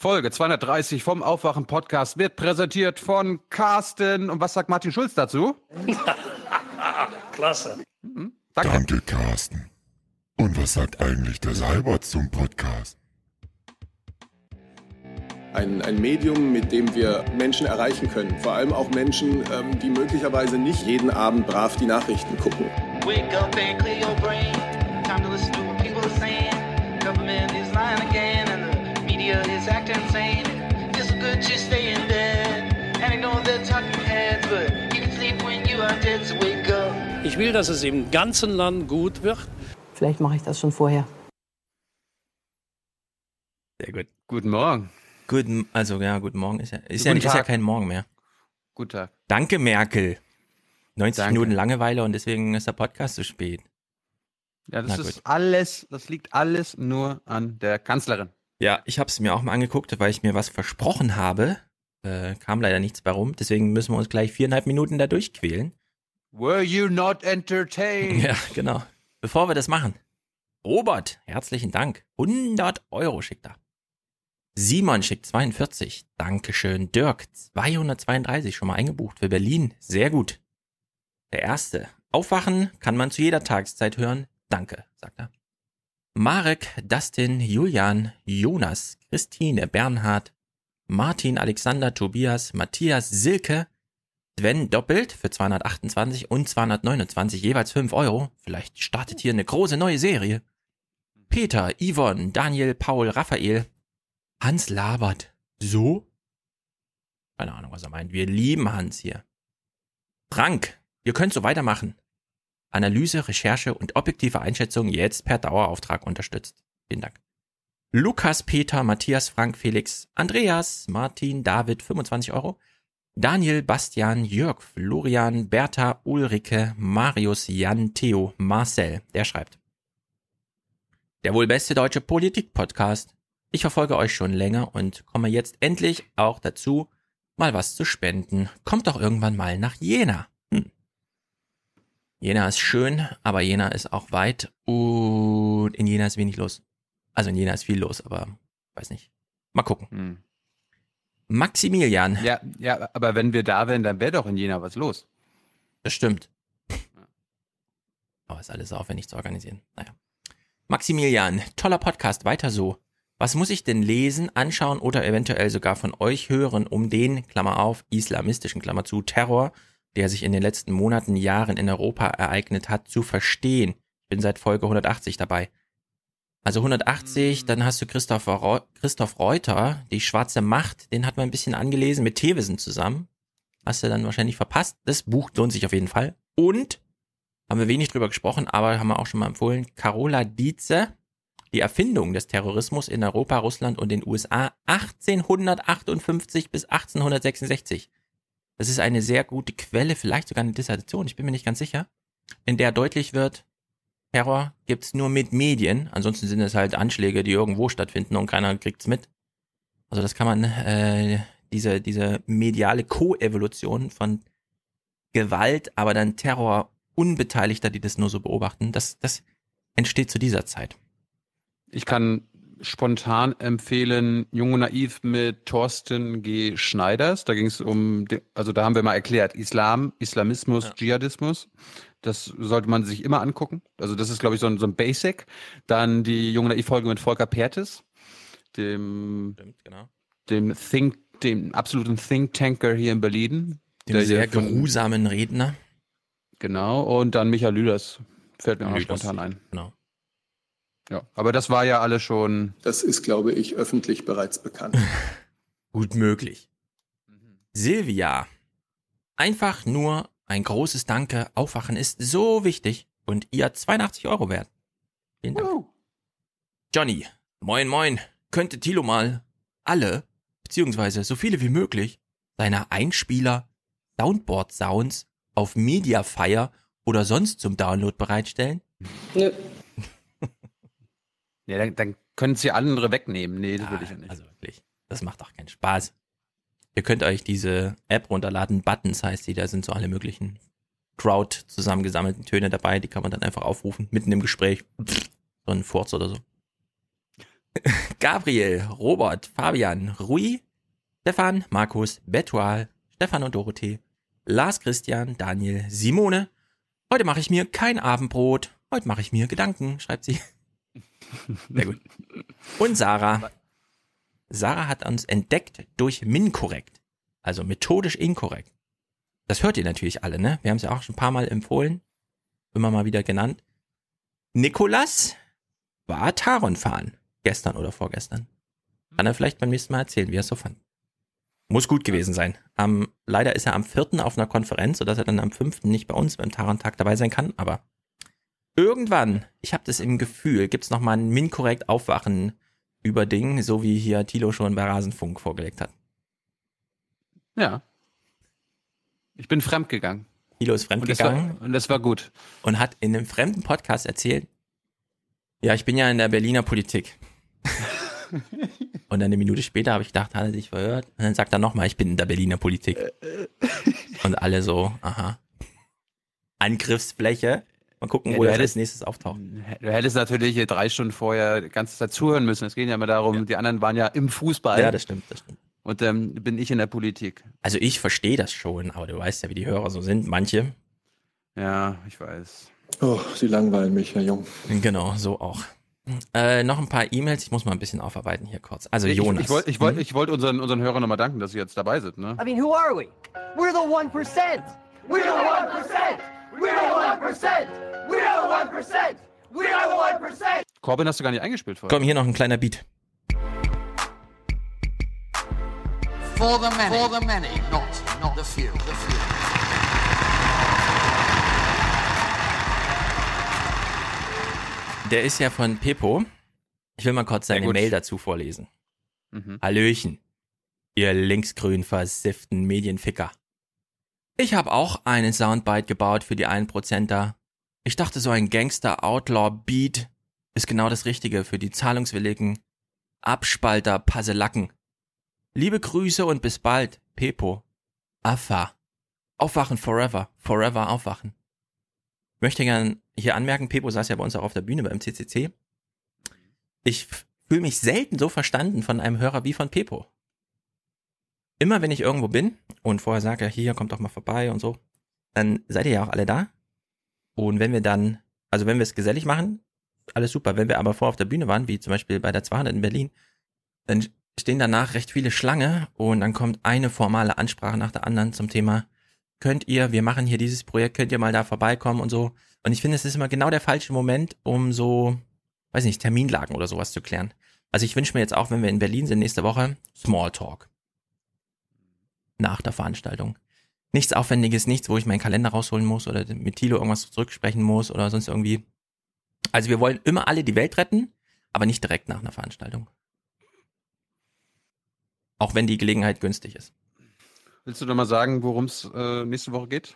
Folge 230 vom Aufwachen Podcast wird präsentiert von Carsten. Und was sagt Martin Schulz dazu? Klasse. Mhm. Danke. Danke, Carsten. Und was sagt eigentlich der Seibert zum Podcast? Ein, ein Medium, mit dem wir Menschen erreichen können. Vor allem auch Menschen, ähm, die möglicherweise nicht jeden Abend brav die Nachrichten gucken. Wake up and clear your brain. Time to listen to what media is acting insane. It's good to stay in bed. And I know they're talking heads, but you can sleep when you are dead, so wake up. Ich will, dass es im ganzen Land gut wird. Vielleicht mache ich das schon vorher. Sehr gut. Guten Morgen. Guten, also ja, guten Morgen ist ja, ist ja, ist ja kein Morgen mehr. Guten Tag. Danke, Merkel. 90 Danke. Minuten Langeweile und deswegen ist der Podcast zu spät. Ja, das ist alles, das liegt alles nur an der Kanzlerin. Ja, ich habe es mir auch mal angeguckt, weil ich mir was versprochen habe. Äh, kam leider nichts bei rum, deswegen müssen wir uns gleich viereinhalb Minuten da durchquälen. Were you not entertained? Ja, genau. Bevor wir das machen, Robert, herzlichen Dank. 100 Euro schickt er. Simon schickt 42. Dankeschön. Dirk 232 schon mal eingebucht für Berlin. Sehr gut. Der erste. Aufwachen kann man zu jeder Tageszeit hören. Danke, sagt er. Marek, Dustin, Julian, Jonas, Christine, Bernhard, Martin, Alexander, Tobias, Matthias, Silke, Sven doppelt für 228 und 229 jeweils 5 Euro. Vielleicht startet hier eine große neue Serie. Peter, Yvonne, Daniel, Paul, Raphael, Hans labert. So? Keine Ahnung, was er meint. Wir lieben Hans hier. Frank, ihr könnt so weitermachen. Analyse, Recherche und objektive Einschätzung jetzt per Dauerauftrag unterstützt. Vielen Dank. Lukas, Peter, Matthias, Frank, Felix, Andreas, Martin, David, 25 Euro. Daniel, Bastian, Jörg, Florian, Bertha, Ulrike, Marius, Jan, Theo, Marcel, der schreibt. Der wohl beste deutsche Politik-Podcast. Ich verfolge euch schon länger und komme jetzt endlich auch dazu, mal was zu spenden. Kommt doch irgendwann mal nach Jena. Jena ist schön, aber Jena ist auch weit und in Jena ist wenig los. Also in Jena ist viel los, aber weiß nicht. Mal gucken. Hm. Maximilian. Ja, ja, aber wenn wir da wären, dann wäre doch in Jena was los. Das stimmt. Aber ist alles aufwendig zu organisieren. Naja. Maximilian, toller Podcast, weiter so. Was muss ich denn lesen, anschauen oder eventuell sogar von euch hören, um den, Klammer auf, islamistischen Klammer zu, Terror, der sich in den letzten Monaten, Jahren in Europa ereignet hat, zu verstehen? Ich bin seit Folge 180 dabei. Also 180, dann hast du Christoph, Christoph Reuter, die schwarze Macht, den hat man ein bisschen angelesen mit Thewesen zusammen. Hast du dann wahrscheinlich verpasst. Das Buch lohnt sich auf jeden Fall. Und, haben wir wenig drüber gesprochen, aber haben wir auch schon mal empfohlen, Carola Dietze, die Erfindung des Terrorismus in Europa, Russland und den USA 1858 bis 1866. Das ist eine sehr gute Quelle, vielleicht sogar eine Dissertation, ich bin mir nicht ganz sicher, in der deutlich wird, Terror gibt's nur mit Medien, ansonsten sind es halt Anschläge, die irgendwo stattfinden und keiner kriegt's mit. Also das kann man, äh, diese, diese mediale Koevolution von Gewalt, aber dann Terror Unbeteiligter, die das nur so beobachten, das, das entsteht zu dieser Zeit. Ich kann spontan empfehlen, Jung und Naiv mit Thorsten G. Schneiders. Da ging es um, also da haben wir mal erklärt, Islam, Islamismus, ja. Dschihadismus. Das sollte man sich immer angucken. Also das ist, glaube ich, so ein, so ein Basic. Dann die Jung und Naiv-Folge mit Volker Pertes, dem, Stimmt, genau. dem Think, dem absoluten Think-Tanker hier in Berlin. Dem sehr geruhsamen Redner. Genau. Und dann Michael Lüders fällt mir auch spontan ein. Genau. Ja, aber das war ja alles schon. Das ist, glaube ich, öffentlich bereits bekannt. Gut möglich. Mhm. Silvia. Einfach nur ein großes Danke. Aufwachen ist so wichtig und ihr 82 Euro wert. Vielen Dank. Wow. Johnny. Moin, moin. Könnte Tilo mal alle, beziehungsweise so viele wie möglich, seiner Einspieler Soundboard Sounds auf Mediafire oder sonst zum Download bereitstellen? Nö. Nee, dann, dann können sie andere wegnehmen. Nee, das ja, würde ich ja nicht. Also wirklich, das macht doch keinen Spaß. Ihr könnt euch diese App runterladen. Buttons heißt die, da sind so alle möglichen Crowd zusammengesammelten Töne dabei. Die kann man dann einfach aufrufen, mitten im Gespräch. So ein Furz oder so. Gabriel, Robert, Fabian, Rui, Stefan, Markus, Betual, Stefan und Dorothee, Lars Christian, Daniel, Simone. Heute mache ich mir kein Abendbrot. Heute mache ich mir Gedanken, schreibt sie. Sehr gut. Und Sarah. Sarah hat uns entdeckt durch Minkorrekt. Also methodisch inkorrekt. Das hört ihr natürlich alle, ne? Wir haben es ja auch schon ein paar Mal empfohlen. Immer mal wieder genannt. Nikolas war Taron fahren. Gestern oder vorgestern. Kann er vielleicht beim nächsten Mal erzählen, wie er es so fand. Muss gut gewesen sein. Am, leider ist er am vierten auf einer Konferenz, sodass er dann am fünften nicht bei uns beim Taron-Tag dabei sein kann, aber irgendwann, ich habe das im Gefühl, gibt's noch mal ein Minkorrekt Aufwachen über Ding, so wie hier Tilo schon bei Rasenfunk vorgelegt hat. Ja. Ich bin fremdgegangen. Tilo ist Und fremdgegangen war, und das war gut. und hat in einem fremden Podcast erzählt, ja, ich bin ja in der Berliner Politik. und dann eine Minute später habe ich gedacht, hat er sich verhört. Und dann sagt er nochmal, ich bin in der Berliner Politik. und alle so, aha. Angriffsfläche. Mal gucken, Ja, wo du er als nächstes auftaucht. Du hättest natürlich hier drei Stunden vorher die ganze Zeit zuhören müssen. Es geht ja immer darum, die anderen waren ja im Fußball Ja, das stimmt, das stimmt. und dann bin ich in der Politik. Also ich verstehe das schon, aber du weißt ja, wie die Hörer so sind. Manche, Ja, ich weiß. Oh, Sie langweilen mich, Herr Jung. genau, so auch. Äh, noch ein paar E-Mails, ich muss mal ein bisschen aufarbeiten hier kurz. Also Ich, Jonas. ich wollte ich wollt, ich wollt unseren, unseren Hörern nochmal danken, dass sie jetzt dabei sind. Ne? I mean, who are we? We're the 1%. We're the 1%. We're the 1%. We're the 1%. We're the 1%. Corbin hast du gar nicht eingespielt vorher. Komm, hier noch ein kleiner Beat. For the many. For the many, not, not the few. The few. Der ist ja von Pepo. Ich will mal kurz seine gut. Mail dazu vorlesen. Mhm. Hallöchen, ihr linksgrün versifften Medienficker. Ich habe auch einen Soundbite gebaut für die 1%er. Ich dachte, so ein Gangster-Outlaw-Beat ist genau das Richtige für die zahlungswilligen Abspalter-Paselacken. Liebe Grüße und bis bald, Pepo. Affa. Aufwachen forever. Forever aufwachen. Möchte gern hier anmerken, Pepo saß ja bei uns auch auf der Bühne beim CCC. Ich fühle mich selten so verstanden von einem Hörer wie von Pepo. Immer wenn ich irgendwo bin und vorher sage, hier, kommt doch mal vorbei und so, dann seid ihr ja auch alle da. Und wenn wir dann, also wenn wir es gesellig machen, alles super. Wenn wir aber vor auf der Bühne waren, wie zum Beispiel bei der 200 in Berlin, dann stehen danach recht viele Schlange und dann kommt eine formale Ansprache nach der anderen zum Thema, könnt ihr, wir machen hier dieses Projekt, könnt ihr mal da vorbeikommen und so. Und ich finde, es ist immer genau der falsche Moment, um so, weiß nicht, Terminlagen oder sowas zu klären. Also ich wünsche mir jetzt auch, wenn wir in Berlin sind nächste Woche, Smalltalk. Nach der Veranstaltung. Nichts Aufwendiges, nichts, wo ich meinen Kalender rausholen muss oder mit Thilo irgendwas zurücksprechen muss oder sonst irgendwie. Also wir wollen immer alle die Welt retten, aber nicht direkt nach einer Veranstaltung. Auch wenn die Gelegenheit günstig ist. Willst du noch mal sagen, worum es äh, nächste Woche geht?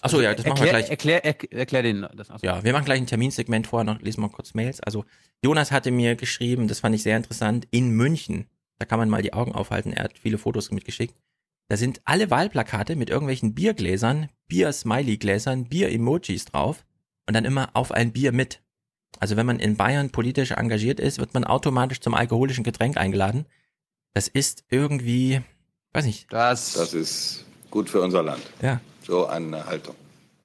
Achso, ja, das machen wir erklär, gleich. Erklär, erk- erklär den. Das, achso. Ja, wir machen gleich ein Terminsegment vorher noch, lesen wir kurz Mails. Also Jonas hatte mir geschrieben, das fand ich sehr interessant, in München, da kann man mal die Augen aufhalten, er hat viele Fotos mitgeschickt. Da sind alle Wahlplakate mit irgendwelchen Biergläsern, Bier-Smiley-Gläsern, Bier-Emojis drauf und dann immer auf ein Bier mit. Also wenn man in Bayern politisch engagiert ist, wird man automatisch zum alkoholischen Getränk eingeladen. Das ist irgendwie, weiß nicht, Das, Das ist gut für unser Land. ja, So eine Haltung.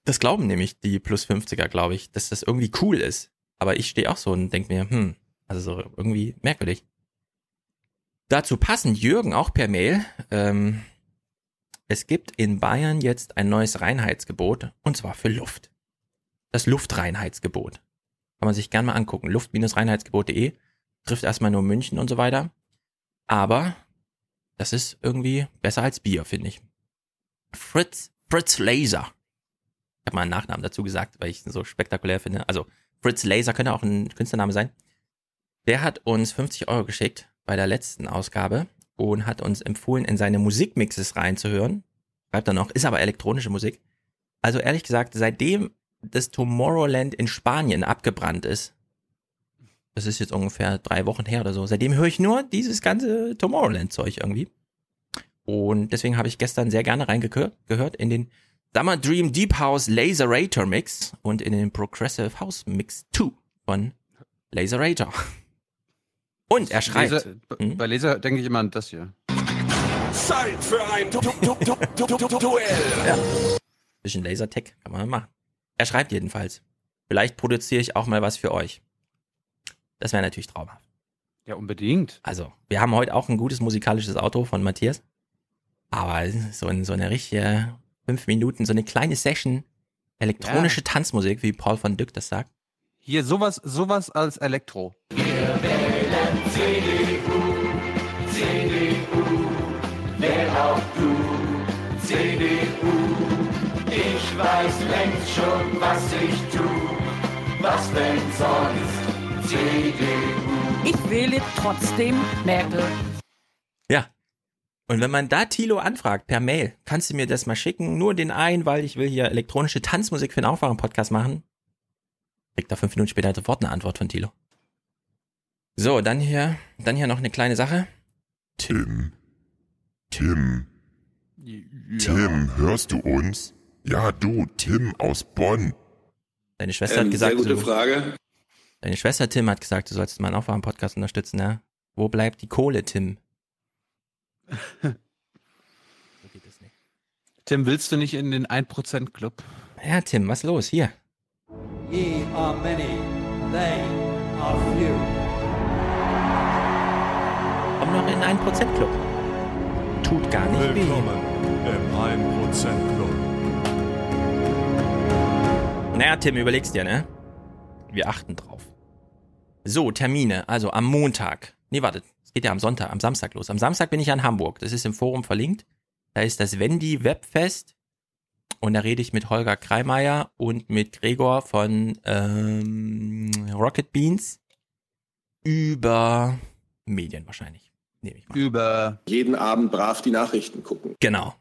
Das glauben nämlich die plus 50er, glaube ich, dass das irgendwie cool ist. Aber ich stehe auch so und denke mir, hm, also so irgendwie merkwürdig. Dazu passend Jürgen auch per Mail. Ähm, es gibt in Bayern jetzt ein neues Reinheitsgebot und zwar für Luft. Das Luftreinheitsgebot. Kann man sich gern mal angucken. Luft-reinheitsgebot.de trifft erstmal nur München und so weiter. Aber das ist irgendwie besser als Bier, finde ich. Fritz, Fritz Laser. Ich habe mal einen Nachnamen dazu gesagt, weil ich ihn so spektakulär finde. Also Fritz Laser könnte auch ein Künstlername sein. Der hat uns 50 Euro geschickt bei der letzten Ausgabe und hat uns empfohlen, in seine Musikmixes reinzuhören. Schreibt er noch, ist aber elektronische Musik. Also ehrlich gesagt, seitdem das Tomorrowland in Spanien abgebrannt ist, das ist jetzt ungefähr drei Wochen her oder so, seitdem höre ich nur dieses ganze Tomorrowland-Zeug irgendwie. Und deswegen habe ich gestern sehr gerne reingehört gehört in den Summer Dream Deep House Laserator Mix und in den Progressive House Mix 2 von Laserator. Und er schreibt. Leser, Hm? Bei Leser denke ich immer an das hier. Zeit für ein Du- Du- Du- Du- Du- Du- Duell. Bisschen Lasertech kann man machen. Er schreibt jedenfalls. Vielleicht produziere ich auch mal was für euch. Das wäre natürlich traumhaft. Ja, unbedingt. Also, wir haben heute auch ein gutes musikalisches Auto von Matthias. Aber so, ein, so eine richtige fünf Minuten, so eine kleine Session, elektronische Tanzmusik, wie Paul van Dyck das sagt. Hier sowas, sowas als Elektro. Ich wähle trotzdem Merkel. Ja. Und wenn man da Tilo anfragt per Mail, kannst du mir das mal schicken, nur den einen, weil ich will hier elektronische Tanzmusik für den Aufwachen-Podcast machen, kriegt er fünf Minuten später sofort eine Antwort von Tilo. So, dann hier, dann hier noch eine kleine Sache. Tim. Tim. Ja. Tim, hörst du uns? Ja, du, Tim aus Bonn. Deine Schwester Ähm, hat gesagt, sehr gute du, Frage. deine Schwester Tim hat gesagt, du sollst meinen Aufwachen-Podcast unterstützen, ja? Wo bleibt die Kohle, Tim? so geht es nicht. Tim, willst du nicht in den 1% Club? Ja, Tim, was los? Hier. Ye are many, they are few. Noch in einen 1% Club. Tut gar nicht weh. im 1% Club. Naja, Tim, überlegst dir, ne? Wir achten drauf. So, Termine. Also am Montag. Nee, wartet. Es geht ja am Sonntag, am Samstag los. Am Samstag bin ich in Hamburg. Das ist im Forum verlinkt. Da ist das Wendy Webfest. Und da rede ich mit Holger Kreimeier und mit Gregor von ähm, Rocket Beans über Medien wahrscheinlich. Nehme ich mal. Über. Jeden Abend brav die Nachrichten gucken. Genau.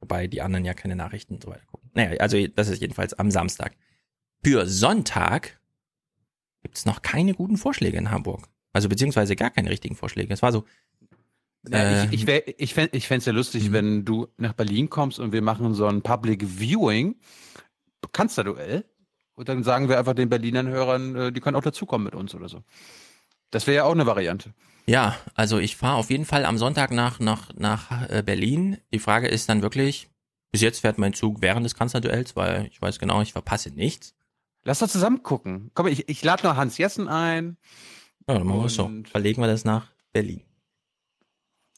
Wobei die anderen ja keine Nachrichten und so weiter gucken. Naja, also das ist jedenfalls am Samstag. Für Sonntag gibt es noch keine guten Vorschläge in Hamburg. Also beziehungsweise gar keine richtigen Vorschläge. Es war so, Ja, Äh, ich ich, wär- ich fände ich es ja lustig, wenn du nach Berlin kommst und wir machen so ein Public Viewing, Kanzlerduell, und dann sagen wir einfach den Berlinern Hörern, äh, die können auch dazukommen mit uns oder so. Das wäre ja auch eine Variante. Ja, also ich fahre auf jeden Fall am Sonntag nach, nach, nach äh, Berlin. Die Frage ist dann wirklich, bis jetzt fährt mein Zug während des Kanzlerduells, weil ich weiß genau, ich verpasse nichts. Lass doch zusammen gucken. Komm, ich, ich lade noch Hans Jessen ein. Ja, dann machen wir es so. Verlegen wir das nach Berlin.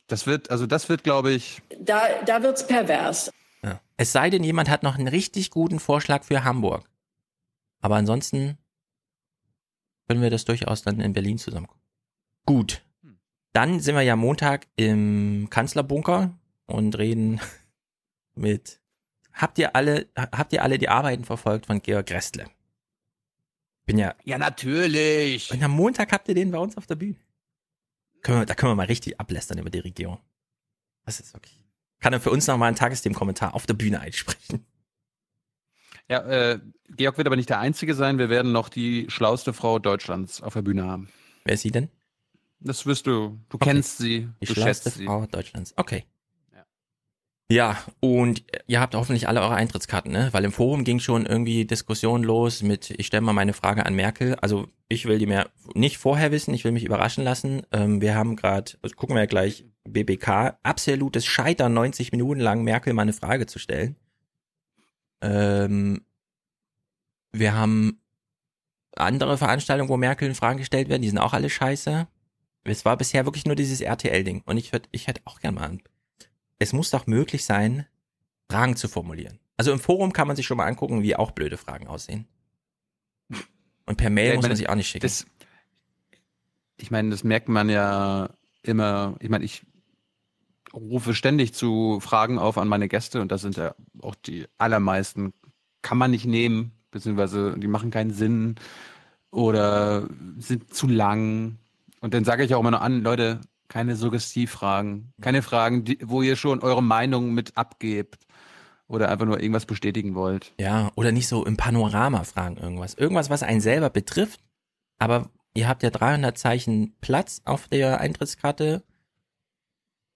Das wird, also das wird, glaube ich, Da, da wird's pervers. Ja. Es sei denn, jemand hat noch einen richtig guten Vorschlag für Hamburg. Aber ansonsten können wir das durchaus dann in Berlin zusammen gucken. Gut. Dann sind wir ja Montag im Kanzlerbunker und reden mit. Habt ihr alle, habt ihr alle die Arbeiten verfolgt von Georg Grestle? Bin ja, ja natürlich. und am Montag habt ihr den bei uns auf der Bühne. Können wir, da können wir mal richtig ablästern über die Regierung. Das ist wirklich. Kann er für uns noch mal einen Tagesthemen-Kommentar auf der Bühne einsprechen? Ja, äh, Georg wird aber nicht der Einzige sein. Wir werden noch die schlauste Frau Deutschlands auf der Bühne haben. Wer ist sie denn? Das wirst du. Du Okay. kennst sie. Die du schätzt sie. Frau Deutschlands. Okay. Ja. Und ihr habt hoffentlich alle eure Eintrittskarten, ne? Weil im Forum ging schon irgendwie Diskussion los mit, ich stelle mal meine Frage an Merkel. Also ich will die mir nicht vorher wissen, ich will mich überraschen lassen. Ähm, wir haben gerade, also gucken wir ja gleich, BBK, absolutes Scheitern, 90 Minuten lang Merkel mal eine Frage zu stellen. Ähm, wir haben andere Veranstaltungen, wo Merkel Fragen gestellt werden, die sind auch alle scheiße. Es war bisher wirklich nur dieses RTL-Ding. Und ich, würd, ich hätte auch gern mal. Es muss doch möglich sein, Fragen zu formulieren. Also im Forum kann man sich schon mal angucken, wie auch blöde Fragen aussehen. Und per Mail Ja, muss meine, man sich auch nicht schicken. Das, ich meine, das merkt man ja immer. Ich meine, ich rufe ständig zu Fragen auf an meine Gäste und das sind ja auch die allermeisten. Kann man nicht nehmen, beziehungsweise die machen keinen Sinn oder sind zu lang. Und dann sage ich auch immer noch an, Leute, keine Suggestivfragen, keine Fragen, die, wo ihr schon eure Meinung mit abgebt oder einfach nur irgendwas bestätigen wollt. Ja, oder nicht so im Panorama fragen irgendwas. Irgendwas, was einen selber betrifft, aber ihr habt ja 300 Zeichen Platz auf der Eintrittskarte.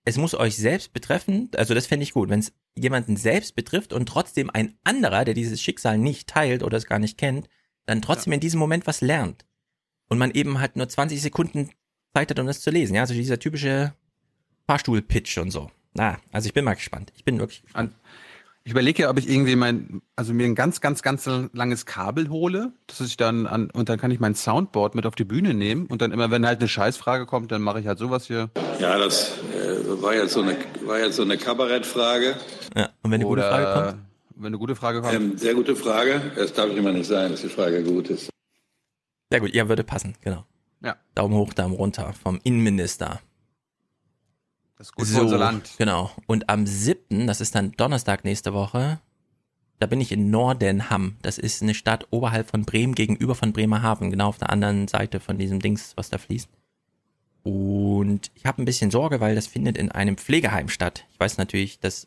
Es muss euch selbst betreffen, also das fände ich gut, wenn es jemanden selbst betrifft und trotzdem ein anderer, der dieses Schicksal nicht teilt oder es gar nicht kennt, dann trotzdem in diesem Moment was lernt. Und man eben halt nur 20 Sekunden Zeit hat, um das zu lesen. Ja, also dieser typische Fahrstuhl-Pitch und so. Na, also ich bin mal gespannt. Ich bin wirklich gespannt. Ich überlege ja, ob ich irgendwie mein, also mir ein ganz, ganz, ganz langes Kabel hole, dass ich dann an, und dann kann ich mein Soundboard mit auf die Bühne nehmen und dann immer, wenn halt eine Scheißfrage kommt, dann mache ich halt sowas hier. Ja, das äh, war jetzt so eine, war jetzt so eine Kabarettfrage. Ja, und wenn eine gute Oder, Frage kommt? Wenn eine gute Frage kommt. Ähm, sehr gute Frage. Es darf immer nicht sein, dass die Frage gut ist. Sehr gut, ja, würde passen, genau. Ja. Daumen hoch, Daumen runter vom Innenminister. Das ist gut für unser Land. Genau. Und am 7., das ist dann Donnerstag nächste Woche, da bin ich in Nordenham. Das ist eine Stadt oberhalb von Bremen, gegenüber von Bremerhaven, genau auf der anderen Seite von diesem Dings, was da fließt. Und ich habe ein bisschen Sorge, weil das findet in einem Pflegeheim statt. Ich weiß natürlich, dass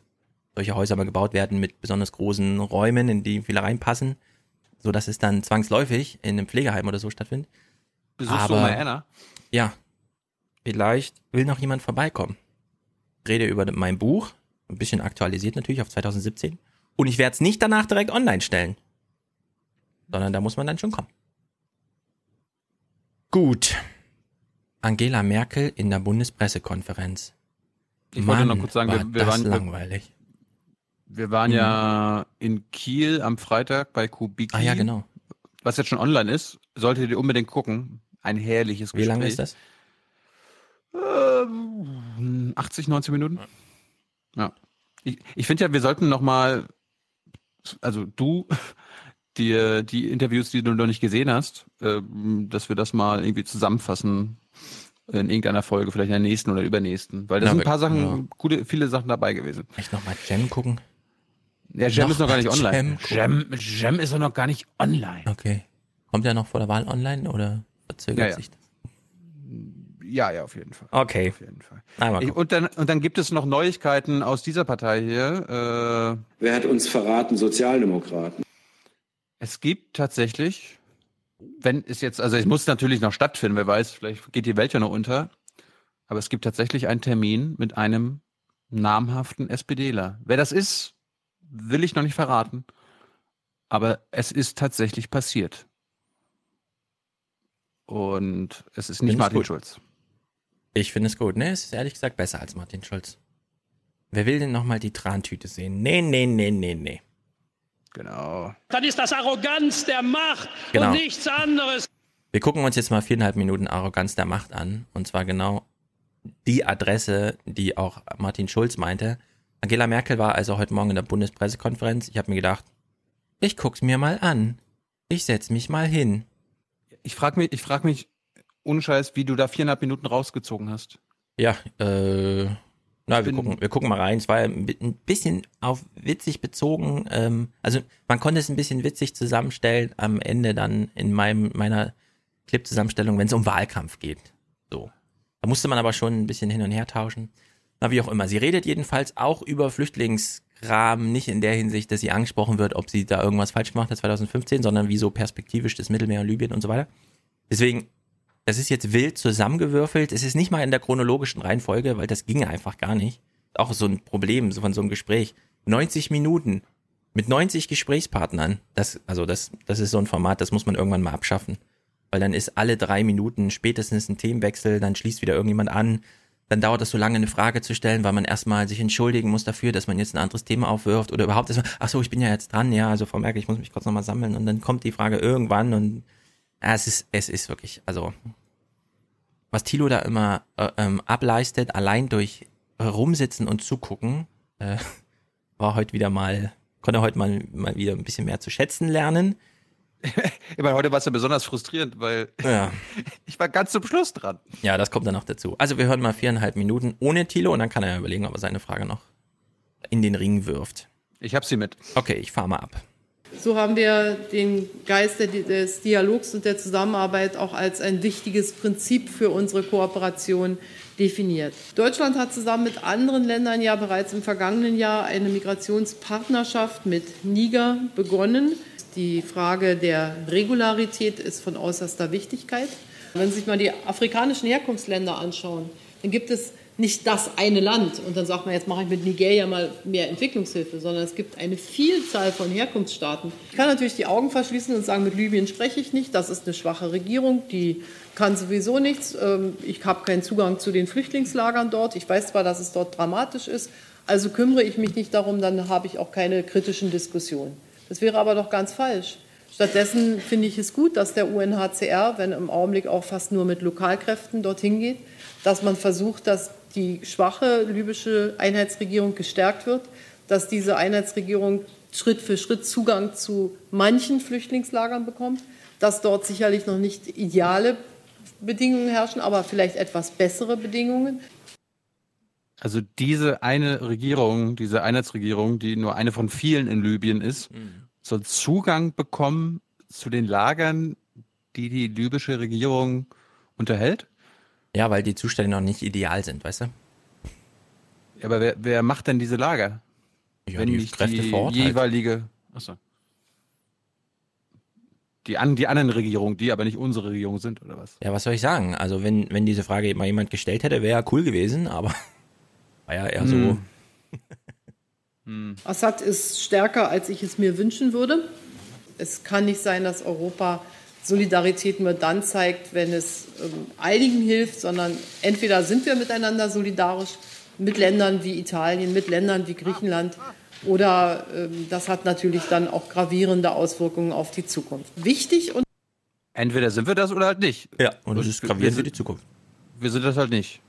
solche Häuser mal gebaut werden mit besonders großen Räumen, in die viele reinpassen, so dass es dann zwangsläufig in einem Pflegeheim oder so stattfindet. Besuchst Aber- du mal Anna? Ja, vielleicht will noch jemand vorbeikommen. Ich rede über mein Buch, ein bisschen aktualisiert natürlich auf 2017. Und ich werde es nicht danach direkt online stellen, sondern da muss man dann schon kommen. Gut. Angela Merkel in der Bundespressekonferenz. Ich wollte Mann, noch kurz sagen, war wir, wir das waren, langweilig. Wir waren ja in Kiel am Freitag bei Kubiki. Ah ja, genau. Was jetzt schon online ist, solltet ihr unbedingt gucken. Ein herrliches Wie Gespräch. lange ist das? Ähm, 80, 90 Minuten. Ja. Ich, ich finde ja, wir sollten noch mal, also du, die, die Interviews, die du noch nicht gesehen hast, ähm, dass wir das mal irgendwie zusammenfassen in irgendeiner Folge, vielleicht in der nächsten oder übernächsten. Weil da Ja, sind ein paar Sachen, ja. gute, viele Sachen dabei gewesen. Echt nochmal Jam gucken? Ja, Jam Noch ist noch gar nicht online. Jam. Jam, Jam ist doch noch gar nicht online. Okay. Kommt er noch vor der Wahl online oder verzögert Ja, ja. sich das? Ja, ja, auf jeden Fall. Okay. Auf jeden Fall. Na, mal Ich, gucken. und, dann, und dann gibt es noch Neuigkeiten aus dieser Partei hier. Äh, Wer hat uns verraten? Sozialdemokraten. Es gibt tatsächlich, wenn es jetzt, also es muss natürlich noch stattfinden, wer weiß, vielleicht geht die Welt ja noch unter, aber es gibt tatsächlich einen Termin mit einem namhaften SPDler. Wer das ist, will ich noch nicht verraten, aber es ist tatsächlich passiert. Und es ist nicht Finde ich Martin gut. Schulz. Ich finde es gut. Ne, es ist ehrlich gesagt besser als Martin Schulz. Wer will denn nochmal die Trantüte sehen? Nee, nee, nee, nee, nee. Genau. Dann ist das Arroganz der Macht Genau. und nichts anderes. Wir gucken uns jetzt mal viereinhalb Minuten Arroganz der Macht an. Und zwar genau die Adresse, die auch Martin Schulz meinte. Angela Merkel war also heute Morgen in der Bundespressekonferenz. Ich habe mir gedacht, ich guck's mir mal an. Ich setz mich mal hin. Ich frage mich, ich frag mich, ohne Scheiß, wie du da viereinhalb Minuten rausgezogen hast. Ja, äh, na, wir gucken, wir gucken mal rein. Es war ein bisschen auf witzig bezogen. Ähm, also man konnte es ein bisschen witzig zusammenstellen am Ende dann in meinem meiner Clip-Zusammenstellung, wenn es um Wahlkampf geht. So. Da musste man aber schon ein bisschen hin und her tauschen. Na, wie auch immer. Sie redet jedenfalls auch über Flüchtlingskram, nicht in der Hinsicht, dass sie angesprochen wird, ob sie da irgendwas falsch gemacht hat 2015, sondern wie so perspektivisch das Mittelmeer und Libyen und so weiter. Deswegen, das ist jetzt wild zusammengewürfelt. Es ist nicht mal in der chronologischen Reihenfolge, weil das ging einfach gar nicht. Auch so ein Problem so von so einem Gespräch. 90 Minuten mit 90 Gesprächspartnern. Das, also das, das ist so ein Format, das muss man irgendwann mal abschaffen. Weil dann ist alle drei Minuten spätestens ein Themenwechsel, dann schließt wieder irgendjemand an. Dann dauert es so lange, eine Frage zu stellen, weil man erstmal sich entschuldigen muss dafür, dass man jetzt ein anderes Thema aufwirft oder überhaupt erstmal, ach so, ich bin ja jetzt dran, ja, also Frau Merkel, ich muss mich kurz nochmal sammeln und dann kommt die Frage irgendwann und ja, es ist, es ist wirklich, also was Thilo da immer äh, ähm, ableistet, allein durch rumsitzen und zugucken, äh, war heute wieder mal, konnte heute mal, mal wieder ein bisschen mehr zu schätzen lernen. Ich meine, heute war es ja besonders frustrierend, weil Ja. ich war ganz zum Schluss dran. Ja, das kommt dann noch dazu. Also wir hören mal viereinhalb Minuten ohne Thilo und dann kann er ja überlegen, ob er seine Frage noch in den Ring wirft. Ich hab sie mit. Okay, ich fahre mal ab. So haben wir den Geist des Dialogs und der Zusammenarbeit auch als ein wichtiges Prinzip für unsere Kooperation definiert. Deutschland hat zusammen mit anderen Ländern ja bereits im vergangenen Jahr eine Migrationspartnerschaft mit Niger begonnen. Die Frage der Regularität ist von äußerster Wichtigkeit. Wenn Sie sich mal die afrikanischen Herkunftsländer anschauen, dann gibt es nicht das eine Land und dann sagt man, jetzt mache ich mit Nigeria mal mehr Entwicklungshilfe, sondern es gibt eine Vielzahl von Herkunftsstaaten. Ich kann natürlich die Augen verschließen und sagen, mit Libyen spreche ich nicht, das ist eine schwache Regierung, die kann sowieso nichts. Ähm, ich habe keinen Zugang zu den Flüchtlingslagern dort. Ich weiß zwar, dass es dort dramatisch ist, also kümmere ich mich nicht darum, dann habe ich auch keine kritischen Diskussionen. Das wäre aber doch ganz falsch. Stattdessen finde ich es gut, dass der UNHCR, wenn im Augenblick auch fast nur mit Lokalkräften dorthin geht, dass man versucht, dass die schwache libysche Einheitsregierung gestärkt wird, dass diese Einheitsregierung Schritt für Schritt Zugang zu manchen Flüchtlingslagern bekommt, dass dort sicherlich noch nicht ideale Bedingungen herrschen, aber vielleicht etwas bessere Bedingungen. Also diese eine Regierung, diese Einheitsregierung, die nur eine von vielen in Libyen ist, mhm. soll Zugang bekommen zu den Lagern, die die libysche Regierung unterhält? Ja, weil die Zustände noch nicht ideal sind, weißt du? Ja, aber wer, wer macht denn diese Lager? Ja, Wenn die nicht Kräfte die vor Ort halt. jeweilige. Halt. Achso. Die, an, die anderen Regierungen, die aber nicht unsere Regierung sind, oder was? Ja, was soll ich sagen? Also, wenn, wenn diese Frage mal jemand gestellt hätte, wäre ja cool gewesen, aber war ja eher so. Hm. hm. Assad ist stärker, als ich es mir wünschen würde. Es kann nicht sein, dass Europa Solidarität nur dann zeigt, wenn es ähm, einigen hilft, sondern entweder sind wir miteinander solidarisch mit Ländern wie Italien, mit Ländern wie Griechenland oder ähm, das hat natürlich dann auch gravierende Auswirkungen auf die Zukunft. Wichtig und Entweder sind wir das oder halt nicht. Ja, und es ist gravierend für die Zukunft. Wir sind das halt nicht.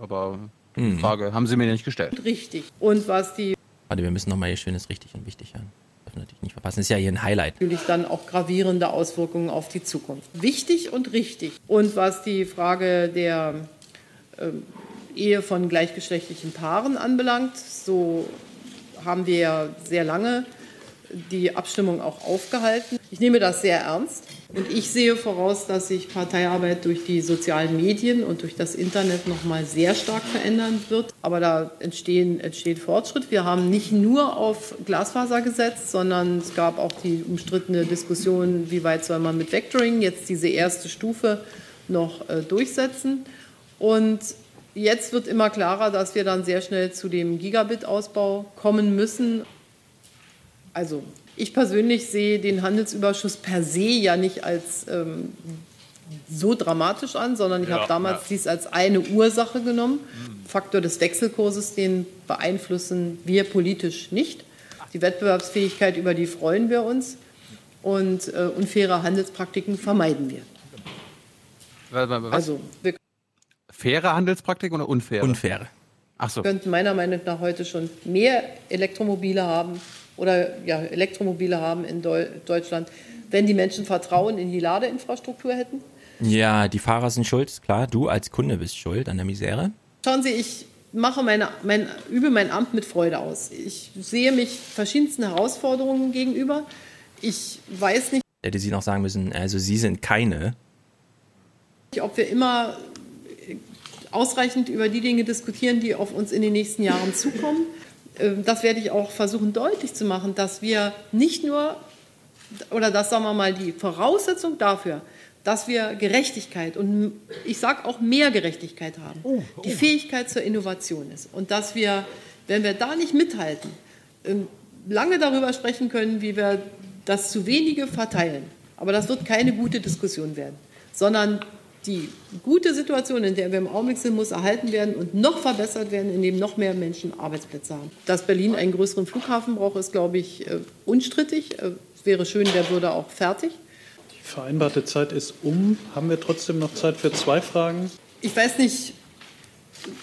Aber mhm. Frage, haben Sie mir nicht gestellt. Richtig. Und was die. Warte, wir müssen nochmal hier schönes richtig und wichtig hören natürlich nicht verpassen. Das ist ja hier ein Highlight. Natürlich dann auch gravierende Auswirkungen auf die Zukunft. Wichtig und richtig. Und was die Frage der äh, Ehe von gleichgeschlechtlichen Paaren anbelangt, so haben wir ja sehr lange die Abstimmung auch aufgehalten. Ich nehme das sehr ernst und ich sehe voraus, dass sich Parteiarbeit durch die sozialen Medien und durch das Internet noch mal sehr stark verändern wird. Aber da entstehen, entsteht Fortschritt. Wir haben nicht nur auf Glasfaser gesetzt, sondern es gab auch die umstrittene Diskussion, wie weit soll man mit Vectoring jetzt diese erste Stufe noch äh, durchsetzen. Und jetzt wird immer klarer, dass wir dann sehr schnell zu dem Gigabit-Ausbau kommen müssen. Also ich persönlich sehe den Handelsüberschuss per se ja nicht als ähm, so dramatisch an, sondern ich ja, habe damals ja. dies als eine Ursache genommen. Mhm. Faktor des Wechselkurses, den beeinflussen wir politisch nicht. Die Wettbewerbsfähigkeit, über die freuen wir uns. Und äh, unfaire Handelspraktiken vermeiden wir. Was? Also, wir Faire Handelspraktiken oder unfaire? Unfaire. Ach so. Wir könnten meiner Meinung nach heute schon mehr Elektromobile haben, oder ja, Elektromobile haben in Deu Deutschland, wenn die Menschen Vertrauen in die Ladeinfrastruktur hätten? Ja, die Fahrer sind schuld, klar. Du als Kunde bist schuld an der Misere. Schauen Sie, ich mache meine, mein, übe mein Amt mit Freude aus. Ich sehe mich verschiedensten Herausforderungen gegenüber. Ich weiß nicht. Hätte Sie noch sagen müssen, also Sie sind keine. Ob wir immer ausreichend über die Dinge diskutieren, die auf uns in den nächsten Jahren zukommen. Ähm, das werde ich auch versuchen deutlich zu machen, dass wir nicht nur, oder das sagen wir mal, die Voraussetzung dafür, dass wir Gerechtigkeit und ich sage auch mehr Gerechtigkeit haben, oh, oh. die Fähigkeit zur Innovation ist. Und dass wir, wenn wir da nicht mithalten, ähm, lange darüber sprechen können, wie wir das zu wenige verteilen. Aber das wird keine gute Diskussion werden, sondern die gute Situation, in der wir im Augenblick sind, muss erhalten werden und noch verbessert werden, indem noch mehr Menschen Arbeitsplätze haben. Dass Berlin einen größeren Flughafen braucht, ist, glaube ich, äh, unstrittig. Äh, es wäre schön, der würde auch fertig. Die vereinbarte Zeit ist um. Haben wir trotzdem noch Zeit für zwei Fragen? Ich weiß nicht,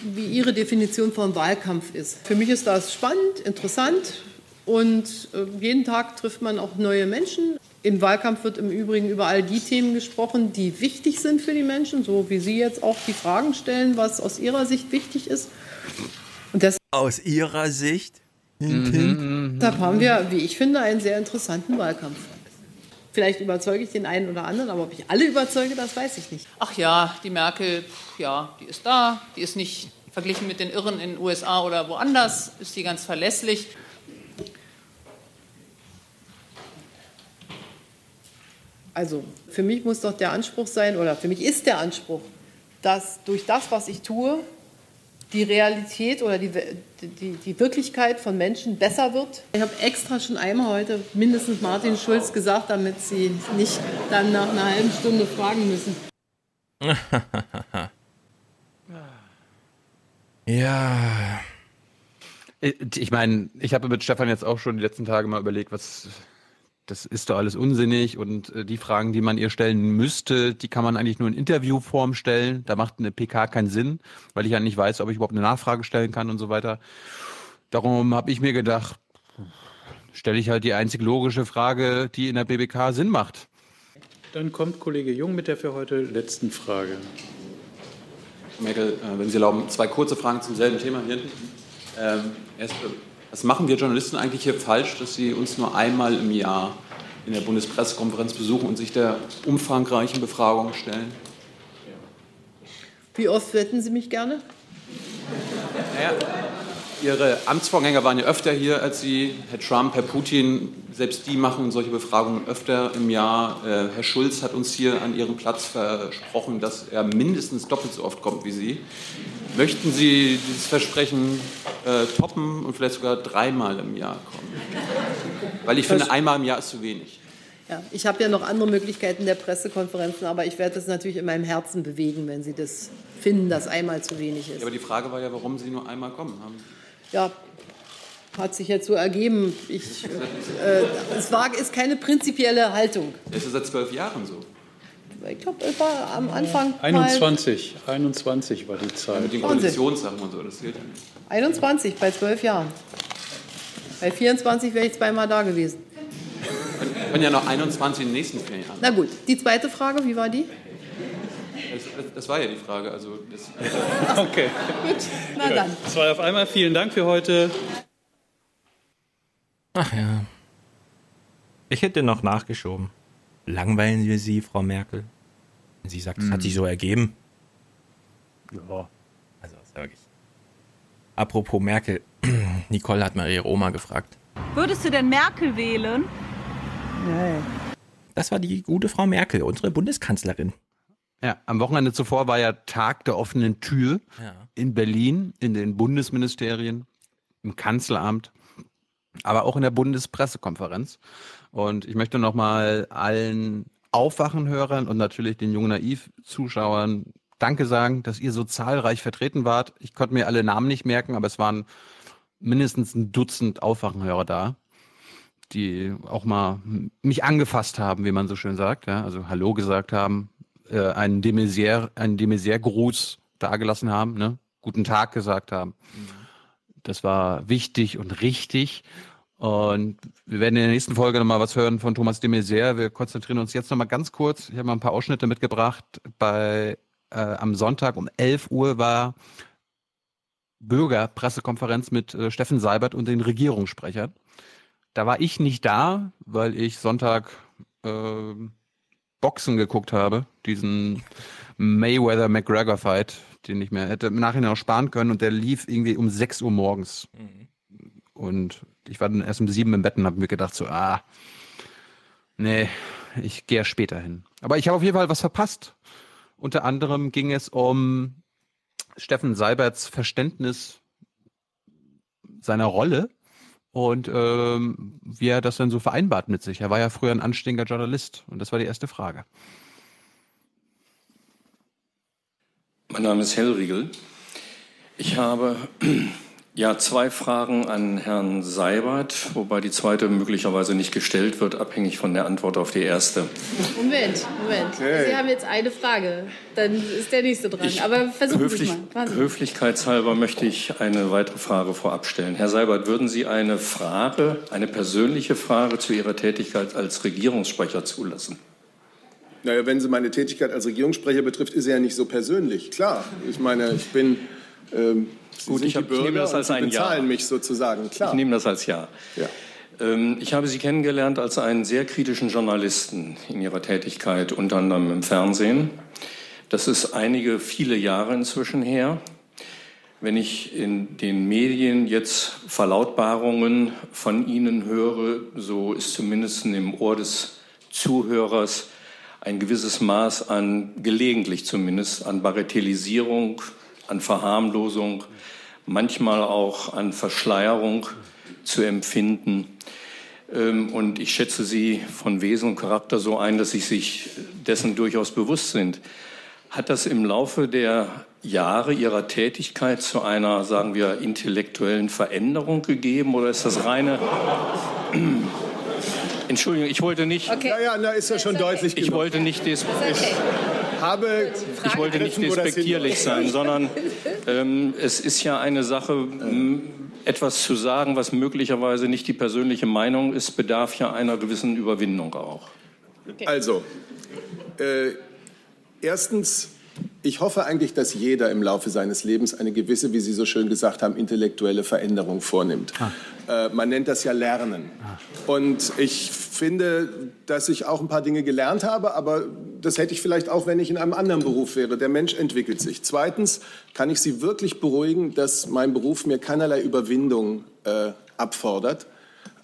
wie Ihre Definition von Wahlkampf ist. Für mich ist das spannend, interessant und äh, jeden Tag trifft man auch neue Menschen. Im Wahlkampf wird im Übrigen über all die Themen gesprochen, die wichtig sind für die Menschen, so wie Sie jetzt auch die Fragen stellen, was aus Ihrer Sicht wichtig ist. Und das aus Ihrer Sicht? Mhm. Da haben wir, wie ich finde, einen sehr interessanten Wahlkampf. Vielleicht überzeuge ich den einen oder anderen, aber ob ich alle überzeuge, das weiß ich nicht. Ach ja, die Merkel, ja, die ist da, die ist nicht verglichen mit den Irren in den USA oder woanders, ist die ganz verlässlich. Also für mich muss doch der Anspruch sein, oder für mich ist der Anspruch, dass durch das, was ich tue, die Realität oder die, die, die Wirklichkeit von Menschen besser wird. Ich habe extra schon einmal heute mindestens Martin Schulz gesagt, damit Sie nicht dann nach einer halben Stunde fragen müssen. ja. Ich meine, ich habe mit Stefan jetzt auch schon die letzten Tage mal überlegt, was das ist doch alles unsinnig und äh, die Fragen, die man ihr stellen müsste, die kann man eigentlich nur in Interviewform stellen. Da macht eine PK keinen Sinn, weil ich ja nicht weiß, ob ich überhaupt eine Nachfrage stellen kann und so weiter. Darum habe ich mir gedacht, stelle ich halt die einzig logische Frage, die in der BBK Sinn macht. Dann kommt Kollege Jung mit der für heute letzten Frage. Merkel, äh, wenn Sie erlauben, zwei kurze Fragen zum selben Thema hier hinten. Ähm, erst, was machen wir Journalisten eigentlich hier falsch, dass Sie uns nur einmal im Jahr in der Bundespressekonferenz besuchen und sich der umfangreichen Befragung stellen? Wie oft hätten Sie mich gerne? Naja, Ihre Amtsvorgänger waren ja öfter hier als Sie, Herr Trump, Herr Putin. Selbst die machen solche Befragungen öfter im Jahr. Äh, Herr Schulz hat uns hier an Ihrem Platz versprochen, dass er mindestens doppelt so oft kommt wie Sie. Möchten Sie dieses Versprechen äh, toppen und vielleicht sogar dreimal im Jahr kommen? Weil ich finde, einmal im Jahr ist zu wenig. Ja, ich habe ja noch andere Möglichkeiten der Pressekonferenzen, aber ich werde das natürlich in meinem Herzen bewegen, wenn Sie das finden, dass einmal zu wenig ist. Ja, aber die Frage war ja, warum Sie nur einmal kommen haben. Ja, hat sich jetzt so ergeben. Ich, äh, es war, ist keine prinzipielle Haltung. Das ist seit zwölf Jahren so. Ich glaube, es war am Anfang. 21, 21 war die Zeit. Mit den Koalitionssachen und so, das zählt ja nicht. 21 bei zwölf Jahren. Bei 24 wäre ich zweimal da gewesen. Wir können ja noch 21 in den nächsten vier Jahren. Na gut, die zweite Frage, wie war die? Das, war ja die Frage. Also das okay. Gut, na dann. Zwei auf einmal. Vielen Dank für heute. Ach ja. Ich hätte noch nachgeschoben. Langweilen wir Sie, Frau Merkel? Sie sagt, es hat sich so ergeben. Ja. Also, ist ja wirklich. Apropos Merkel, Nicole hat mal ihre Oma gefragt. Würdest du denn Merkel wählen? Nein. Das war die gute Frau Merkel, unsere Bundeskanzlerin. Ja, am Wochenende zuvor war ja Tag der offenen Tür Ja. in Berlin, in den Bundesministerien, im Kanzleramt, aber auch in der Bundespressekonferenz. Und ich möchte nochmal allen Aufwachenhörern und natürlich den jungen Naiv-Zuschauern Danke sagen, dass ihr so zahlreich vertreten wart. Ich konnte mir alle Namen nicht merken, aber es waren mindestens ein Dutzend Aufwachenhörer da, die auch mal mich angefasst haben, wie man so schön sagt. Ja? Also Hallo gesagt haben, äh, einen Demisier, einen Demisier-Gruß dagelassen haben, ne? Guten Tag gesagt haben. Das war wichtig und richtig. Und wir werden in der nächsten Folge nochmal was hören von Thomas de Maizière. Wir konzentrieren uns jetzt nochmal ganz kurz. Ich habe mal ein paar Ausschnitte mitgebracht. Bei, äh, am Sonntag um 11 Uhr war Bürgerpressekonferenz mit äh, Steffen Seibert und den Regierungssprechern. Da war ich nicht da, weil ich Sonntag äh, Boxen geguckt habe. Diesen Mayweather-McGregor-Fight, den ich mir hätte im Nachhinein auch sparen können. Und der lief irgendwie um 6 Uhr morgens. Und ich war dann erst um sieben im Bett und habe mir gedacht, so, ah, nee, ich gehe später hin. Aber ich habe auf jeden Fall was verpasst. Unter anderem ging es um Steffen Seiberts Verständnis seiner Rolle und ähm, wie er das dann so vereinbart mit sich. Er war ja früher ein anständiger Journalist und das war die erste Frage. Mein Name ist Hellriegel. Ich habe ja zwei Fragen an Herrn Seibert, wobei die zweite möglicherweise nicht gestellt wird, abhängig von der Antwort auf die erste. Moment, Moment. Okay. Sie haben jetzt eine Frage. Dann ist der nächste dran. Aber versuchen Sie Höflich, mal. Wahnsinn. höflichkeitshalber möchte ich eine weitere Frage vorab stellen. Herr Seibert, würden Sie eine Frage, eine persönliche Frage zu Ihrer Tätigkeit als Regierungssprecher zulassen? Naja, wenn sie meine Tätigkeit als Regierungssprecher betrifft, ist sie ja nicht so persönlich. Klar, ich meine, ich bin. Ähm, Sie Gut, ich, hab, ich nehme das als ein Ja. bezahlen mich sozusagen. Klar. Ich nehme das als Ja. Ja. Ähm, Ich habe Sie kennengelernt als einen sehr kritischen Journalisten in Ihrer Tätigkeit, unter anderem im Fernsehen. Das ist einige, viele Jahre inzwischen her. Wenn ich in den Medien jetzt Verlautbarungen von Ihnen höre, so ist zumindest im Ohr des Zuhörers ein gewisses Maß an, gelegentlich zumindest, an Bagatellisierung an Verharmlosung, manchmal auch an Verschleierung zu empfinden. Ähm, und ich schätze Sie von Wesen und Charakter so ein, dass Sie sich dessen durchaus bewusst sind. Hat das im Laufe der Jahre Ihrer Tätigkeit zu einer, sagen wir, intellektuellen Veränderung gegeben oder ist das reine... Entschuldigung, ich wollte nicht. Okay. Ja, ja, da ist ja schon deutlich. Ich wollte nicht, des okay. habe ich wollte nicht despektierlich sein, sondern ähm, es ist ja eine Sache, etwas zu sagen, was möglicherweise nicht die persönliche Meinung ist, bedarf ja einer gewissen Überwindung auch. Okay. Also, äh, erstens, ich hoffe eigentlich, dass jeder im Laufe seines Lebens eine gewisse, wie Sie so schön gesagt haben, intellektuelle Veränderung vornimmt. Ah. Äh, man nennt das ja Lernen. Und ich finde, dass ich auch ein paar Dinge gelernt habe, aber das hätte ich vielleicht auch, wenn ich in einem anderen Beruf wäre. Der Mensch entwickelt sich. Zweitens kann ich Sie wirklich beruhigen, dass mein Beruf mir keinerlei Überwindung äh, abfordert.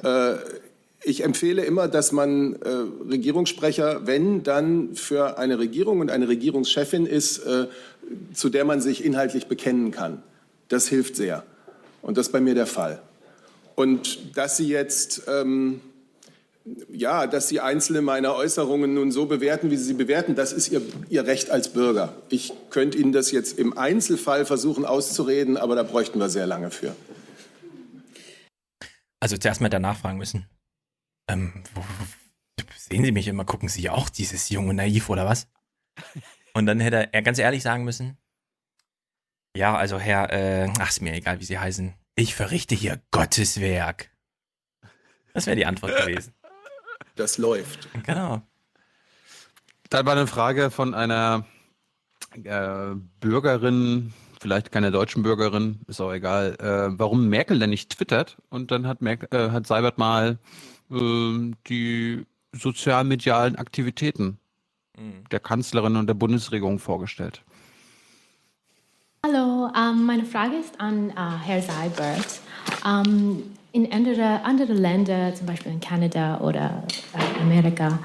Äh, ich empfehle immer, dass man äh, Regierungssprecher, wenn dann für eine Regierung und eine Regierungschefin ist, äh, zu der man sich inhaltlich bekennen kann. Das hilft sehr. Und das ist bei mir der Fall. Und dass Sie jetzt ähm, ja, dass Sie einzelne meiner Äußerungen nun so bewerten, wie Sie sie bewerten, das ist Ihr, Ihr Recht als Bürger. Ich könnte Ihnen das jetzt im Einzelfall versuchen auszureden, aber da bräuchten wir sehr lange für. Also zuerst mal danach fragen müssen. Ähm, sehen Sie mich immer, gucken Sie auch dieses junge Naiv oder was? Und dann hätte er ganz ehrlich sagen müssen, ja, also Herr, äh, ach, ist mir egal, wie Sie heißen, ich verrichte hier Gottes Werk. Das wäre die Antwort gewesen. Das läuft. Genau. Dann war eine Frage von einer äh, Bürgerin, vielleicht keine deutschen Bürgerin, ist auch egal, äh, warum Merkel denn nicht twittert. Und dann hat, Merkel, äh, hat Seibert mal äh, die sozialmedialen Aktivitäten mhm. der Kanzlerin und der Bundesregierung vorgestellt. Hallo, ähm, meine Frage ist an äh, Herr Seibert. Ähm, in andere, andere Länder, zum Beispiel in Kanada oder äh, Amerika,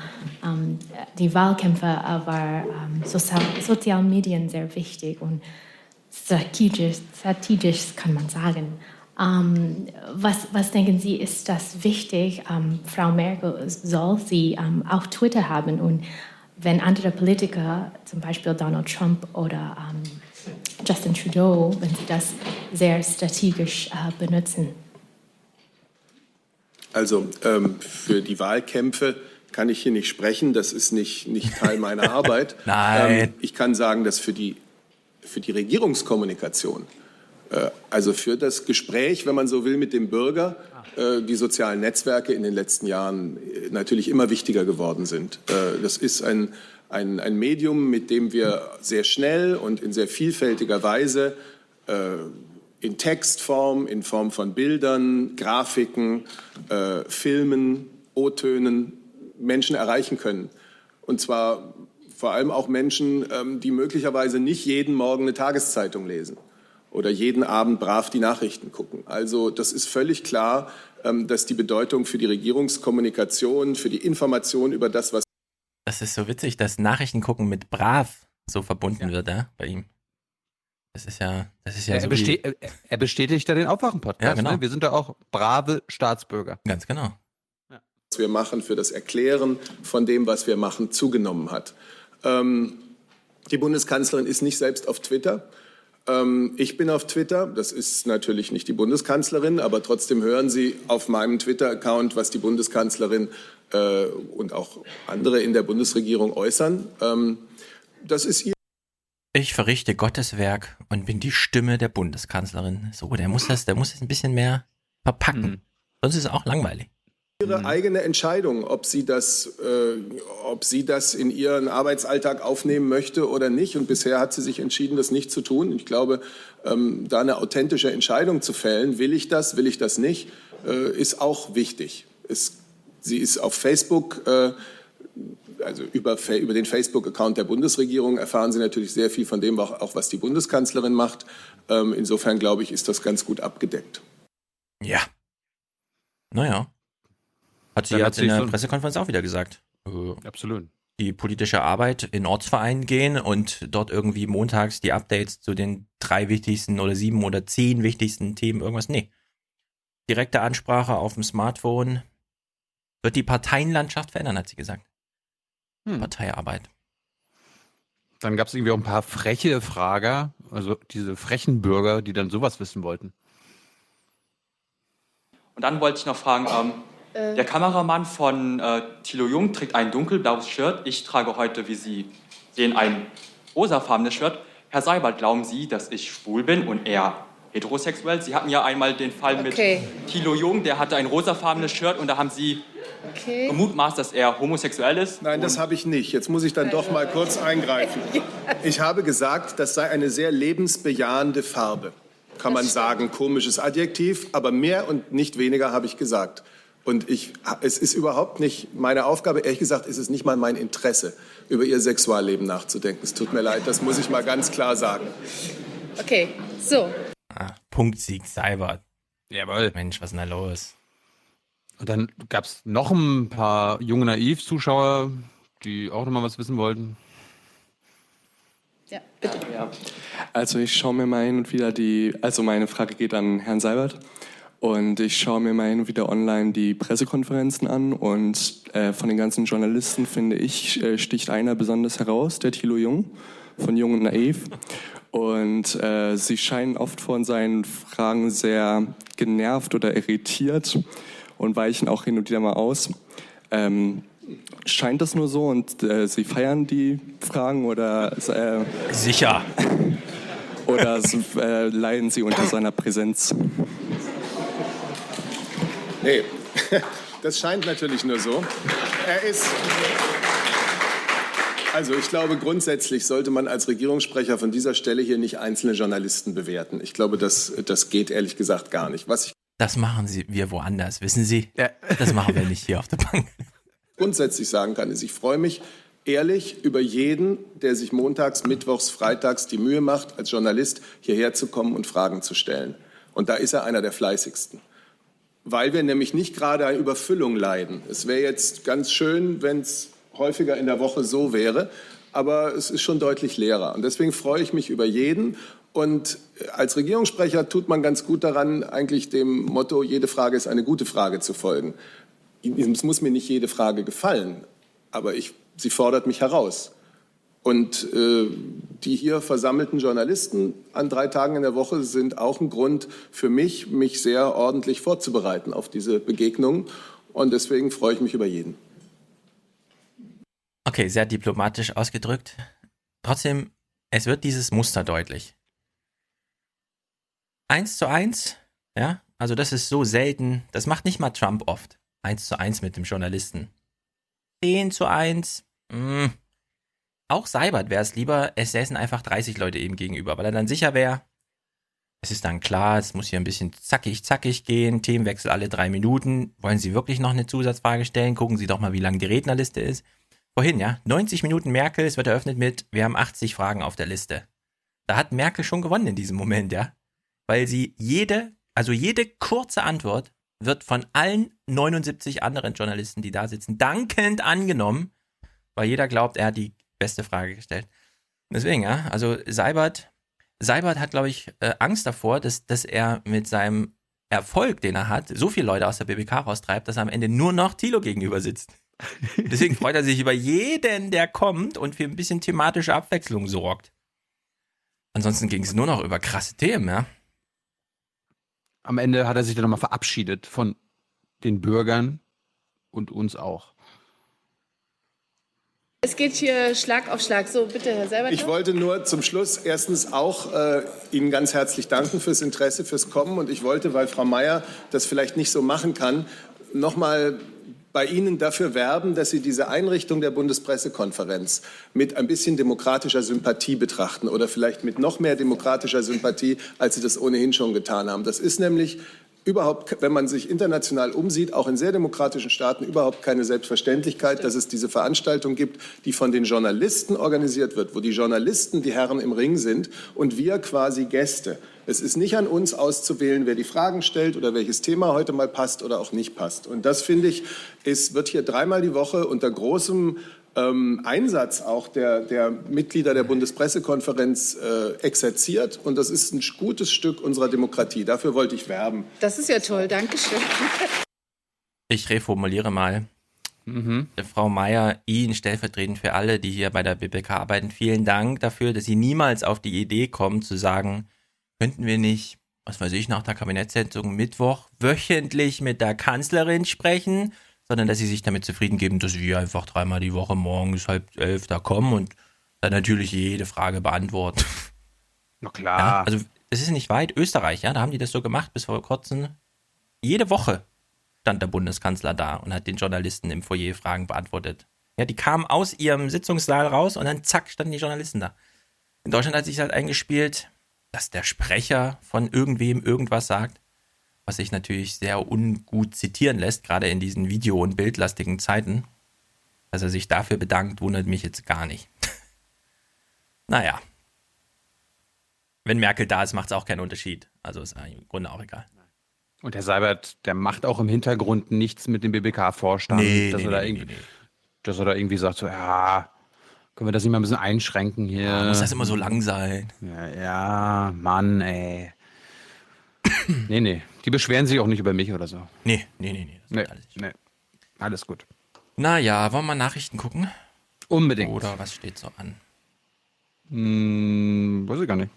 ähm, die Wahlkämpfe waren ähm, Sozial Sozialen Medien sehr wichtig und strategisch, strategisch kann man sagen. Ähm, was, was denken Sie, ist das wichtig? Ähm, Frau Merkel soll sie ähm, auch Twitter haben und wenn andere Politiker, zum Beispiel Donald Trump oder ähm, Justin Trudeau, wenn sie das sehr strategisch äh, benutzen? Also ähm, für die Wahlkämpfe kann ich hier nicht sprechen. Das ist nicht, nicht Teil meiner Arbeit. Nein. Ähm, ich kann sagen, dass für die, für die Regierungskommunikation, äh, also für das Gespräch, wenn man so will, mit dem Bürger, äh, die sozialen Netzwerke in den letzten Jahren äh, natürlich immer wichtiger geworden sind. Äh, das ist ein, ein, ein Medium, mit dem wir sehr schnell und in sehr vielfältiger Weise äh, in Textform, in Form von Bildern, Grafiken, äh, Filmen, O-Tönen Menschen erreichen können. Und zwar vor allem auch Menschen, ähm, die möglicherweise nicht jeden Morgen eine Tageszeitung lesen oder jeden Abend brav die Nachrichten gucken. Also das ist völlig klar, ähm, dass die Bedeutung für die Regierungskommunikation, für die Information über das, was... Das ist so witzig, dass Nachrichten gucken mit brav so verbunden ja. wird ja, bei ihm. Das ist ja, das ist ja er, so bestät, er bestätigt ja den Aufwachen-Podcast. Ja, genau. Ne? Wir sind da auch brave Staatsbürger. Ganz genau. Was wir machen für das Erklären von dem, was wir machen, zugenommen hat. Ähm, die Bundeskanzlerin ist nicht selbst auf Twitter. Ähm, ich bin auf Twitter. Das ist natürlich nicht die Bundeskanzlerin, aber trotzdem hören Sie auf meinem Twitter-Account, was die Bundeskanzlerin äh, und auch andere in der Bundesregierung äußern. Ähm, das ist ihr ich verrichte Gottes Werk und bin die Stimme der Bundeskanzlerin. So, der muss das, der muss das ein bisschen mehr verpacken. Mhm. Sonst ist es auch langweilig. Ihre mhm. eigene Entscheidung, ob sie das, äh, ob sie das in ihren Arbeitsalltag aufnehmen möchte oder nicht. Und bisher hat sie sich entschieden, das nicht zu tun. Ich glaube, ähm, da eine authentische Entscheidung zu fällen, will ich das, will ich das nicht, äh, ist auch wichtig. Es, sie ist auf Facebook äh, also über, über den Facebook-Account der Bundesregierung erfahren Sie natürlich sehr viel von dem, auch was die Bundeskanzlerin macht. Ähm, insofern glaube ich, ist das ganz gut abgedeckt. Ja. Naja. Hat sie jetzt in der so Pressekonferenz auch wieder gesagt. Absolut. die politische Arbeit in Ortsvereinen gehen und dort irgendwie montags die Updates zu den drei wichtigsten oder sieben oder zehn wichtigsten Themen irgendwas. Nee. Direkte Ansprache auf dem Smartphone wird die Parteienlandschaft verändern, hat sie gesagt. Hm. Parteiarbeit. Dann gab es irgendwie auch ein paar freche Frager, also diese frechen Bürger, die dann sowas wissen wollten. Und dann wollte ich noch fragen, ähm, äh. der Kameramann von äh, Thilo Jung trägt ein dunkelblaues Shirt. Ich trage heute, wie Sie sehen, ein rosafarbenes Shirt. Herr Seibert, glauben Sie, dass ich schwul bin und er heterosexuell? Sie hatten ja einmal den Fall okay. mit Thilo Jung, der hatte ein rosafarbenes Shirt und da haben Sie okay. gemutmaßt, dass er homosexuell ist. Nein, das habe ich nicht. Jetzt muss ich dann doch mal kurz eingreifen. Ich habe gesagt, das sei eine sehr lebensbejahende Farbe kann man sagen, komisches Adjektiv, aber mehr und nicht weniger habe ich gesagt. Und ich, es ist überhaupt nicht meine Aufgabe, ehrlich gesagt, ist es nicht mal mein Interesse, über ihr Sexualleben nachzudenken. Es tut mir leid, das muss ich mal ganz klar sagen. Okay, so. Ah, Punktsieg, Seibert. Jawohl. Mensch, was ist denn da los? Und dann gab es noch ein paar junge Naiv-Zuschauer, die auch noch mal was wissen wollten. Ja, bitte. Ja. Also ich schaue mir mal hin und wieder die, also meine Frage geht an Herrn Seibert. Und ich schaue mir mal hin und wieder online die Pressekonferenzen an und äh, von den ganzen Journalisten finde ich, äh, sticht einer besonders heraus, der Thilo Jung von Jung und Naiv. Und äh, sie scheinen oft von seinen Fragen sehr genervt oder irritiert und weichen auch hin und wieder mal aus. Ähm, Scheint das nur so und äh, Sie feiern die Fragen oder? Äh, Sicher. oder äh, leiden Sie unter seiner Präsenz? Nee, das scheint natürlich nur so. Er ist. Also ich glaube, grundsätzlich sollte man als Regierungssprecher von dieser Stelle hier nicht einzelne Journalisten bewerten. Ich glaube, das, das geht ehrlich gesagt gar nicht. Was ich das machen Sie wir woanders, wissen Sie? Ja. Das machen wir nicht hier auf der Bank grundsätzlich sagen kann, ist, ich freue mich ehrlich über jeden, der sich montags, mittwochs, freitags die Mühe macht, als Journalist hierher zu kommen und Fragen zu stellen. Und da ist er einer der fleißigsten. Weil wir nämlich nicht gerade an Überfüllung leiden. Es wäre jetzt ganz schön, wenn es häufiger in der Woche so wäre, aber es ist schon deutlich leerer. Und deswegen freue ich mich über jeden. Und als Regierungssprecher tut man ganz gut daran, eigentlich dem Motto, jede Frage ist eine gute Frage zu folgen es muss mir nicht jede Frage gefallen, aber ich, sie fordert mich heraus. Und äh, die hier versammelten Journalisten an drei Tagen in der Woche sind auch ein Grund für mich, mich sehr ordentlich vorzubereiten auf diese Begegnung. Und deswegen freue ich mich über jeden. Okay, sehr diplomatisch ausgedrückt. Trotzdem, es wird dieses Muster deutlich. Eins zu eins, ja, also das ist so selten, das macht nicht mal Trump oft. 1 zu 1 mit dem Journalisten. 10 zu 1. Mh. Auch Seibert wäre es lieber, es säßen einfach 30 Leute ihm gegenüber, weil er dann sicher wäre, es ist dann klar, es muss hier ein bisschen zackig, zackig gehen, Themenwechsel alle drei Minuten. Wollen Sie wirklich noch eine Zusatzfrage stellen? Gucken Sie doch mal, wie lang die Rednerliste ist. Vorhin, ja, 90 Minuten Merkel, es wird eröffnet mit, wir haben 80 Fragen auf der Liste. Da hat Merkel schon gewonnen in diesem Moment, ja. Weil sie jede, also jede kurze Antwort wird von allen 79 anderen Journalisten, die da sitzen, dankend angenommen, weil jeder glaubt, er hat die beste Frage gestellt. Deswegen, ja, also Seibert, Seibert hat, glaube ich, äh, Angst davor, dass, dass er mit seinem Erfolg, den er hat, so viele Leute aus der BBK raustreibt, dass er am Ende nur noch Thilo gegenüber sitzt. Deswegen freut er sich über jeden, der kommt und für ein bisschen thematische Abwechslung sorgt. Ansonsten ging es nur noch über krasse Themen, ja am Ende hat er sich dann nochmal verabschiedet von den Bürgern und uns auch. Es geht hier Schlag auf Schlag. So, bitte, Herr Selber. Ich wollte nur zum Schluss erstens auch äh, Ihnen ganz herzlich danken fürs Interesse, fürs Kommen. Und ich wollte, weil Frau Mayer das vielleicht nicht so machen kann, nochmal bei Ihnen dafür werben, dass Sie diese Einrichtung der Bundespressekonferenz mit ein bisschen demokratischer Sympathie betrachten oder vielleicht mit noch mehr demokratischer Sympathie, als Sie das ohnehin schon getan haben. Das ist nämlich überhaupt, wenn man sich international umsieht, auch in sehr demokratischen Staaten überhaupt keine Selbstverständlichkeit, dass es diese Veranstaltung gibt, die von den Journalisten organisiert wird, wo die Journalisten die Herren im Ring sind und wir quasi Gäste. Es ist nicht an uns auszuwählen, wer die Fragen stellt oder welches Thema heute mal passt oder auch nicht passt. Und das, finde ich, ist, wird hier dreimal die Woche unter großem ähm, Einsatz auch der, der Mitglieder der Bundespressekonferenz äh, exerziert. Und das ist ein gutes Stück unserer Demokratie. Dafür wollte ich werben. Das ist ja toll, Dankeschön. Ich reformuliere mal. Mhm. Frau Meier, Ihnen stellvertretend für alle, die hier bei der BBK arbeiten, vielen Dank dafür, dass Sie niemals auf die Idee kommen zu sagen, könnten wir nicht, was weiß ich, nach der Kabinettssitzung Mittwoch wöchentlich mit der Kanzlerin sprechen, sondern dass Sie sich damit zufrieden geben, dass wir einfach dreimal die Woche morgens halb elf da kommen und dann natürlich jede Frage beantworten. Na klar. Ja, also es ist nicht weit. Österreich, ja, da haben die das so gemacht bis vor kurzem. Jede Woche stand der Bundeskanzler da und hat den Journalisten im Foyer Fragen beantwortet. Ja, die kamen aus ihrem Sitzungssaal raus und dann zack, standen die Journalisten da. In Deutschland hat sich halt eingespielt, dass der Sprecher von irgendwem irgendwas sagt, was sich natürlich sehr ungut zitieren lässt, gerade in diesen video- und bildlastigen Zeiten. Dass er sich dafür bedankt, wundert mich jetzt gar nicht. naja. Wenn Merkel da ist, macht es auch keinen Unterschied. Also ist im Grunde auch egal. Und Herr Seibert, der macht auch im Hintergrund nichts mit dem BBK-Vorstand, Nee, dass, nee, er da nee, nee. dass er da irgendwie sagt, so, ja, können wir das nicht mal ein bisschen einschränken hier? Ja, muss das immer so lang sein? Ja, ja Mann, ey. nee, nee. Die beschweren sich auch nicht über mich oder so. Nee, nee, nee, nee. Nee, nee. Alles gut. Naja, wollen wir Nachrichten gucken? Unbedingt. Oder was steht so an? Hm, weiß ich gar nicht.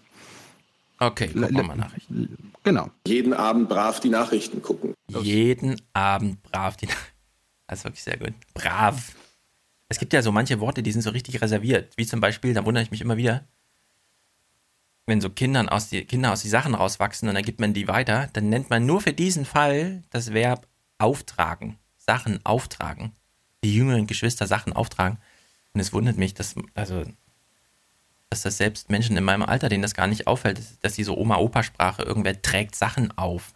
Okay, gucken wir mal Nachrichten. Genau. Jeden Abend brav die Nachrichten gucken. Jeden Abend brav die Nachrichten. Das ist wirklich sehr gut. Brav. Es gibt ja so manche Worte, die sind so richtig reserviert. Wie zum Beispiel, da wundere ich mich immer wieder, wenn so Kindern aus die, Kinder aus die Sachen rauswachsen und dann gibt man die weiter, dann nennt man nur für diesen Fall das Verb auftragen. Sachen auftragen. Die jüngeren Geschwister Sachen auftragen. Und es wundert mich, dass, also, dass das selbst Menschen in meinem Alter, denen das gar nicht auffällt, dass, dass die so Oma-Opa-Sprache, irgendwer trägt Sachen auf.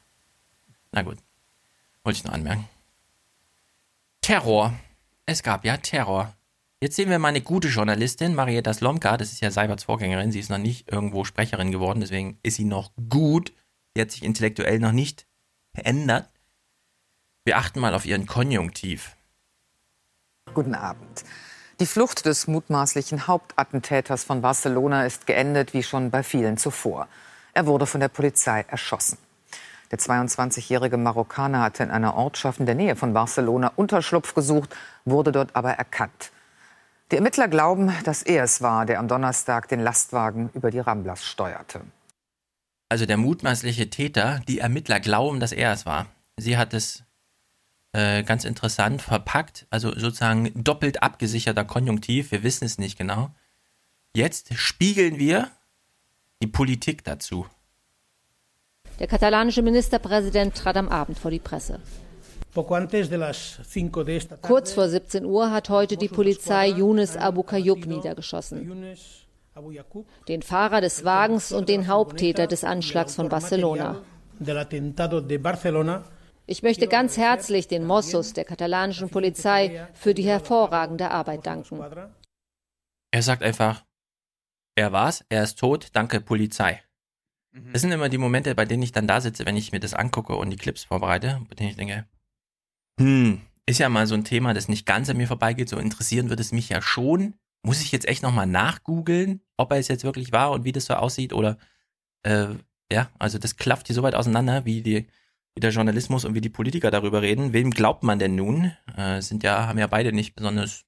Na gut. Wollte ich nur anmerken. Terror. Es gab ja Terror. Jetzt sehen wir mal eine gute Journalistin, Marietta Slomka, das ist ja Seiberts Vorgängerin, sie ist noch nicht irgendwo Sprecherin geworden, deswegen ist sie noch gut. Sie hat sich intellektuell noch nicht verändert. Wir achten mal auf ihren Konjunktiv. Guten Abend. Die Flucht des mutmaßlichen Hauptattentäters von Barcelona ist geendet, wie schon bei vielen zuvor. Er wurde von der Polizei erschossen. Der 22-jährige Marokkaner hatte in einer Ortschaft in der Nähe von Barcelona Unterschlupf gesucht, wurde dort aber erkannt. Die Ermittler glauben, dass er es war, der am Donnerstag den Lastwagen über die Ramblas steuerte. Also der mutmaßliche Täter, die Ermittler glauben, dass er es war. Sie hat es äh, ganz interessant verpackt, also sozusagen doppelt abgesicherter Konjunktiv, wir wissen es nicht genau. Jetzt spiegeln wir die Politik dazu. Der katalanische Ministerpräsident trat am Abend vor die Presse. Kurz vor 17 Uhr hat heute die Polizei Younes Abu Kayoub niedergeschossen. Den Fahrer des Wagens und den Haupttäter des Anschlags von Barcelona. Ich möchte ganz herzlich den Mossos der katalanischen Polizei für die hervorragende Arbeit danken. Er sagt einfach, er war's, er ist tot, danke Polizei. Das sind immer die Momente, bei denen ich dann da sitze, wenn ich mir das angucke und die Clips vorbereite, bei denen ich denke, hm, ist ja mal so ein Thema, das nicht ganz an mir vorbeigeht, so interessieren würde es mich ja schon. Muss ich jetzt echt nochmal nachgoogeln, ob er es jetzt wirklich war und wie das so aussieht oder, äh, ja, also das klafft hier so weit auseinander, wie die, wie der Journalismus und wie die Politiker darüber reden. Wem glaubt man denn nun? Äh, sind ja, haben ja beide nicht besonders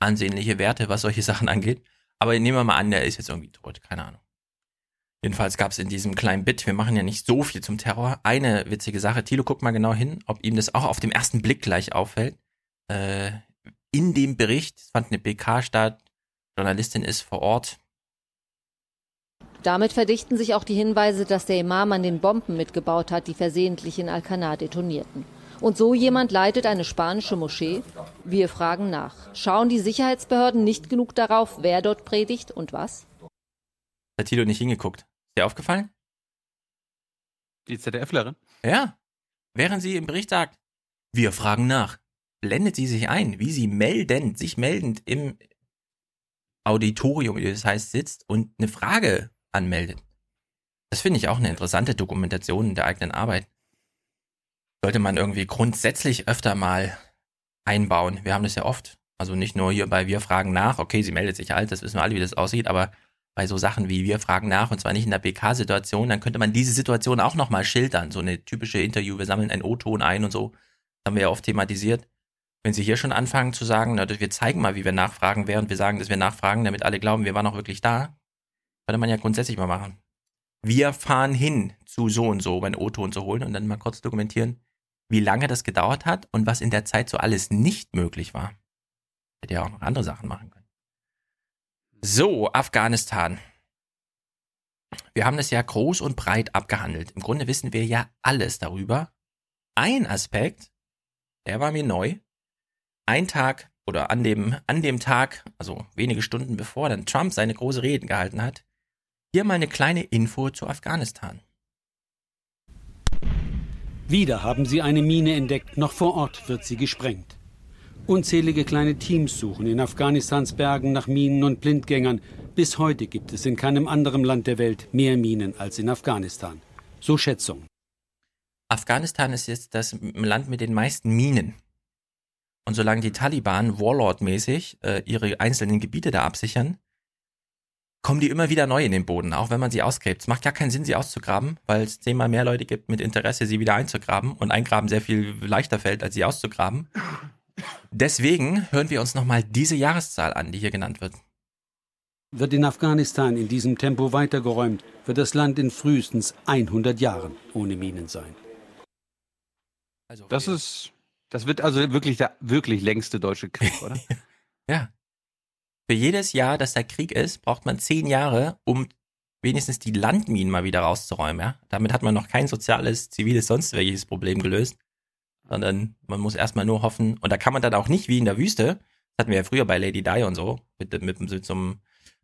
ansehnliche Werte, was solche Sachen angeht. Aber nehmen wir mal an, der ist jetzt irgendwie tot, keine Ahnung. Jedenfalls gab es in diesem kleinen Bit, wir machen ja nicht so viel zum Terror, eine witzige Sache. Thilo, guck mal genau hin, ob ihm das auch auf dem ersten Blick gleich auffällt. Äh, in dem Bericht, es fand eine BK statt, Journalistin ist vor Ort. Damit verdichten sich auch die Hinweise, dass der Imam an den Bomben mitgebaut hat, die versehentlich in Alcanar detonierten. Und so jemand leitet eine spanische Moschee? Wir fragen nach. Schauen die Sicherheitsbehörden nicht genug darauf, wer dort predigt und was? Hat Thilo nicht hingeguckt. Ist dir aufgefallen? Die ZDFlerin? Ja. Während sie im Bericht sagt, wir fragen nach, blendet sie sich ein, wie sie meldend, sich meldend im Auditorium, wie das heißt, sitzt und eine Frage anmeldet. Das finde ich auch eine interessante Dokumentation der eigenen Arbeit. Sollte man irgendwie grundsätzlich öfter mal einbauen. Wir haben das ja oft. Also nicht nur hier bei Wir fragen nach, okay, sie meldet sich alt, das wissen wir alle, wie das aussieht, aber bei so Sachen wie Wir fragen nach und zwar nicht in der BK-Situation, dann könnte man diese Situation auch nochmal schildern. So eine typische Interview, wir sammeln einen O-Ton ein und so. Das haben wir ja oft thematisiert. Wenn Sie hier schon anfangen zu sagen, na, wir zeigen mal, wie wir nachfragen, während wir sagen, dass wir nachfragen, damit alle glauben, wir waren auch wirklich da, könnte man ja grundsätzlich mal machen. Wir fahren hin zu so und so, meinen O-Ton zu holen und dann mal kurz dokumentieren, wie lange das gedauert hat und was in der Zeit so alles nicht möglich war. Hätte ja auch noch andere Sachen machen können. So, Afghanistan. Wir haben das ja groß und breit abgehandelt. Im Grunde wissen wir ja alles darüber. Ein Aspekt, der war mir neu. Ein Tag oder an dem, an dem Tag, also wenige Stunden bevor dann Trump seine große Reden gehalten hat, hier mal eine kleine Info zu Afghanistan. Wieder haben sie eine Mine entdeckt, noch vor Ort wird sie gesprengt. Unzählige kleine Teams suchen in Afghanistans Bergen nach Minen und Blindgängern. Bis heute gibt es in keinem anderen Land der Welt mehr Minen als in Afghanistan. So Schätzung. Afghanistan ist jetzt das Land mit den meisten Minen. Und solange die Taliban Warlord-mäßig äh, ihre einzelnen Gebiete da absichern, kommen die immer wieder neu in den Boden, auch wenn man sie ausgräbt. Es macht gar keinen Sinn, sie auszugraben, weil es zehnmal mehr Leute gibt mit Interesse, sie wieder einzugraben und eingraben sehr viel leichter fällt, als sie auszugraben. Deswegen hören wir uns nochmal diese Jahreszahl an, die hier genannt wird. Wird in Afghanistan in diesem Tempo weitergeräumt, wird das Land in frühestens 100 Jahren ohne Minen sein. Also das ist, das wird also wirklich der wirklich längste deutsche Krieg, oder? ja. Für jedes Jahr, dass der Krieg ist, braucht man zehn Jahre, um wenigstens die Landminen mal wieder rauszuräumen. Ja? Damit hat man noch kein soziales, ziviles, sonst welches Problem gelöst. Sondern man muss erstmal nur hoffen. Und da kann man dann auch nicht wie in der Wüste, das hatten wir ja früher bei Lady Di und so, mit, mit, mit so einem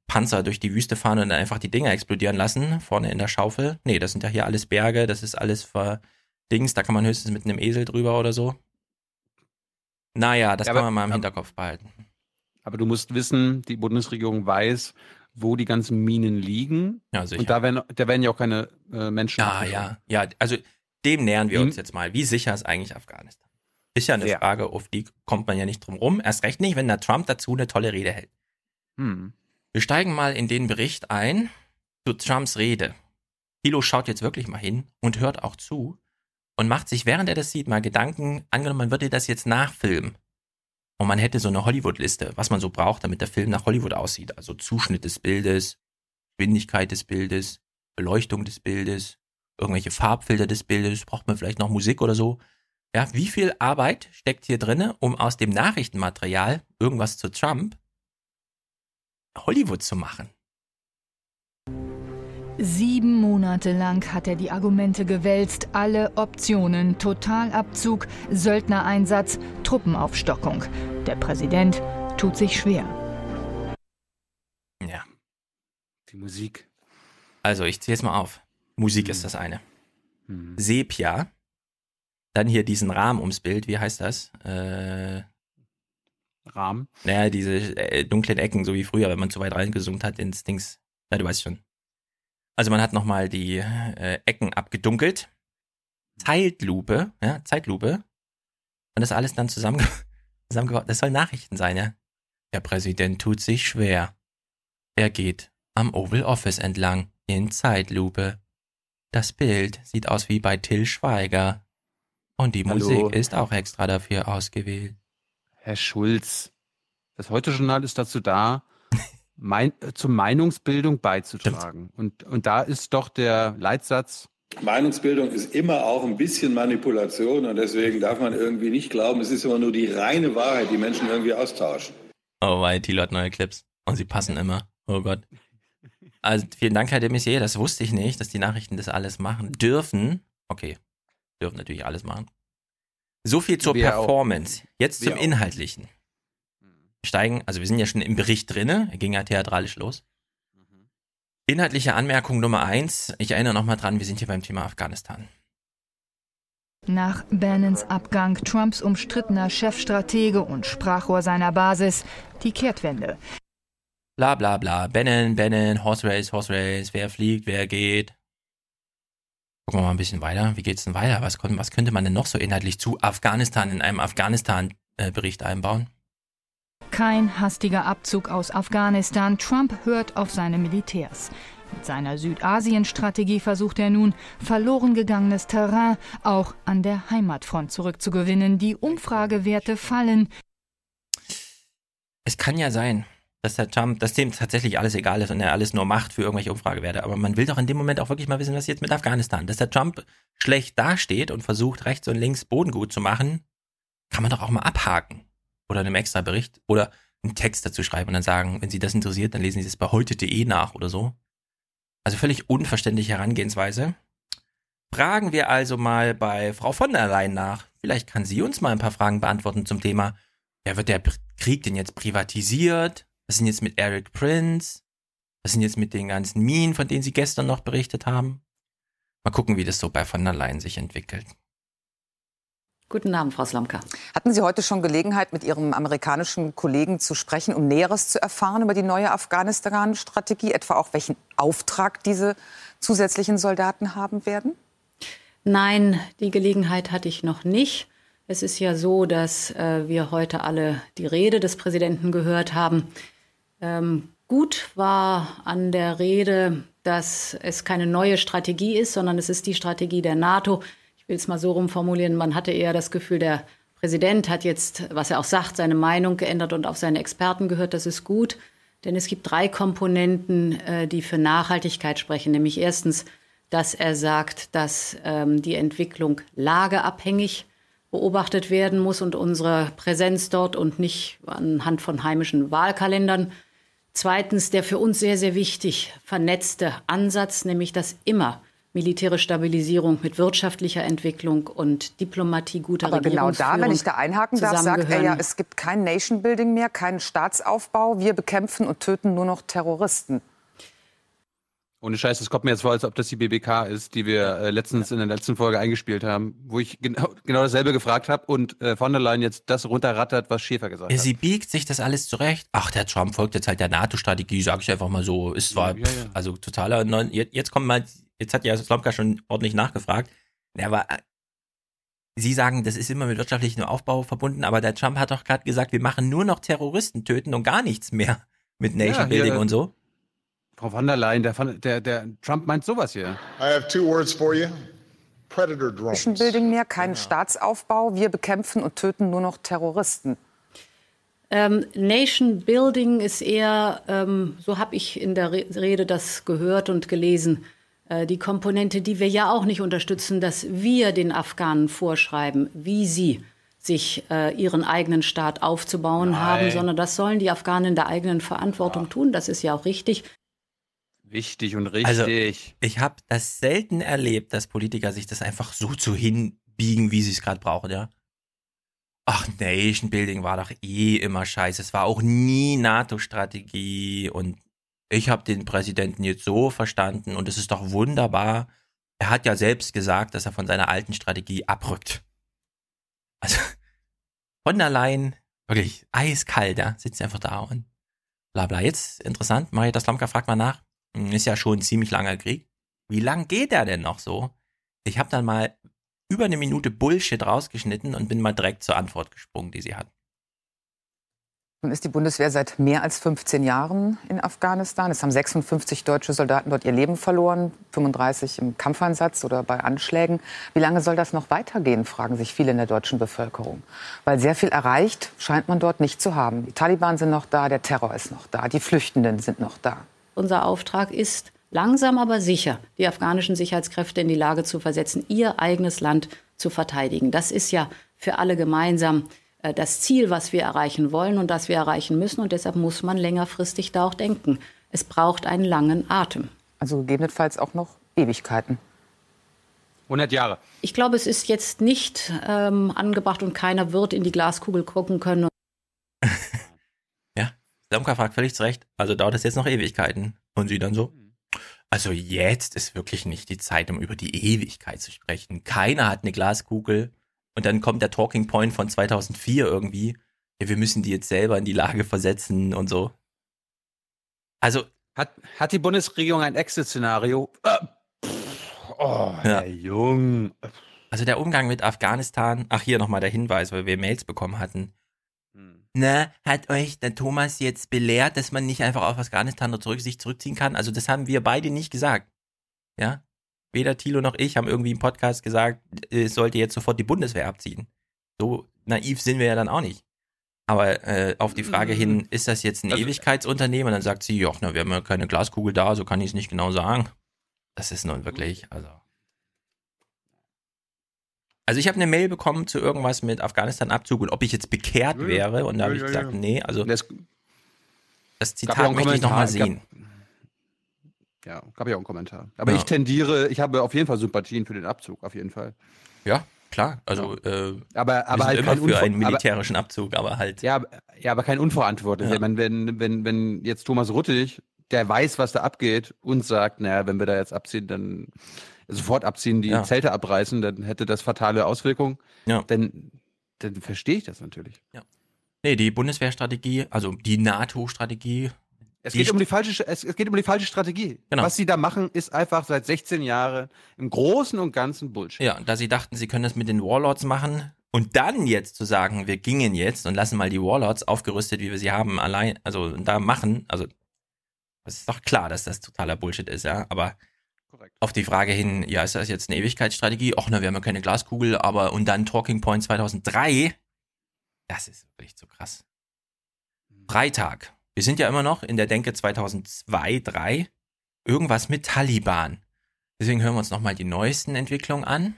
Panzer durch die Wüste fahren und dann einfach die Dinger explodieren lassen, vorne in der Schaufel. Nee, das sind ja hier alles Berge, das ist alles verdings, da kann man höchstens mit einem Esel drüber oder so. Naja, das ja, kann man mal im Hinterkopf behalten. Aber du musst wissen, die Bundesregierung weiß, wo die ganzen Minen liegen. Ja, sicher. Und da werden, da werden ja auch keine äh, Menschen. Ja, ja, ja. Also dem nähern wir uns jetzt mal. Wie sicher ist eigentlich Afghanistan? Ist ja eine ja. Frage, auf die kommt man ja nicht drum rum. Erst recht nicht, wenn der Trump dazu eine tolle Rede hält. Hm. Wir steigen mal in den Bericht ein zu Trumps Rede. Hilo schaut jetzt wirklich mal hin und hört auch zu und macht sich, während er das sieht, mal Gedanken, angenommen, man würde das jetzt nachfilmen. Und man hätte so eine Hollywood-Liste, was man so braucht, damit der Film nach Hollywood aussieht. Also Zuschnitt des Bildes, Geschwindigkeit des Bildes, Beleuchtung des Bildes, irgendwelche Farbfilter des Bildes, braucht man vielleicht noch Musik oder so. Ja, wie viel Arbeit steckt hier drinne, um aus dem Nachrichtenmaterial irgendwas zu Trump Hollywood zu machen? Sieben Monate lang hat er die Argumente gewälzt, alle Optionen, Totalabzug, Söldnereinsatz, Truppenaufstockung. Der Präsident tut sich schwer. Ja. Die Musik. Also, ich zähle es mal auf. Musik hm. ist das eine. Hm. Sepia. Dann hier diesen Rahmen ums Bild. Wie heißt das? Äh, Rahmen? Naja, diese äh, dunklen Ecken, so wie früher, wenn man zu weit reingesungen hat ins Dings. Na, du weißt schon. Also man hat nochmal die äh, Ecken abgedunkelt. Zeitlupe, ja, Zeitlupe. Und das alles dann zusammen, zusammengebaut. Das soll Nachrichten sein, ja. Der Präsident tut sich schwer. Er geht am Oval Office entlang in Zeitlupe. Das Bild sieht aus wie bei Till Schweiger. Und die Hallo. Musik ist auch extra dafür ausgewählt. Herr Schulz, das Heute-Journal ist dazu da, mein, zur Meinungsbildung beizutragen. Und, und da ist doch der Leitsatz. Meinungsbildung ist immer auch ein bisschen Manipulation und deswegen darf man irgendwie nicht glauben, es ist immer nur die reine Wahrheit, die Menschen irgendwie austauschen. Oh, weil Thilo hat neue Clips und sie passen immer. Oh Gott. Also vielen Dank, Herr de Maizière, das wusste ich nicht, dass die Nachrichten das alles machen dürfen. Okay, dürfen natürlich alles machen. So viel zur Wir Performance. Auch. Jetzt zum Wir Inhaltlichen. Auch steigen, also wir sind ja schon im Bericht drinne, er ging ja theatralisch los. Inhaltliche Anmerkung Nummer eins, ich erinnere nochmal dran, wir sind hier beim Thema Afghanistan. Nach Bannons Abgang Trumps umstrittener Chefstratege und Sprachrohr seiner Basis die Kehrtwende. Bla bla bla, Bannon, Bannon, Horse Race, Horse Race, wer fliegt, wer geht. Gucken wir mal ein bisschen weiter. Wie geht's denn weiter? Was, was könnte man denn noch so inhaltlich zu Afghanistan in einem Afghanistan-Bericht einbauen? Kein hastiger Abzug aus Afghanistan. Trump hört auf seine Militärs. Mit seiner Südasien-Strategie versucht er nun, verloren gegangenes Terrain auch an der Heimatfront zurückzugewinnen. Die Umfragewerte fallen. Es kann ja sein, dass der Trump, dass dem tatsächlich alles egal ist und er alles nur macht für irgendwelche Umfragewerte. Aber man will doch in dem Moment auch wirklich mal wissen, was jetzt mit Afghanistan. Dass der Trump schlecht dasteht und versucht, rechts und links Boden gut zu machen, kann man doch auch mal abhaken. Oder in einem extra Bericht oder einen Text dazu schreiben und dann sagen, wenn Sie das interessiert, dann lesen Sie es bei heute.de nach oder so. Also völlig unverständliche Herangehensweise. Fragen wir also mal bei Frau von der Leyen nach. Vielleicht kann sie uns mal ein paar Fragen beantworten zum Thema, ja, wird der Krieg denn jetzt privatisiert? Was ist denn jetzt mit Eric Prince? Was ist denn jetzt mit den ganzen Minen, von denen Sie gestern noch berichtet haben? Mal gucken, wie das so bei von der Leyen sich entwickelt. Guten Abend, Frau Slomka. Hatten Sie heute schon Gelegenheit, mit Ihrem amerikanischen Kollegen zu sprechen, um Näheres zu erfahren über die neue Afghanistan-Strategie, etwa auch welchen Auftrag diese zusätzlichen Soldaten haben werden? Nein, die Gelegenheit hatte ich noch nicht. Es ist ja so, dass äh, wir heute alle die Rede des Präsidenten gehört haben. Ähm, gut war an der Rede, dass es keine neue Strategie ist, sondern es ist die Strategie der NATO, will es mal so rumformulieren, man hatte eher das Gefühl, der Präsident hat jetzt, was er auch sagt, seine Meinung geändert und auf seine Experten gehört. Das ist gut, denn es gibt drei Komponenten, äh, die für Nachhaltigkeit sprechen. Nämlich erstens, dass er sagt, dass ähm, die Entwicklung lageabhängig beobachtet werden muss und unsere Präsenz dort und nicht anhand von heimischen Wahlkalendern. Zweitens, der für uns sehr, sehr wichtig vernetzte Ansatz, nämlich dass immer militärische Stabilisierung mit wirtschaftlicher Entwicklung und Diplomatie guter Aber genau da, wenn ich da einhaken darf, sagt er ja, es gibt kein Nation Building mehr, keinen Staatsaufbau. Wir bekämpfen und töten nur noch Terroristen. Ohne Scheiß, es kommt mir jetzt vor, als ob das die BBK ist, die wir äh, letztens in der letzten Folge eingespielt haben, wo ich genau, genau dasselbe gefragt habe und äh, von der Leyen jetzt das runterrattert, was Schäfer gesagt ja, hat. Sie biegt sich das alles zurecht. Ach, der Trump folgt jetzt halt der NATO-Strategie, sage ich einfach mal so. Ist zwar, ja, ja, pff, also totaler, jetzt, jetzt kommen mal jetzt hat ja Slomka schon ordentlich nachgefragt. Ja, aber äh, Sie sagen, das ist immer mit wirtschaftlichem Aufbau verbunden, aber der Trump hat doch gerade gesagt, wir machen nur noch Terroristen töten und gar nichts mehr mit Nation Building ja, und so. Frau von der Leyen, der, der, der Trump meint sowas hier. I have two words for you. Predator drones. Nation Building mehr, keinen genau. Staatsaufbau. Wir bekämpfen und töten nur noch Terroristen. Ähm, Nation Building ist eher, ähm, so habe ich in der Rede das gehört und gelesen, äh, die Komponente, die wir ja auch nicht unterstützen, dass wir den Afghanen vorschreiben, wie sie sich äh, ihren eigenen Staat aufzubauen Nein. haben, sondern das sollen die Afghanen in der eigenen Verantwortung ja. tun. Das ist ja auch richtig. Wichtig und richtig. Also, ich habe das selten erlebt, dass Politiker sich das einfach so zu hinbiegen, wie sie es gerade brauchen, ja. Ach, Nation Building war doch eh immer scheiße. Es war auch nie NATO-Strategie und ich habe den Präsidenten jetzt so verstanden und es ist doch wunderbar. Er hat ja selbst gesagt, dass er von seiner alten Strategie abrückt. Also von der Leyen, wirklich eiskalt, ja, sitzt einfach da und bla bla. Jetzt interessant, Marita Slomka fragt mal nach. Hm, ist ja schon ein ziemlich langer Krieg. Wie lang geht der denn noch so? Ich habe dann mal über eine Minute Bullshit rausgeschnitten und bin mal direkt zur Antwort gesprungen, die sie hat. Nun ist die Bundeswehr seit mehr als 15 Jahren in Afghanistan. Es haben 56 deutsche Soldaten dort ihr Leben verloren, 35 im Kampfeinsatz oder bei Anschlägen. Wie lange soll das noch weitergehen, fragen sich viele in der deutschen Bevölkerung. Weil sehr viel erreicht scheint man dort nicht zu haben. Die Taliban sind noch da, der Terror ist noch da, die Flüchtenden sind noch da. Unser Auftrag ist, langsam aber sicher die afghanischen Sicherheitskräfte in die Lage zu versetzen, ihr eigenes Land zu verteidigen. Das ist ja für alle gemeinsam äh, das Ziel, was wir erreichen wollen und das wir erreichen müssen. Und deshalb muss man längerfristig da auch denken. Es braucht einen langen Atem. Also gegebenenfalls auch noch Ewigkeiten. 100 Jahre. Ich glaube, es ist jetzt nicht ähm, angebracht und keiner wird in die Glaskugel gucken können. Samka fragt völlig zu Recht. Also dauert es jetzt noch Ewigkeiten. Und sie dann so? Also jetzt ist wirklich nicht die Zeit, um über die Ewigkeit zu sprechen. Keiner hat eine Glaskugel. Und dann kommt der Talking Point von 2004 irgendwie. Ja, wir müssen die jetzt selber in die Lage versetzen und so. Also. Hat, hat die Bundesregierung ein Exit-Szenario? Äh, oh, ja. Jung. Also der Umgang mit Afghanistan, ach hier nochmal der Hinweis, weil wir Mails bekommen hatten. Na, hat euch der Thomas jetzt belehrt, dass man nicht einfach auf Afghanistan zurück, sich zurückziehen kann? Also das haben wir beide nicht gesagt. Ja? Weder Thilo noch ich haben irgendwie im Podcast gesagt, es sollte jetzt sofort die Bundeswehr abziehen. So naiv sind wir ja dann auch nicht. Aber äh, auf die Frage hin, mhm. ist das jetzt ein also, Ewigkeitsunternehmen? Und dann sagt sie, ja, na, wir haben ja keine Glaskugel da, so kann ich es nicht genau sagen. Das ist nun wirklich, also. Also ich habe eine Mail bekommen zu irgendwas mit Afghanistan-Abzug und ob ich jetzt bekehrt wäre. Und da habe ich gesagt, nee, also das, das Zitat möchte ich nochmal sehen. ja, gab ja auch einen Kommentar. Aber ja. ich tendiere, ich habe auf jeden Fall Sympathien für den Abzug, auf jeden Fall. Ja, klar. Also ja. äh, aber, aber halt immer für einen militärischen aber, Abzug, aber halt. Ja, ja, aber kein unverantwortlicher. Ja. Wenn, wenn, wenn jetzt Thomas Ruttig, der weiß, was da abgeht, uns sagt, naja, wenn wir da jetzt abziehen, dann sofort abziehen, die ja. Zelte abreißen, dann hätte das fatale Auswirkungen. Ja. Dann, dann verstehe ich das natürlich. Ja. Nee, die Bundeswehrstrategie, also die NATO-Strategie. Es geht, um die falsche, es, es, geht um die falsche Strategie. Genau. Was sie da machen, ist einfach seit 16 Jahren im Großen und Ganzen Bullshit. Ja, da sie dachten, sie können das mit den Warlords machen und dann jetzt zu sagen, wir gingen jetzt und lassen mal die Warlords aufgerüstet, wie wir sie haben, allein, also da machen, also das ist doch klar, dass das totaler Bullshit ist, ja, aber. Auf die Frage hin, ja, ist das jetzt eine Ewigkeitsstrategie? Ach, na, wir haben ja keine Glaskugel, aber und dann Talking Point 2003, das ist wirklich zu krass. Freitag. Wir sind ja immer noch in der Denke 2002, 3. Irgendwas mit Taliban. Deswegen hören wir uns nochmal die neuesten Entwicklungen an.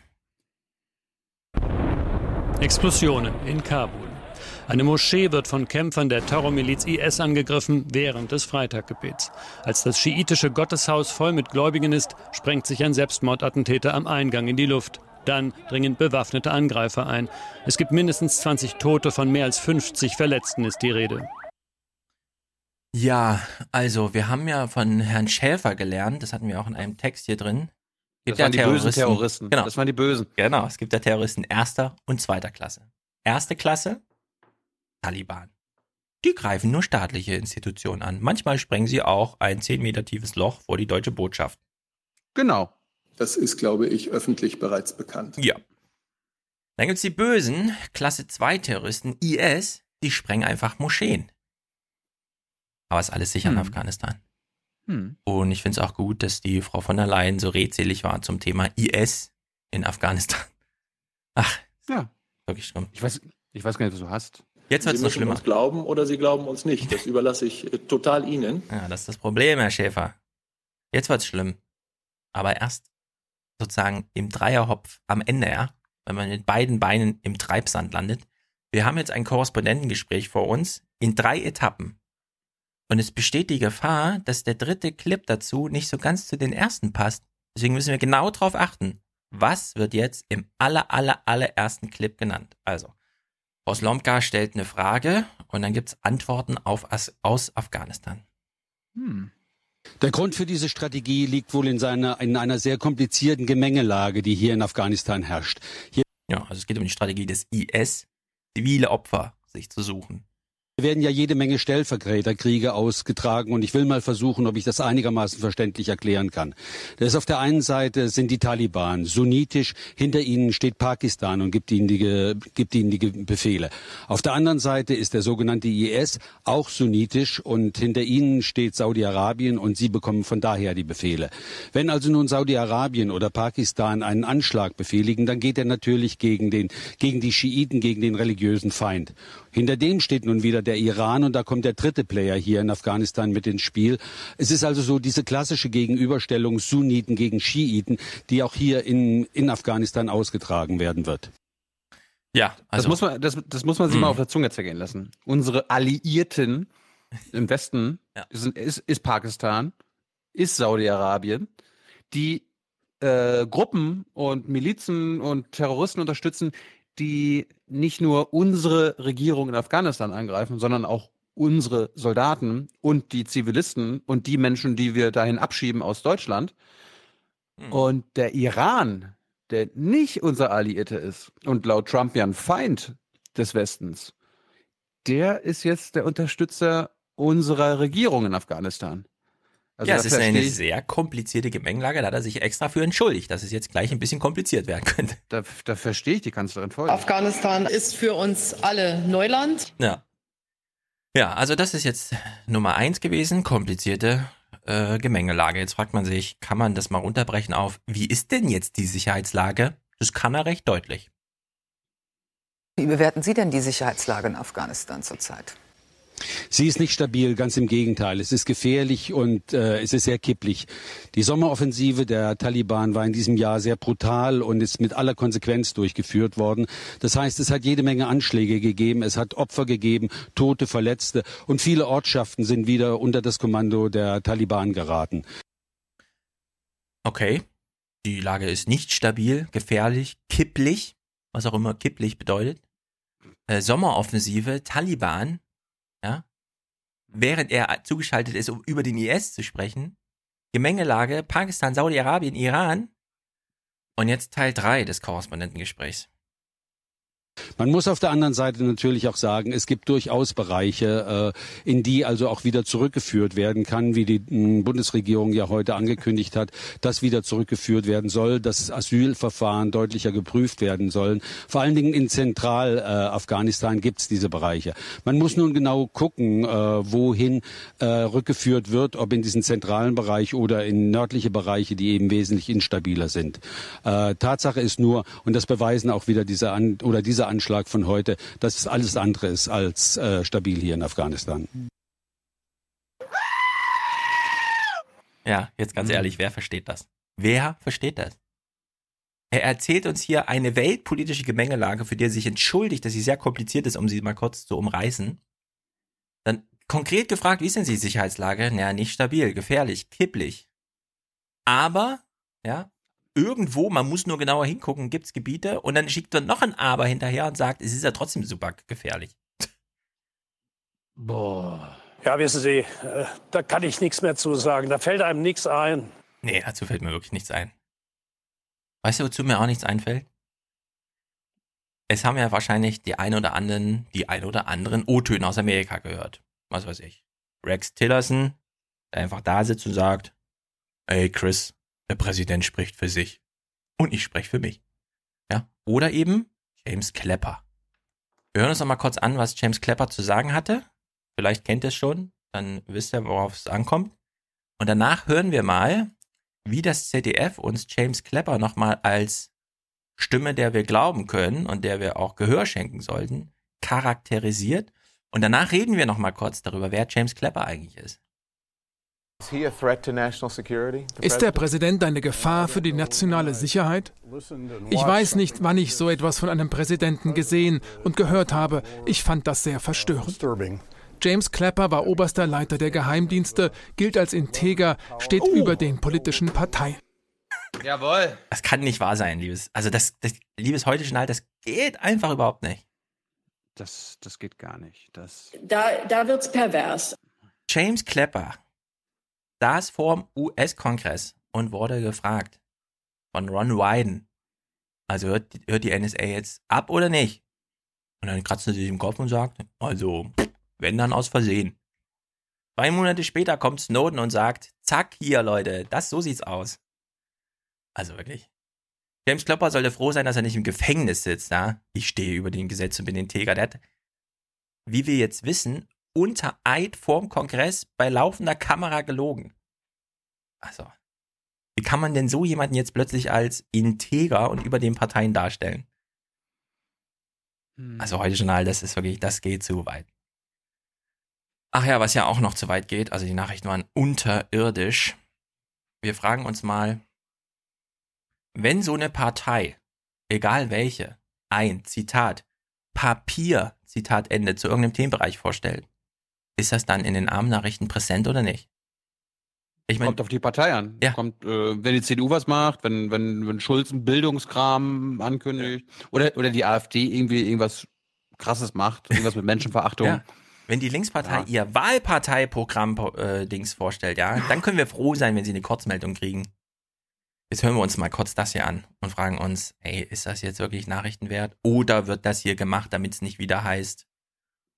Explosionen in Kabul. Eine Moschee wird von Kämpfern der Terrormiliz IS angegriffen während des Freitaggebets. Als das schiitische Gotteshaus voll mit Gläubigen ist, sprengt sich ein Selbstmordattentäter am Eingang in die Luft. Dann dringen bewaffnete Angreifer ein. Es gibt mindestens 20 Tote, von mehr als 50 Verletzten ist die Rede. Ja, also wir haben ja von Herrn Schäfer gelernt, das hatten wir auch in einem Text hier drin. Gibt das ja waren die Terroristen. bösen Terroristen. Genau. Das waren die bösen. Genau, es gibt ja Terroristen erster und zweiter Klasse. Erste Klasse, Taliban. Die greifen nur staatliche Institutionen an. Manchmal sprengen sie auch ein 10 Meter tiefes Loch vor die deutsche Botschaft. Genau. Das ist, glaube ich, öffentlich bereits bekannt. Ja. Dann gibt es die bösen Klasse 2 Terroristen, IS, die sprengen einfach Moscheen. Aber ist alles sicher hm. in Afghanistan. Hm. Und ich finde es auch gut, dass die Frau von der Leyen so redselig war zum Thema IS in Afghanistan. Ach, ja. Wirklich schlimm. Ich weiß, ich weiß gar nicht, was du hast. Jetzt wird es noch schlimmer. uns glauben oder Sie glauben uns nicht. Das überlasse ich äh, total Ihnen. Ja, das ist das Problem, Herr Schäfer. Jetzt wird es schlimm. Aber erst sozusagen im Dreierhopf am Ende, ja, wenn man mit beiden Beinen im Treibsand landet. Wir haben jetzt ein Korrespondentengespräch vor uns in drei Etappen. Und es besteht die Gefahr, dass der dritte Clip dazu nicht so ganz zu den ersten passt. Deswegen müssen wir genau darauf achten. Was wird jetzt im aller, aller, allerersten Clip genannt? Also, Oslomka stellt eine Frage und dann gibt es Antworten auf, aus Afghanistan. Hm. Der Grund für diese Strategie liegt wohl in, seiner, in einer sehr komplizierten Gemengelage, die hier in Afghanistan herrscht. Hier ja, also es geht um die Strategie des IS, zivile Opfer sich zu suchen werden ja jede Menge Stellvertreterkriege ausgetragen und ich will mal versuchen, ob ich das einigermaßen verständlich erklären kann. Das ist auf der einen Seite sind die Taliban sunnitisch, hinter ihnen steht Pakistan und gibt ihnen die, gibt ihnen die Befehle. Auf der anderen Seite ist der sogenannte IS auch sunnitisch und hinter ihnen steht Saudi-Arabien und sie bekommen von daher die Befehle. Wenn also nun Saudi-Arabien oder Pakistan einen Anschlag befehligen, dann geht er natürlich gegen den, gegen die Schiiten, gegen den religiösen Feind. Hinter dem steht nun wieder der Iran und da kommt der dritte Player hier in Afghanistan mit ins Spiel. Es ist also so diese klassische Gegenüberstellung Sunniten gegen Schiiten, die auch hier in, in Afghanistan ausgetragen werden wird. Ja, also. Das muss man, das, das muss man sich hm. mal auf der Zunge zergehen lassen. Unsere Alliierten im Westen ja. ist, ist, ist Pakistan, ist Saudi-Arabien, die äh, Gruppen und Milizen und Terroristen unterstützen, die nicht nur unsere Regierung in Afghanistan angreifen, sondern auch unsere Soldaten und die Zivilisten und die Menschen, die wir dahin abschieben aus Deutschland. Hm. Und der Iran, der nicht unser Alliierte ist und laut Trump ja ein Feind des Westens, der ist jetzt der Unterstützer unserer Regierung in Afghanistan. Also ja, es ist eine sehr komplizierte Gemengelage, da hat er sich extra für entschuldigt, dass es jetzt gleich ein bisschen kompliziert werden könnte. Da, da verstehe ich die Kanzlerin voll. Afghanistan ist für uns alle Neuland. Ja. Ja, also das ist jetzt Nummer eins gewesen, komplizierte äh, Gemengelage. Jetzt fragt man sich, kann man das mal runterbrechen auf, wie ist denn jetzt die Sicherheitslage? Das kann er recht deutlich. Wie bewerten Sie denn die Sicherheitslage in Afghanistan zurzeit? Sie ist nicht stabil, ganz im Gegenteil. Es ist gefährlich und äh, es ist sehr kipplig. Die Sommeroffensive der Taliban war in diesem Jahr sehr brutal und ist mit aller Konsequenz durchgeführt worden. Das heißt, es hat jede Menge Anschläge gegeben, es hat Opfer gegeben, Tote, Verletzte und viele Ortschaften sind wieder unter das Kommando der Taliban geraten. Okay, die Lage ist nicht stabil, gefährlich, kipplich, was auch immer kipplich bedeutet. Äh, Sommeroffensive, Taliban, ja, während er zugeschaltet ist, um über den IS zu sprechen. Gemengelage Pakistan, Saudi-Arabien, Iran. Und jetzt Teil 3 des Korrespondentengesprächs. Man muss auf der anderen Seite natürlich auch sagen, es gibt durchaus Bereiche, äh, in die also auch wieder zurückgeführt werden kann, wie die Bundesregierung ja heute angekündigt hat, dass wieder zurückgeführt werden soll, dass Asylverfahren deutlicher geprüft werden sollen. Vor allen Dingen in Zentralafghanistan äh, gibt es diese Bereiche. Man muss nun genau gucken, äh, wohin rückgeführt wird, ob in diesen zentralen Bereich oder in nördliche Bereiche, die eben wesentlich instabiler sind. Tatsache ist nur, und das beweisen auch wieder diese oder diese Anschlag von heute, dass es alles andere ist als äh, stabil hier in Afghanistan. Ja, jetzt ganz mhm. ehrlich, wer versteht das? Wer versteht das? Er erzählt uns hier eine weltpolitische Gemengelage, für die er sich entschuldigt, dass sie sehr kompliziert ist, um sie mal kurz zu umreißen. Dann konkret gefragt, wie ist denn die Sicherheitslage? Naja, nicht stabil, gefährlich, kipplig. Aber, ja, irgendwo, man muss nur genauer hingucken, gibt es Gebiete und dann schickt er noch ein Aber hinterher und sagt, es ist ja trotzdem super gefährlich. Boah. Ja, wissen Sie, äh, da kann ich nichts mehr zu sagen. Da fällt einem nichts ein. Nee, dazu fällt mir wirklich nichts ein. Weißt du, wozu mir auch nichts einfällt? Es haben ja wahrscheinlich die ein oder anderen, die ein oder anderen O-Töne aus Amerika gehört. Was weiß ich. Rex Tillerson, der einfach da sitzt und sagt, ey Chris, der Präsident spricht für sich. Und ich spreche für mich. Ja. Oder eben James Klepper. Wir hören uns noch mal kurz an, was James Klepper zu sagen hatte. Vielleicht kennt ihr es schon, dann wisst ihr, worauf es ankommt. Und danach hören wir mal, wie das ZDF uns James Klepper nochmal als Stimme, der wir glauben können und der wir auch Gehör schenken sollten, charakterisiert. Und danach reden wir nochmal kurz darüber, wer James Klepper eigentlich ist. Ist der Präsident eine Gefahr für die nationale Sicherheit? Ich weiß nicht, wann ich so etwas von einem Präsidenten gesehen und gehört habe. Ich fand das sehr verstörend. James Clapper war oberster Leiter der Geheimdienste, gilt als integer, steht oh. über den politischen Parteien. Jawohl. Das kann nicht wahr sein, liebes. Also das, das liebes heute Journal, das geht einfach überhaupt nicht. Das, das geht gar nicht. Das da, da wird's pervers. James Clapper saß vorm US-Kongress und wurde gefragt von Ron Wyden. Also hört, hört die NSA jetzt ab oder nicht? Und dann kratzt er sich im Kopf und sagt, also, wenn dann aus Versehen. Zwei Monate später kommt Snowden und sagt, zack, hier Leute, das, so sieht's aus. Also wirklich. James Klopper sollte froh sein, dass er nicht im Gefängnis sitzt, ja? Ich stehe über dem Gesetz und bin integer. Der hat, wie wir jetzt wissen, unter Eid vorm Kongress bei laufender Kamera gelogen. Also, wie kann man denn so jemanden jetzt plötzlich als integer und über den Parteien darstellen? Hm. Also heute Journal, das ist wirklich, das geht zu weit. Ach ja, was ja auch noch zu weit geht, also die Nachrichten waren unterirdisch. Wir fragen uns mal, wenn so eine Partei, egal welche, ein Zitat, Papier, Zitat Ende, zu irgendeinem Themenbereich vorstellt, ist das dann in den Armnachrichten präsent oder nicht? Ich mein, Kommt auf die Partei an. Ja. Kommt, äh, wenn die CDU was macht, wenn, wenn, wenn Schulz einen Bildungskram ankündigt oder, oder die AfD irgendwie irgendwas krasses macht, irgendwas mit Menschenverachtung. Ja. Wenn die Linkspartei ja. ihr Wahlparteiprogramm äh, Dings vorstellt, ja, dann können wir froh sein, wenn sie eine Kurzmeldung kriegen. Jetzt hören wir uns mal kurz das hier an und fragen uns, ey, ist das jetzt wirklich Nachrichtenwert? Oder wird das hier gemacht, damit es nicht wieder heißt,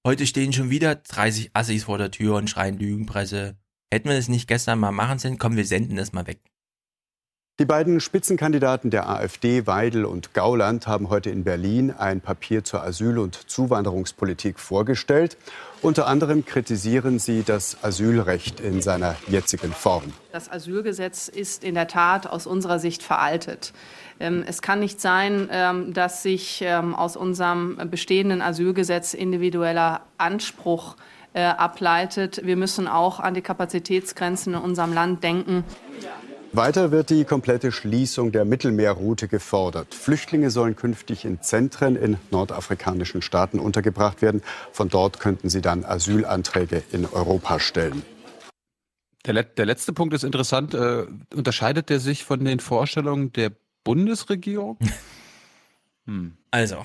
Heute stehen schon wieder 30 Assis vor der Tür und schreien Lügenpresse. Hätten wir das nicht gestern mal machen sollen, komm, wir senden das mal weg. Die beiden Spitzenkandidaten der AfD, Weidel und Gauland, haben heute in Berlin ein Papier zur Asyl- und Zuwanderungspolitik vorgestellt. Unter anderem kritisieren sie das Asylrecht in seiner jetzigen Form. Das Asylgesetz ist in der Tat aus unserer Sicht veraltet. Ähm, es kann nicht sein, ähm, dass sich ähm, aus unserem bestehenden Asylgesetz individueller Anspruch äh, ableitet. Wir müssen auch an die Kapazitätsgrenzen in unserem Land denken. Weiter wird die komplette Schließung der Mittelmeerroute gefordert. Flüchtlinge sollen künftig in Zentren in nordafrikanischen Staaten untergebracht werden. Von dort könnten sie dann Asylanträge in Europa stellen. Der, der letzte Punkt ist interessant. Äh, unterscheidet der sich von den Vorstellungen der Bundesregierung? hm. Also,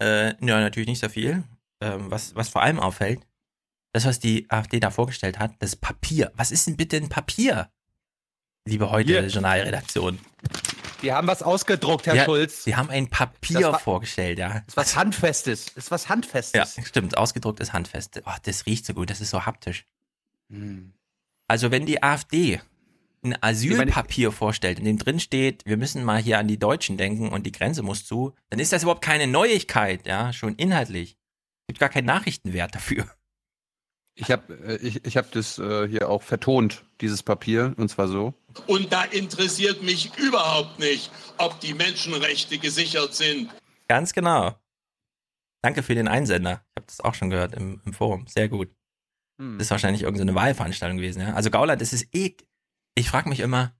äh, ja, natürlich nicht so viel. Ähm, was, was vor allem auffällt, das, was die AfD da vorgestellt hat, das Papier. Was ist denn bitte ein Papier? Liebe heute Hier. Journalredaktion. Die haben was ausgedruckt, Herr ja, Schulz. Sie haben ein Papier war, vorgestellt, ja. Ist was Handfestes. Ist was Handfestes. Ja, stimmt. Ausgedrucktes Handfest. Oh, das riecht so gut. Das ist so haptisch. Hm. Also, wenn die AfD ein Asylpapier vorstellt, in dem drin steht, wir müssen mal hier an die Deutschen denken und die Grenze muss zu, dann ist das überhaupt keine Neuigkeit, ja, schon inhaltlich. Es gibt gar keinen Nachrichtenwert dafür. Ich habe äh, ich, ich hab das äh, hier auch vertont, dieses Papier, und zwar so. Und da interessiert mich überhaupt nicht, ob die Menschenrechte gesichert sind. Ganz genau. Danke für den Einsender. Ich habe das auch schon gehört im, im Forum. Sehr gut. Hm. Das ist wahrscheinlich irgendeine Wahlveranstaltung gewesen. Ja? Also Gauland, das ist eh. Ich frage mich immer,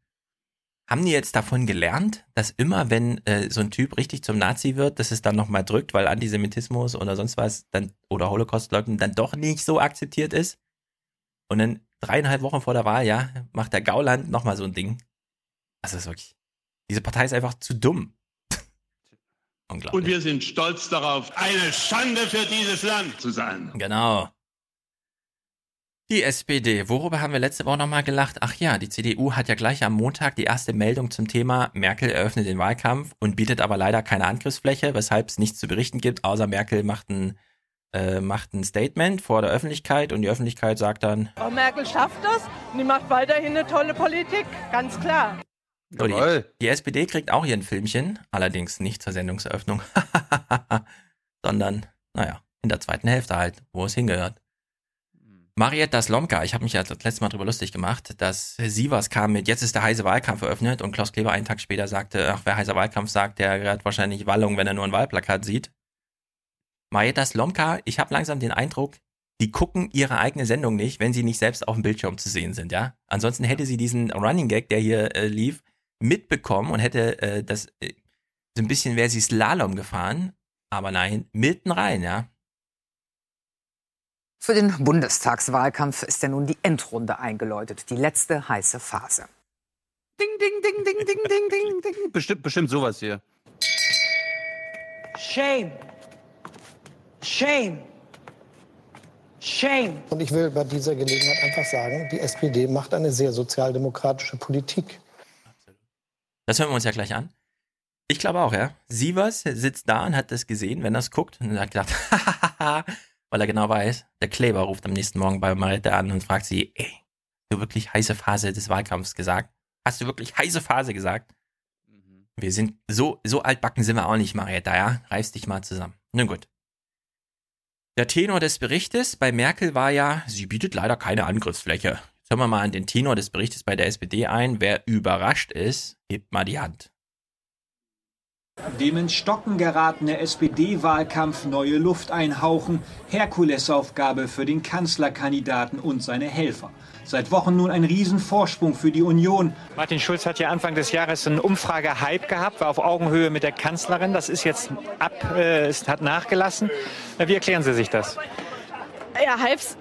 haben die jetzt davon gelernt, dass immer, wenn äh, so ein Typ richtig zum Nazi wird, dass es dann nochmal drückt, weil Antisemitismus oder sonst was dann oder Holocaustleugnen dann doch nicht so akzeptiert ist? Und dann dreieinhalb Wochen vor der Wahl, ja, macht der Gauland nochmal so ein Ding. Das ist wirklich. Diese Partei ist einfach zu dumm. Unglaublich. Und wir sind stolz darauf, eine Schande für dieses Land zu sein. Genau. Die SPD. Worüber haben wir letzte Woche nochmal gelacht? Ach ja, die CDU hat ja gleich am Montag die erste Meldung zum Thema Merkel eröffnet den Wahlkampf und bietet aber leider keine Angriffsfläche, weshalb es nichts zu berichten gibt, außer Merkel macht ein, äh, macht ein Statement vor der Öffentlichkeit und die Öffentlichkeit sagt dann: Frau Merkel schafft das und die macht weiterhin eine tolle Politik, ganz klar. So, die, die SPD kriegt auch hier ein Filmchen, allerdings nicht zur Sendungseröffnung, sondern, naja, in der zweiten Hälfte halt, wo es hingehört. Marietta Slomka, ich habe mich ja das letzte Mal darüber lustig gemacht, dass sie was kam mit, jetzt ist der heiße Wahlkampf eröffnet und Klaus Kleber einen Tag später sagte, ach, wer heißer Wahlkampf sagt, der hat wahrscheinlich Wallung, wenn er nur ein Wahlplakat sieht. Marietta Slomka, ich habe langsam den Eindruck, die gucken ihre eigene Sendung nicht, wenn sie nicht selbst auf dem Bildschirm zu sehen sind, ja. Ansonsten hätte sie diesen Running Gag, der hier äh, lief, mitbekommen und hätte äh, das äh, so ein bisschen wäre sie Slalom gefahren, aber nein, mitten rein, ja. Für den Bundestagswahlkampf ist ja nun die Endrunde eingeläutet, die letzte heiße Phase. Ding, ding, ding, ding, ding, ding, ding, ding. Bestimmt, bestimmt sowas hier. Shame. Shame. Shame. Und ich will bei dieser Gelegenheit einfach sagen, die SPD macht eine sehr sozialdemokratische Politik. Das hören wir uns ja gleich an. Ich glaube auch, ja. Sievers sitzt da und hat das gesehen, wenn er es guckt und hat gedacht, hahaha, weil er genau weiß, der Kleber ruft am nächsten Morgen bei Marette an und fragt sie, ey, hast du wirklich heiße Phase des Wahlkampfs gesagt? Hast du wirklich heiße Phase gesagt? Mhm. Wir sind so, so altbacken sind wir auch nicht, Marietta, ja? Reiß dich mal zusammen. Nun gut. Der Tenor des Berichtes bei Merkel war ja, sie bietet leider keine Angriffsfläche. Jetzt hören wir mal an den Tenor des Berichtes bei der SPD ein. Wer überrascht ist, hebt mal die Hand. Dem ins Stocken geratene SPD-Wahlkampf neue Luft einhauchen, Herkulesaufgabe für den Kanzlerkandidaten und seine Helfer. Seit Wochen nun ein Riesenvorsprung für die Union. Martin Schulz hat ja Anfang des Jahres einen Umfrage-Hype gehabt, war auf Augenhöhe mit der Kanzlerin. Das ist jetzt ab, äh, es hat nachgelassen. Wie erklären Sie sich das? Ja, Hypes,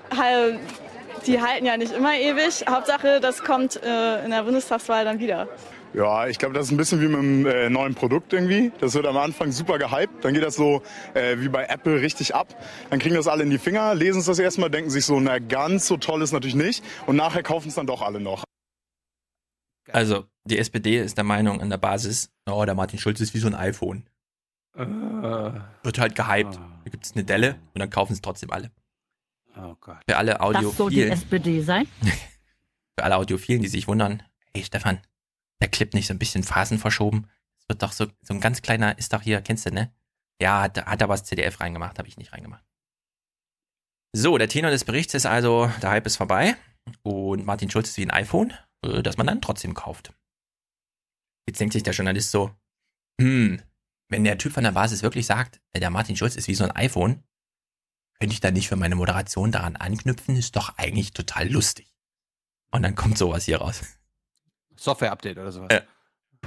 die halten ja nicht immer ewig. Hauptsache, das kommt äh, in der Bundestagswahl dann wieder. Ja, ich glaube, das ist ein bisschen wie mit einem äh, neuen Produkt irgendwie. Das wird am Anfang super gehypt, dann geht das so äh, wie bei Apple richtig ab. Dann kriegen das alle in die Finger, lesen es das erstmal, denken sich so, na ganz so toll ist natürlich nicht. Und nachher kaufen es dann doch alle noch. Also, die SPD ist der Meinung an der Basis, oh, der Martin Schulz ist wie so ein iPhone. Äh, wird halt gehypt. Uh. Da gibt es eine Delle und dann kaufen es trotzdem alle. Oh Gott. Für alle Audiophilen. Das soll die SPD sein? für alle Audiophilen, die sich wundern, hey Stefan, der Clip nicht so ein bisschen Phasen verschoben? Es wird doch so, so ein ganz kleiner, ist doch hier, kennst du, ne? Ja, hat, hat aber das CDF reingemacht, habe ich nicht reingemacht. So, der Tenor des Berichts ist also, der Hype ist vorbei und Martin Schulz ist wie ein iPhone, äh, das man dann trotzdem kauft. Jetzt denkt sich der Journalist so, hm, wenn der Typ von der Basis wirklich sagt, äh, der Martin Schulz ist wie so ein iPhone, könnte ich da nicht für meine Moderation daran anknüpfen, ist doch eigentlich total lustig. Und dann kommt sowas hier raus. Software-Update oder sowas. Äh.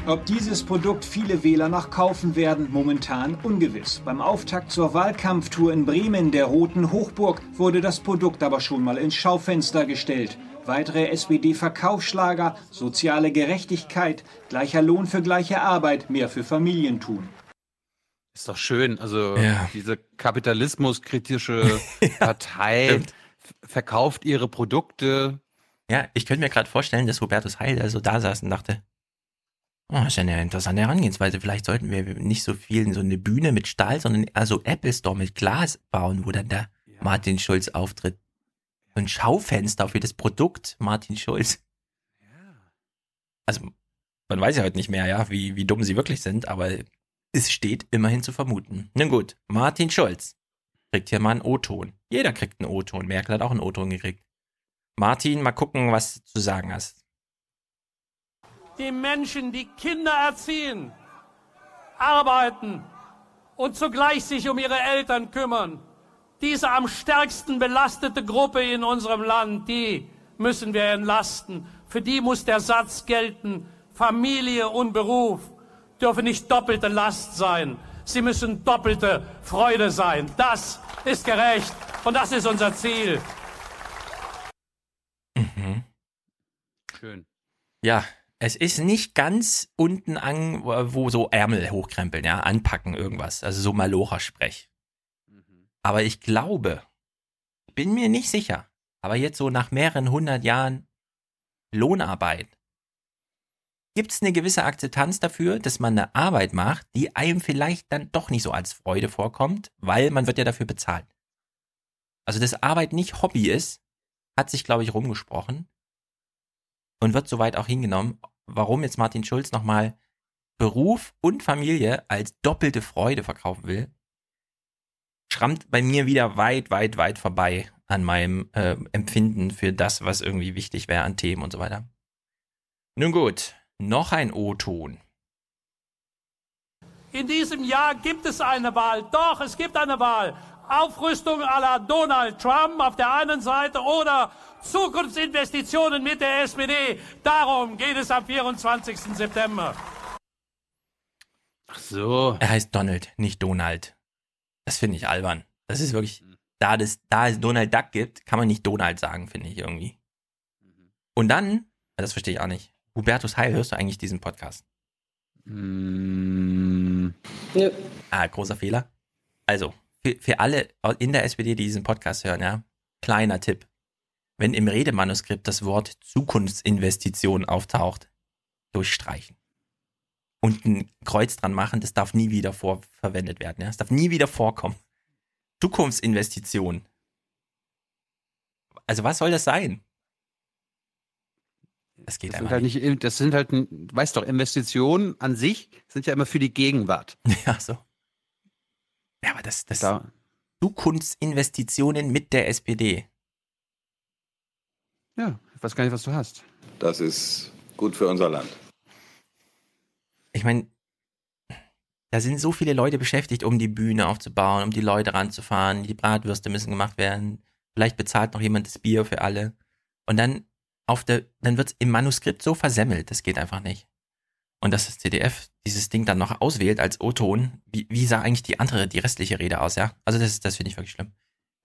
Ob dieses Produkt viele Wähler noch kaufen werden, momentan ungewiss. Beim Auftakt zur Wahlkampftour in Bremen, der Roten Hochburg, wurde das Produkt aber schon mal ins Schaufenster gestellt. Weitere SPD-Verkaufsschlager, soziale Gerechtigkeit, gleicher Lohn für gleiche Arbeit, mehr für Familien tun. Ist doch schön. Also ja. diese kapitalismuskritische Partei verkauft ihre Produkte. Ja, ich könnte mir gerade vorstellen, dass Hubertus Heil da so da saß und dachte, oh, ist ja eine interessante Herangehensweise. Vielleicht sollten wir nicht so viel so eine Bühne mit Stahl, sondern also Apple Store mit Glas bauen, wo dann der ja. Martin Schulz auftritt. So ein Schaufenster für das Produkt Martin Schulz. Ja. Also, man weiß ja heute nicht mehr, ja, wie, wie dumm sie wirklich sind, aber es steht immerhin zu vermuten. Nun gut, Martin Schulz kriegt hier mal einen O-Ton. Jeder kriegt einen O-Ton. Merkel hat auch einen O-Ton gekriegt. Martin, mal gucken, was du zu sagen hast. Die Menschen, die Kinder erziehen, arbeiten und zugleich sich um ihre Eltern kümmern, diese am stärksten belastete Gruppe in unserem Land, die müssen wir entlasten. Für die muss der Satz gelten, Familie und Beruf dürfen nicht doppelte Last sein. Sie müssen doppelte Freude sein. Das ist gerecht und das ist unser Ziel. Mhm. Schön. Ja, es ist nicht ganz unten an, wo so Ärmel hochkrempeln, ja, anpacken irgendwas. Also so Malocha-Sprech. Mhm. Aber ich glaube, bin mir nicht sicher, aber jetzt so nach mehreren hundert Jahren Lohnarbeit gibt es eine gewisse Akzeptanz dafür, dass man eine Arbeit macht, die einem vielleicht dann doch nicht so als Freude vorkommt, weil man wird ja dafür bezahlt. Also dass Arbeit nicht Hobby ist, hat sich, glaube ich, rumgesprochen und wird soweit auch hingenommen, warum jetzt Martin Schulz nochmal Beruf und Familie als doppelte Freude verkaufen will, schrammt bei mir wieder weit, weit, weit vorbei an meinem äh, Empfinden für das, was irgendwie wichtig wäre an Themen und so weiter. Nun gut, noch ein O-Ton. In diesem Jahr gibt es eine Wahl. Doch, es gibt eine Wahl. Aufrüstung à la Donald Trump auf der einen Seite oder Zukunftsinvestitionen mit der SPD. Darum geht es am 24. September. Ach so. Er heißt Donald, nicht Donald. Das finde ich albern. Das ist wirklich, da, das, da es Donald Duck gibt, kann man nicht Donald sagen, finde ich irgendwie. Und dann, das verstehe ich auch nicht. Hubertus Heil, hörst du eigentlich diesen Podcast? Mm. Nö. Ah, großer Fehler. Also, für, für alle in der SPD, die diesen Podcast hören, ja, kleiner Tipp. Wenn im Redemanuskript das Wort Zukunftsinvestition auftaucht, durchstreichen. Und ein Kreuz dran machen, das darf nie wieder verwendet werden. Ja? Das darf nie wieder vorkommen. Zukunftsinvestition. Also was soll das sein? Das geht das sind halt nicht. Das sind halt, weißt doch, Investitionen an sich sind ja immer für die Gegenwart. Ja, so. Ja, aber das, das da. Zukunftsinvestitionen mit der SPD. Ja, ich weiß gar nicht, was du hast. Das ist gut für unser Land. Ich meine, da sind so viele Leute beschäftigt, um die Bühne aufzubauen, um die Leute ranzufahren. Die Bratwürste müssen gemacht werden. Vielleicht bezahlt noch jemand das Bier für alle. Und dann auf der, dann wird es im Manuskript so versemmelt, das geht einfach nicht. Und dass das CDF dieses Ding dann noch auswählt als O-Ton, wie, wie sah eigentlich die andere, die restliche Rede aus, ja? Also das, das finde ich wirklich schlimm.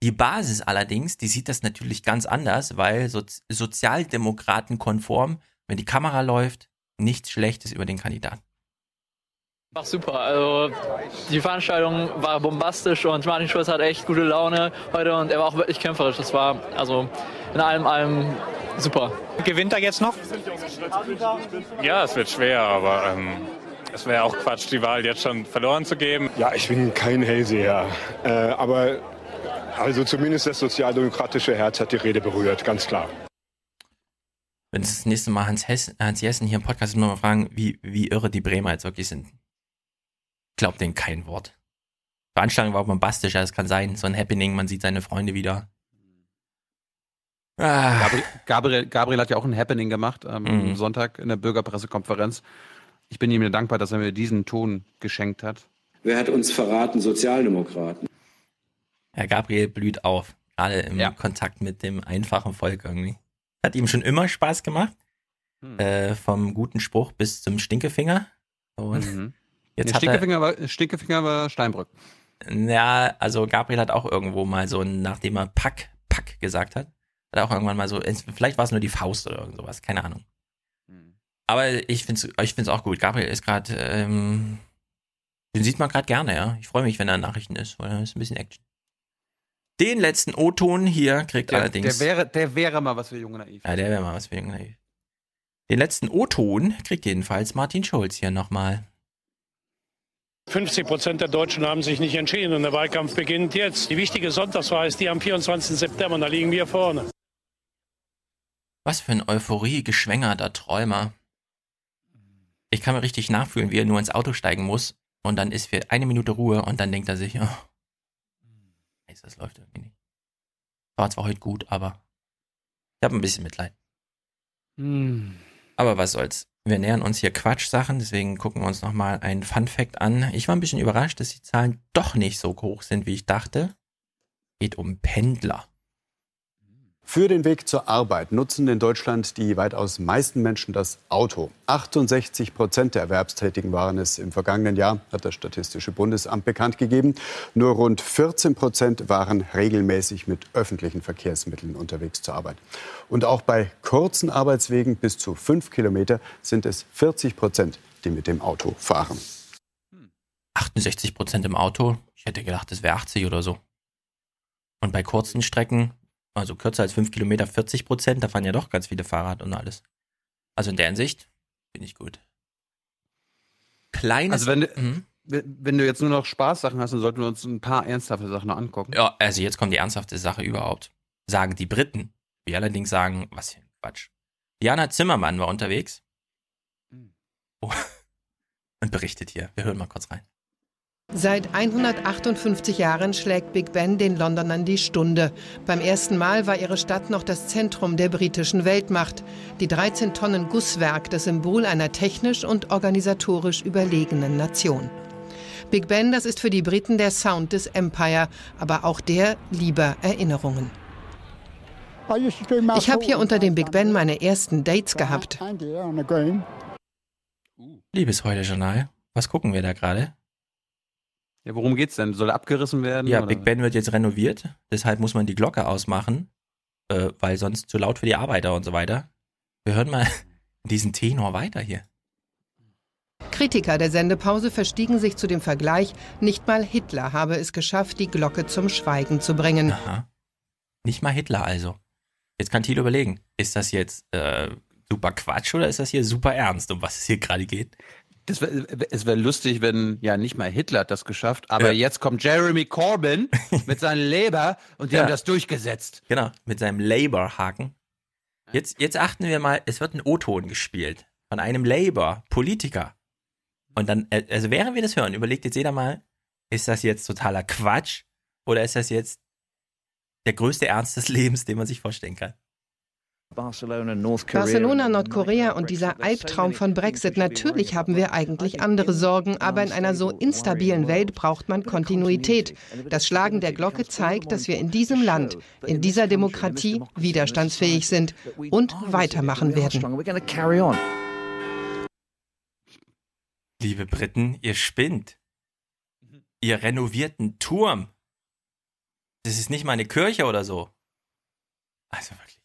Die Basis allerdings, die sieht das natürlich ganz anders, weil so, Sozialdemokraten-konform, wenn die Kamera läuft, nichts Schlechtes über den Kandidaten. Ach super, also die Veranstaltung war bombastisch und Martin Schulz hat echt gute Laune heute und er war auch wirklich kämpferisch. Das war also in allem, allem super. Gewinnt er jetzt noch? Ja, es wird schwer, aber ähm, es wäre auch Quatsch, die Wahl jetzt schon verloren zu geben. Ja, ich bin kein Hellseher, äh, aber also zumindest das sozialdemokratische Herz hat die Rede berührt, ganz klar. Wenn es das nächste Mal Hans, Hess, Hans Jessen hier im Podcast ist, mal fragen, wie, wie irre die Bremer jetzt wirklich sind. Glaubt denen kein Wort. Veranstaltung war bombastisch, ja, das kann sein. So ein Happening, man sieht seine Freunde wieder. Ah. Gabriel, Gabriel, Gabriel, hat ja auch ein Happening gemacht am mhm. Sonntag in der Bürgerpressekonferenz. Ich bin ihm dankbar, dass er mir diesen Ton geschenkt hat. Wer hat uns verraten? Sozialdemokraten. Herr Gabriel blüht auf, gerade im ja. Kontakt mit dem einfachen Volk irgendwie. Hat ihm schon immer Spaß gemacht. Hm. Äh, vom guten Spruch bis zum Stinkefinger. Und mhm. Jetzt nee, Stinkefinger, er, war, Stinkefinger war Steinbrück. Ja, also Gabriel hat auch irgendwo mal so, nachdem er Pack, Pack gesagt hat, hat er auch irgendwann mal so, vielleicht war es nur die Faust oder irgend sowas, keine Ahnung. Hm. Aber ich finde es ich find's auch gut. Gabriel ist gerade, ähm, den sieht man gerade gerne, ja. Ich freue mich, wenn er in Nachrichten ist, weil da ist ein bisschen Action. Den letzten O-Ton hier kriegt der, allerdings. Der wäre, der wäre mal was für Junge Naiv. Ja, der wäre mal was für Junge Naiv. Den letzten O-Ton kriegt jedenfalls Martin Schulz hier nochmal. 50 Prozent der Deutschen haben sich nicht entschieden und der Wahlkampf beginnt jetzt. Die wichtige Sonntagswahl ist die am 24. September und da liegen wir vorne. Was für ein Euphorie-geschwängerter Träumer. Ich kann mir richtig nachfühlen, wie er nur ins Auto steigen muss und dann ist für eine Minute Ruhe und dann denkt er sich, oh, das läuft irgendwie nicht. War zwar heute gut, aber ich habe ein bisschen Mitleid. Hm. Aber was soll's. Wir nähern uns hier Quatsch-Sachen, deswegen gucken wir uns nochmal ein Fun-Fact an. Ich war ein bisschen überrascht, dass die Zahlen doch nicht so hoch sind, wie ich dachte. Geht um Pendler. Für den Weg zur Arbeit nutzen in Deutschland die weitaus meisten Menschen das Auto. 68 Prozent der Erwerbstätigen waren es im vergangenen Jahr, hat das Statistische Bundesamt bekannt gegeben. Nur rund 14 Prozent waren regelmäßig mit öffentlichen Verkehrsmitteln unterwegs zur Arbeit. Und auch bei kurzen Arbeitswegen bis zu fünf Kilometer sind es 40 Prozent, die mit dem Auto fahren. 68 Prozent im Auto? Ich hätte gedacht, es wäre 80 oder so. Und bei kurzen Strecken also kürzer als 5 Kilometer 40 Prozent, da fahren ja doch ganz viele Fahrrad und alles. Also in der Hinsicht bin ich gut. Kleines. Also wenn du, mhm. wenn du jetzt nur noch Spaßsachen hast, dann sollten wir uns ein paar ernsthafte Sachen noch angucken. Ja, also jetzt kommt die ernsthafte Sache überhaupt. Sagen die Briten. Wir allerdings sagen, was für ein Quatsch. Diana Zimmermann war unterwegs. Mhm. Oh. Und berichtet hier. Wir hören mal kurz rein. Seit 158 Jahren schlägt Big Ben den Londonern die Stunde. Beim ersten Mal war ihre Stadt noch das Zentrum der britischen Weltmacht. Die 13 Tonnen Gusswerk, das Symbol einer technisch und organisatorisch überlegenen Nation. Big Ben, das ist für die Briten der Sound des Empire, aber auch der lieber Erinnerungen. Ich habe hier unter dem Big Ben meine ersten Dates gehabt. Liebes Heute-Journal, was gucken wir da gerade? Ja, worum geht's denn? Soll abgerissen werden? Ja, oder? Big Ben wird jetzt renoviert, deshalb muss man die Glocke ausmachen, äh, weil sonst zu laut für die Arbeiter und so weiter. Wir hören mal diesen Tenor weiter hier. Kritiker der Sendepause verstiegen sich zu dem Vergleich, nicht mal Hitler habe es geschafft, die Glocke zum Schweigen zu bringen. Aha. Nicht mal Hitler also. Jetzt kann Thilo überlegen, ist das jetzt äh, super Quatsch oder ist das hier super ernst, um was es hier gerade geht? Das wär, es wäre lustig, wenn ja nicht mal Hitler hat das geschafft, aber ja. jetzt kommt Jeremy Corbyn mit seinem Labour und die ja. haben das durchgesetzt. Genau, mit seinem Labour-Haken. Jetzt, jetzt achten wir mal, es wird ein O-Ton gespielt von einem Labour-Politiker. Und dann, äh, also während wir das hören, überlegt jetzt jeder mal, ist das jetzt totaler Quatsch oder ist das jetzt der größte Ernst des Lebens, den man sich vorstellen kann? Barcelona, Nordkorea und dieser Albtraum von Brexit. Natürlich haben wir eigentlich andere Sorgen, aber in einer so instabilen Welt braucht man Kontinuität. Das Schlagen der Glocke zeigt, dass wir in diesem Land, in dieser Demokratie widerstandsfähig sind und weitermachen werden. Liebe Briten, ihr spinnt. Ihr renovierten Turm. Das ist nicht mal eine Kirche oder so. Also wirklich.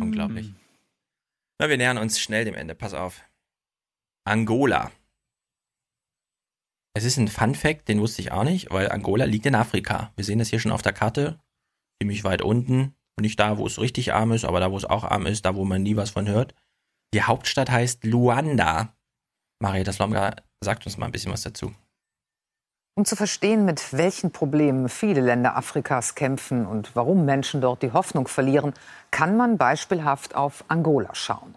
Unglaublich. Hm. Na, wir nähern uns schnell dem Ende. Pass auf. Angola. Es ist ein Fun Fact, den wusste ich auch nicht, weil Angola liegt in Afrika. Wir sehen das hier schon auf der Karte. Ziemlich weit unten. Nicht da, wo es richtig arm ist, aber da, wo es auch arm ist, da, wo man nie was von hört. Die Hauptstadt heißt Luanda. Marietta Slomka sagt uns mal ein bisschen was dazu. Um zu verstehen, mit welchen Problemen viele Länder Afrikas kämpfen und warum Menschen dort die Hoffnung verlieren, kann man beispielhaft auf Angola schauen.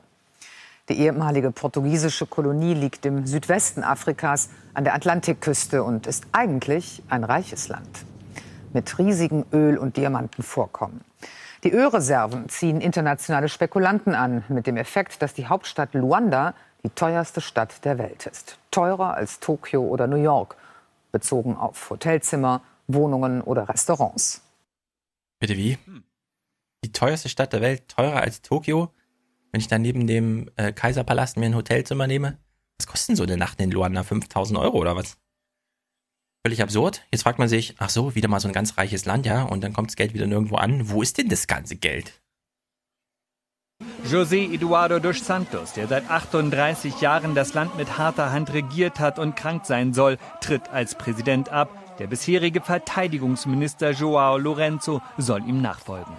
Die ehemalige portugiesische Kolonie liegt im Südwesten Afrikas an der Atlantikküste und ist eigentlich ein reiches Land mit riesigen Öl- und Diamantenvorkommen. Die Ölreserven ziehen internationale Spekulanten an, mit dem Effekt, dass die Hauptstadt Luanda die teuerste Stadt der Welt ist. Teurer als Tokio oder New York bezogen auf Hotelzimmer, Wohnungen oder Restaurants. Bitte wie? Die teuerste Stadt der Welt, teurer als Tokio? Wenn ich dann neben dem äh, Kaiserpalast mir ein Hotelzimmer nehme? Was kostet denn so eine Nacht in Luanda? 5000 Euro oder was? Völlig absurd. Jetzt fragt man sich, ach so, wieder mal so ein ganz reiches Land, ja, und dann kommt das Geld wieder nirgendwo an. Wo ist denn das ganze Geld? José Eduardo dos Santos, der seit 38 Jahren das Land mit harter Hand regiert hat und krank sein soll, tritt als Präsident ab. Der bisherige Verteidigungsminister Joao Lorenzo soll ihm nachfolgen.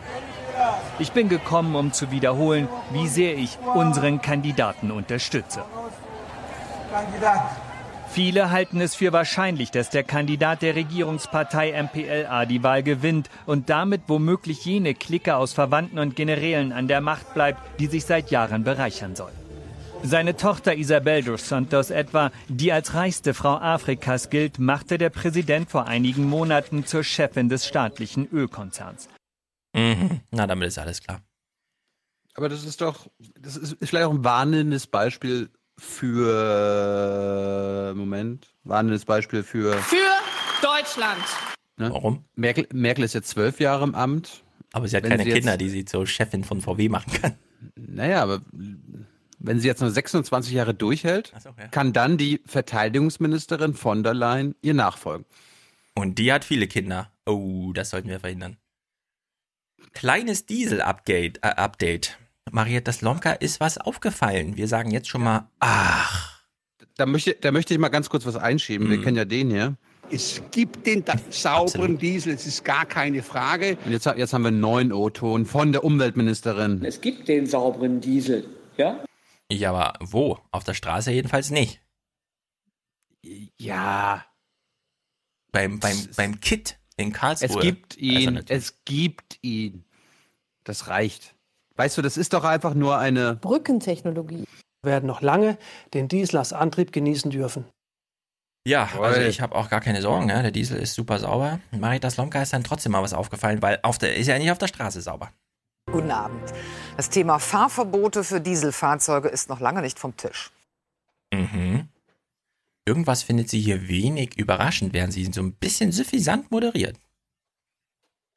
Ich bin gekommen, um zu wiederholen, wie sehr ich unseren Kandidaten unterstütze. Viele halten es für wahrscheinlich, dass der Kandidat der Regierungspartei MPLA die Wahl gewinnt und damit womöglich jene Clique aus Verwandten und Generälen an der Macht bleibt, die sich seit Jahren bereichern soll. Seine Tochter Isabel dos Santos etwa, die als reichste Frau Afrikas gilt, machte der Präsident vor einigen Monaten zur Chefin des staatlichen Ölkonzerns. Mhm. Na, damit ist alles klar. Aber das ist doch, das ist vielleicht auch ein warnendes Beispiel für Moment, warnendes Beispiel für Für Deutschland. ne? Warum? Merkel, Merkel ist jetzt zwölf Jahre im Amt. Aber sie hat Wenn keine sie jetzt- Kinder, die sie zur Chefin von VW machen kann. Naja, aber wenn sie jetzt nur 26 Jahre durchhält, kann dann die Verteidigungsministerin von der Leyen ihr nachfolgen. Und die hat viele Kinder. Oh, das sollten wir verhindern. Kleines Diesel-Update. Äh, Update. Marietta Slomka ist was aufgefallen. Wir sagen jetzt schon mal, ach. Da möchte, da möchte ich mal ganz kurz was einschieben. Mhm. Wir kennen ja den hier. Es gibt den da- sauberen Diesel, es ist gar keine Frage. Und jetzt, jetzt haben wir einen neuen O-Ton von der Umweltministerin. Es gibt den sauberen Diesel, ja? Ja, aber wo? Auf der Straße jedenfalls nicht. Ja. Beim, beim, beim Kit in Karlsruhe. Es gibt ihn, Also es gibt ihn. Das reicht. Weißt du, das ist doch einfach nur eine Brückentechnologie. werden noch lange den Diesel als Antrieb genießen dürfen. Ja, also ich habe auch gar keine Sorgen. Ja. Der Diesel ist super sauber. Marietta Slomka ist dann trotzdem mal was aufgefallen, weil auf der, ist ja nicht auf der Straße sauber. Guten Abend. Das Thema Fahrverbote für Dieselfahrzeuge ist noch lange nicht vom Tisch. Mhm. Irgendwas findet sie hier wenig überraschend, während sie so ein bisschen suffisant moderiert.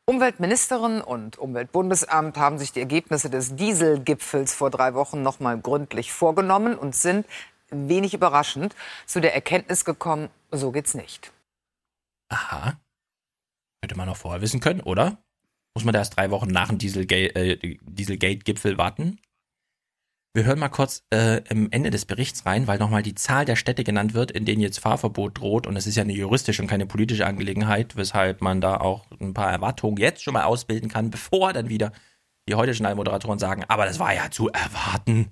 Umweltministerin und Umweltbundesamt haben sich die Ergebnisse des Dieselgipfels vor drei Wochen noch mal gründlich vorgenommen und sind wenig überraschend zu der Erkenntnis gekommen, so geht's nicht. Aha. Hätte man noch vorher wissen können, oder? Muss man da erst drei Wochen nach dem äh, Dieselgate-Gipfel warten? Wir hören mal kurz äh, im Ende des Berichts rein, weil nochmal die Zahl der Städte genannt wird, in denen jetzt Fahrverbot droht. Und es ist ja eine juristische und keine politische Angelegenheit, weshalb man da auch ein paar Erwartungen jetzt schon mal ausbilden kann, bevor dann wieder die heute Schnellmoderatoren sagen, aber das war ja zu erwarten.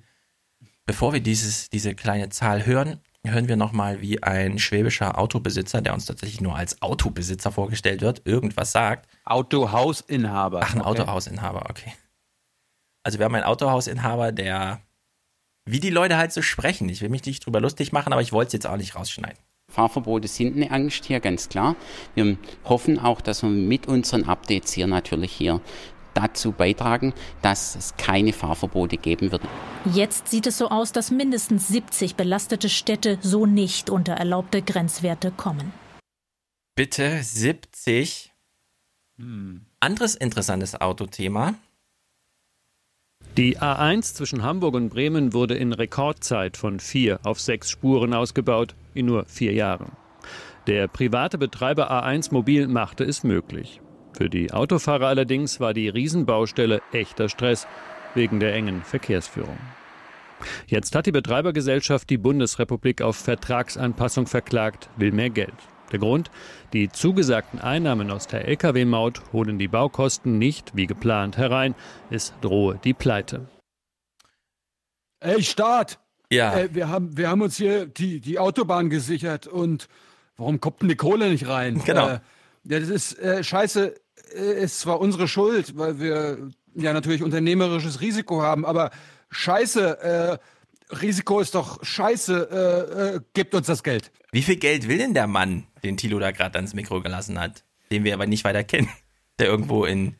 Bevor wir dieses, diese kleine Zahl hören, hören wir nochmal, wie ein schwäbischer Autobesitzer, der uns tatsächlich nur als Autobesitzer vorgestellt wird, irgendwas sagt. Autohausinhaber. Ach, ein Okay. Autohausinhaber, okay. Also wir haben einen Autohausinhaber, der, wie die Leute halt so sprechen. Ich will mich nicht drüber lustig machen, aber ich wollte es jetzt auch nicht rausschneiden. Fahrverbote sind eine Angst hier, ganz klar. Wir hoffen auch, dass wir mit unseren Updates hier natürlich hier dazu beitragen, dass es keine Fahrverbote geben wird. Jetzt sieht es so aus, dass mindestens 70 belastete Städte so nicht unter erlaubte Grenzwerte kommen. Bitte 70. Anderes interessantes Autothema. Die A1 zwischen Hamburg und Bremen wurde in Rekordzeit von vier auf sechs Spuren ausgebaut, in nur vier Jahren. Der private Betreiber A1 Mobil machte es möglich. Für die Autofahrer allerdings war die Riesenbaustelle echter Stress wegen der engen Verkehrsführung. Jetzt hat die Betreibergesellschaft die Bundesrepublik auf Vertragsanpassung verklagt, will mehr Geld. Der Grund? Die zugesagten Einnahmen aus der Lkw-Maut holen die Baukosten nicht wie geplant herein. Es drohe die Pleite. Ey, Staat! Ja. Äh, wir, haben, wir haben uns hier die, die Autobahn gesichert und warum kommt denn die Kohle nicht rein? Genau. Äh, ja, das ist äh, scheiße, äh, ist zwar unsere Schuld, weil wir ja natürlich unternehmerisches Risiko haben, aber scheiße, äh, Risiko ist doch scheiße, äh, äh, gebt uns das Geld. Wie viel Geld will denn der Mann, den Thilo da gerade ans Mikro gelassen hat, den wir aber nicht weiter kennen, der irgendwo in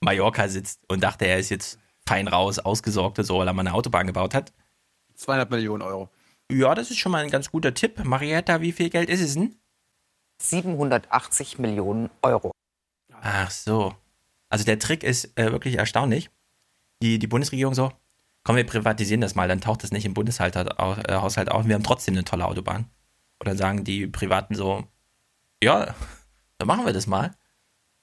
Mallorca sitzt und dachte, er ist jetzt fein raus, ausgesorgt und so, weil er mal eine Autobahn gebaut hat? 200 Millionen Euro. Ja, das ist schon mal ein ganz guter Tipp. Marietta, wie viel Geld ist es denn? 780 Millionen Euro. Ach so. Also der Trick ist äh, wirklich erstaunlich. Die, die Bundesregierung so, komm, wir privatisieren das mal, dann taucht das nicht im Bundeshaushalt äh, auf und wir haben trotzdem eine tolle Autobahn. Und dann sagen die Privaten so, ja, dann machen wir das mal.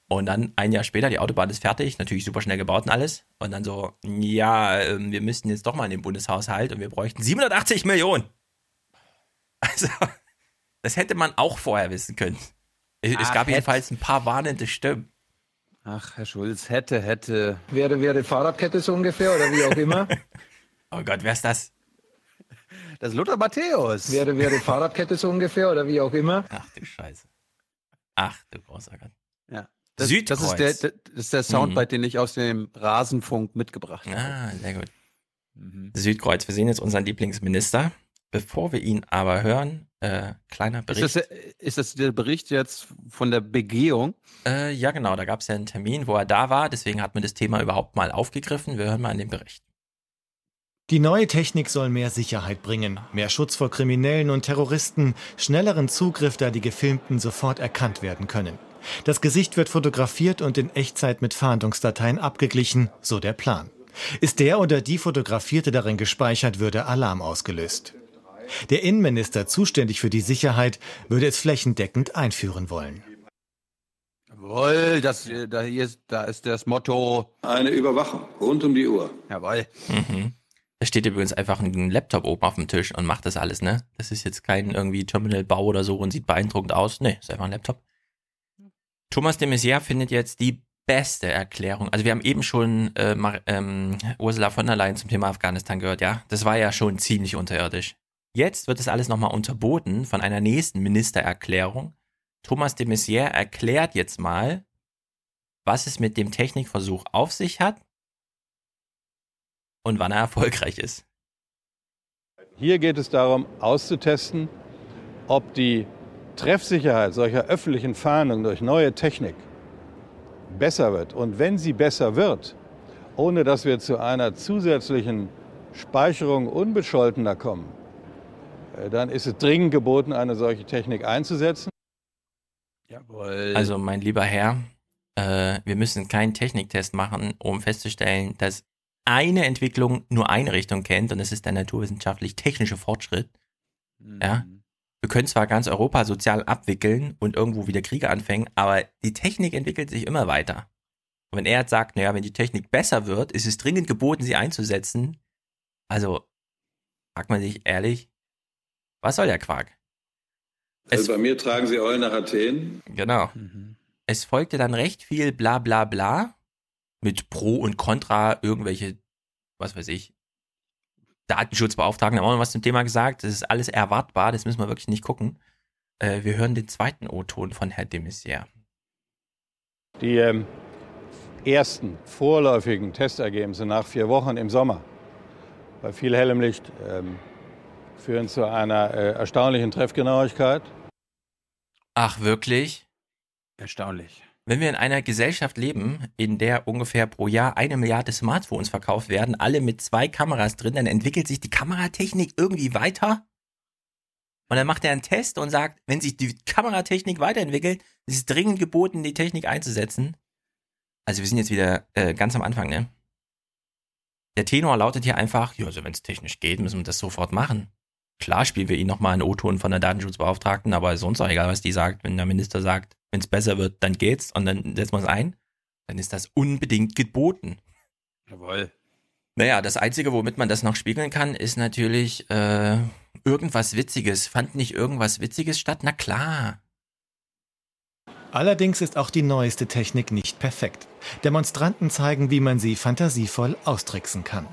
Und dann ein Jahr später, die Autobahn ist fertig, natürlich super schnell gebaut und alles. Und dann so, ja, ähm, wir müssten jetzt doch mal in den Bundeshaushalt und wir bräuchten 780 Millionen. Also, das hätte man auch vorher wissen können. Es, Ach, gab jedenfalls ein paar warnende Stimmen. Ach, Herr Schulz, hätte, hätte. Wäre, wäre Fahrradkette so ungefähr oder wie auch immer. Oh Gott, wer ist das? Das ist Lothar Matthäus. Wäre, wäre Fahrradkette so ungefähr oder wie auch immer. Ach du Scheiße. Ach du großer Gott. Ja. Das, Südkreuz. das, ist der, das ist der Soundbite, den ich aus dem Rasenfunk mitgebracht habe. Ah, sehr gut. Mhm. Südkreuz, wir sehen jetzt unseren Lieblingsminister. Bevor wir ihn aber hören, äh, kleiner Bericht. Ist das, ist das der Bericht jetzt von der Begehung? Äh, ja, genau, da gab es ja einen Termin, wo er da war, deswegen hat man das Thema überhaupt mal aufgegriffen. Wir hören mal in den Bericht. Die neue Technik soll mehr Sicherheit bringen, mehr Schutz vor Kriminellen und Terroristen, schnelleren Zugriff, da die Gefilmten sofort erkannt werden können. Das Gesicht wird fotografiert und in Echtzeit mit Fahndungsdateien abgeglichen, so der Plan. Ist der oder die Fotografierte darin gespeichert, würde Alarm ausgelöst. Der Innenminister, zuständig für die Sicherheit, würde es flächendeckend einführen wollen. Jawohl, das, äh, da, hier ist, da ist das Motto. Eine Überwachung rund um die Uhr. Jawohl. Mhm. Da steht übrigens einfach ein Laptop oben auf dem Tisch und macht das alles, ne? Das ist jetzt kein irgendwie Terminalbau oder so und sieht beeindruckend aus. Nee, ist einfach ein Laptop. Thomas de Maizière findet jetzt die beste Erklärung. Also wir haben eben schon äh, Mar ähm, Ursula von der Leyen zum Thema Afghanistan gehört, ja. Das war ja schon ziemlich unterirdisch. Jetzt wird das alles nochmal unterboten von einer nächsten Ministererklärung. Thomas de Maizière erklärt jetzt mal, was es mit dem Technikversuch auf sich hat und wann er erfolgreich ist. Hier geht es darum, auszutesten, ob die Treffsicherheit solcher öffentlichen Fahndungen durch neue Technik besser wird. Und wenn sie besser wird, ohne dass wir zu einer zusätzlichen Speicherung unbescholtener kommen, dann ist es dringend geboten, eine solche Technik einzusetzen. Jawohl. Also, mein lieber Herr, äh, wir müssen keinen Techniktest machen, um festzustellen, dass eine Entwicklung nur eine Richtung kennt und das ist der naturwissenschaftlich-technische Fortschritt. Ja. Wir können zwar ganz Europa sozial abwickeln und irgendwo wieder Kriege anfangen, aber die Technik entwickelt sich immer weiter. Und wenn er jetzt sagt, naja, wenn die Technik besser wird, ist es dringend geboten, sie einzusetzen. Also, fragt man sich ehrlich, was soll der Quark? Also bei mir tragen sie Eulen nach Athen. Genau. Es folgte dann recht viel bla bla bla mit Pro und Contra, irgendwelche, was weiß ich, Datenschutzbeauftragten haben auch noch was zum Thema gesagt. Das ist alles erwartbar, das müssen wir wirklich nicht gucken. Äh, wir hören den zweiten O-Ton von Herrn de Maizière. Die ähm, ersten vorläufigen Testergebnisse nach vier Wochen im Sommer bei viel hellem Licht ähm, führen zu einer äh, erstaunlichen Treffgenauigkeit. Ach, wirklich? Erstaunlich. Wenn wir in einer Gesellschaft leben, in der ungefähr pro Jahr eine Milliarde Smartphones verkauft werden, alle mit zwei Kameras drin, dann entwickelt sich die Kameratechnik irgendwie weiter. Und dann macht er einen Test und sagt, wenn sich die Kameratechnik weiterentwickelt, ist es dringend geboten, die Technik einzusetzen. Also wir sind jetzt wieder äh, ganz am Anfang, ne? Der Tenor lautet hier einfach, ja, also wenn es technisch geht, müssen wir das sofort machen. Klar spielen wir ihn nochmal einen O-Ton von der Datenschutzbeauftragten, aber sonst auch egal, was die sagt. Wenn der Minister sagt, wenn es besser wird, dann geht's und dann setzen wir es ein, dann ist das unbedingt geboten. Jawohl. Naja, das Einzige, womit man das noch spiegeln kann, ist natürlich äh, irgendwas Witziges. Fand nicht irgendwas Witziges statt? Na klar. Allerdings ist auch die neueste Technik nicht perfekt. Demonstranten zeigen, wie man sie fantasievoll austricksen kann.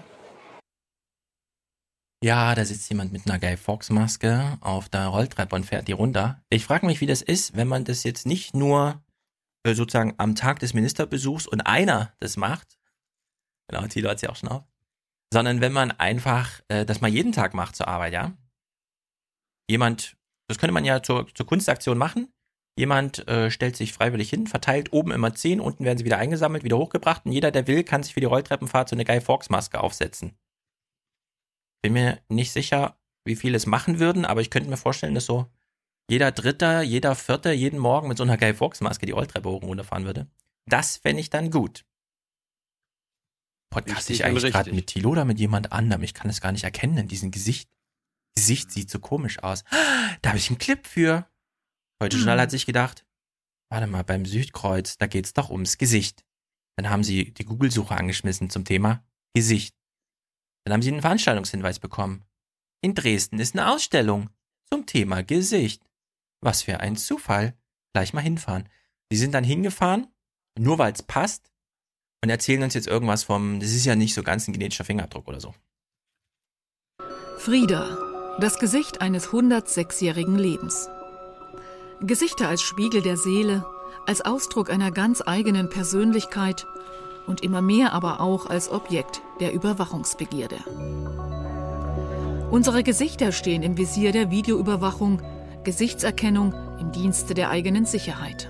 Ja, da sitzt jemand mit einer Guy Fawkes Maske auf der Rolltreppe und fährt die runter. Ich frage mich, wie das ist, wenn man das jetzt nicht nur äh, sozusagen am Tag des Ministerbesuchs und einer das macht. Genau, Tilo hat sie auch schon auf. Sondern wenn man einfach äh, das mal jeden Tag macht zur Arbeit, ja. Jemand, das könnte man ja zur, zur Kunstaktion machen. Jemand äh, stellt sich freiwillig hin, verteilt oben immer 10, unten werden sie wieder eingesammelt, wieder hochgebracht und jeder, der will, kann sich für die Rolltreppenfahrt so eine Guy Fawkes Maske aufsetzen. Bin mir nicht sicher, wie viele es machen würden, aber ich könnte mir vorstellen, dass so jeder Dritte, jeder Vierte jeden Morgen mit so einer Guy Fawkes Maske die Rolltreppe hoch und runter fahren würde. Das fände ich dann gut. Podcast ich eigentlich gerade mit Tilo oder mit jemand anderem? Ich kann es gar nicht erkennen in diesem Gesicht. Gesicht sieht so komisch aus. Da habe ich einen Clip für. Heute Journal hat sich gedacht, warte mal, beim Südkreuz, da geht's doch ums Gesicht. Dann haben sie die Google-Suche angeschmissen zum Thema Gesicht. Dann haben sie einen Veranstaltungshinweis bekommen. In Dresden ist eine Ausstellung zum Thema Gesicht. Was für ein Zufall. Gleich mal hinfahren. Sie sind dann hingefahren, nur weil es passt, und erzählen uns jetzt irgendwas vom, das ist ja nicht so ganz ein genetischer Fingerabdruck oder so. Frieda, das Gesicht eines 106-jährigen Lebens. Gesichter als Spiegel der Seele, als Ausdruck einer ganz eigenen Persönlichkeit und immer mehr aber auch als Objekt der Überwachungsbegierde. Unsere Gesichter stehen im Visier der Videoüberwachung, Gesichtserkennung im Dienste der eigenen Sicherheit.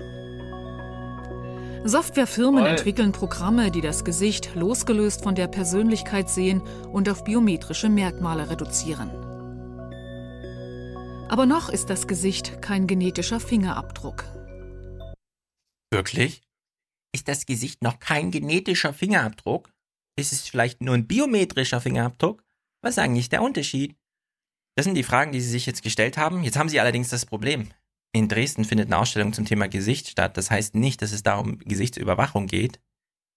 Softwarefirmen entwickeln Programme, die das Gesicht losgelöst von der Persönlichkeit sehen und auf biometrische Merkmale reduzieren. Aber noch ist das Gesicht kein genetischer Fingerabdruck. Wirklich? Ist das Gesicht noch kein genetischer Fingerabdruck? Ist es vielleicht nur ein biometrischer Fingerabdruck? Was ist eigentlich der Unterschied? Das sind die Fragen, die Sie sich jetzt gestellt haben. Jetzt haben Sie allerdings das Problem. In Dresden findet eine Ausstellung zum Thema Gesicht statt. Das heißt nicht, dass es da um Gesichtsüberwachung geht.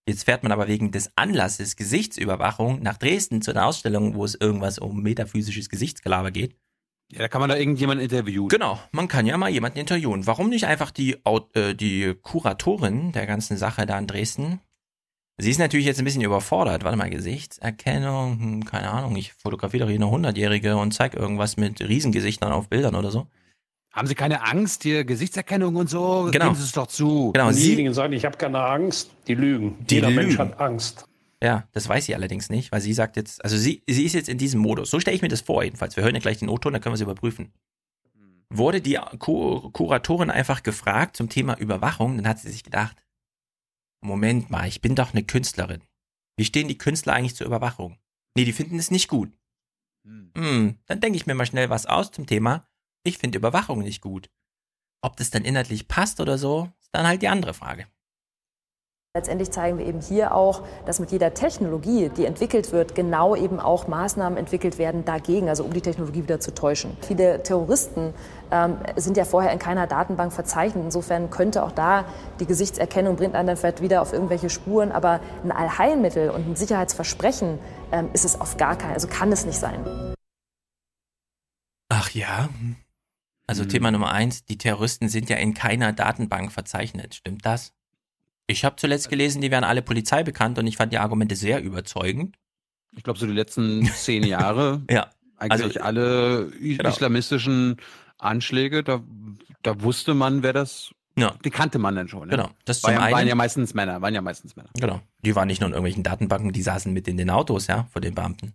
Jetzt fährt man aber wegen des Anlasses Gesichtsüberwachung nach Dresden zu einer Ausstellung, wo es irgendwas um metaphysisches Gesichtsgelaber geht. Ja, da kann man da irgendjemanden interviewen. Genau, man kann ja mal jemanden interviewen. Warum nicht einfach die, äh, die Kuratorin der ganzen Sache da in Dresden? Sie ist natürlich jetzt ein bisschen überfordert. Warte mal, Gesichtserkennung, hm, keine Ahnung, ich fotografiere doch hier eine Hundertjährige und zeige irgendwas mit Riesengesichtern auf Bildern oder so. Haben Sie keine Angst, hier Gesichtserkennung und so? Genau. Geben Sie es doch zu. Genau, Diejenigen sagen, ich habe keine Angst, die lügen. Die Jeder lügen. Mensch hat Angst. Ja, das weiß sie allerdings nicht, weil sie sagt jetzt, also sie, sie ist jetzt in diesem Modus. So stelle ich mir das vor, jedenfalls. Wir hören ja gleich den O-Ton, dann können wir es überprüfen. Wurde die Ku- Kuratorin einfach gefragt zum Thema Überwachung, dann hat sie sich gedacht, Moment mal, ich bin doch eine Künstlerin. Wie stehen die Künstler eigentlich zur Überwachung? Nee, die finden es nicht gut. Hm, dann denke ich mir mal schnell was aus zum Thema, ich finde Überwachung nicht gut. Ob das dann inhaltlich passt oder so, ist dann halt die andere Frage. Letztendlich zeigen wir eben hier auch, dass mit jeder Technologie, die entwickelt wird, genau eben auch Maßnahmen entwickelt werden dagegen, also um die Technologie wieder zu täuschen. Viele Terroristen ähm, sind ja vorher in keiner Datenbank verzeichnet. Insofern könnte auch da die Gesichtserkennung bringt einen dann vielleicht wieder auf irgendwelche Spuren, aber ein Allheilmittel und ein Sicherheitsversprechen ähm, ist es auf gar keinen, also kann es nicht sein. Ach ja. Also Thema Nummer eins, die Terroristen sind ja in keiner Datenbank verzeichnet. Stimmt das? Ich habe zuletzt gelesen, die wären alle Polizei bekannt und ich fand die Argumente sehr überzeugend. Ich glaube, so die letzten zehn Jahre. ja. Eigentlich Also- alle Genau. islamistischen Anschläge, da, da wusste man, wer das. Ja. Die kannte man dann schon. Ne? Genau. Das War ja, waren einen. ja meistens Männer, waren ja meistens Männer. Genau. Die waren nicht nur in irgendwelchen Datenbanken, die saßen mit in den Autos, ja, vor den Beamten.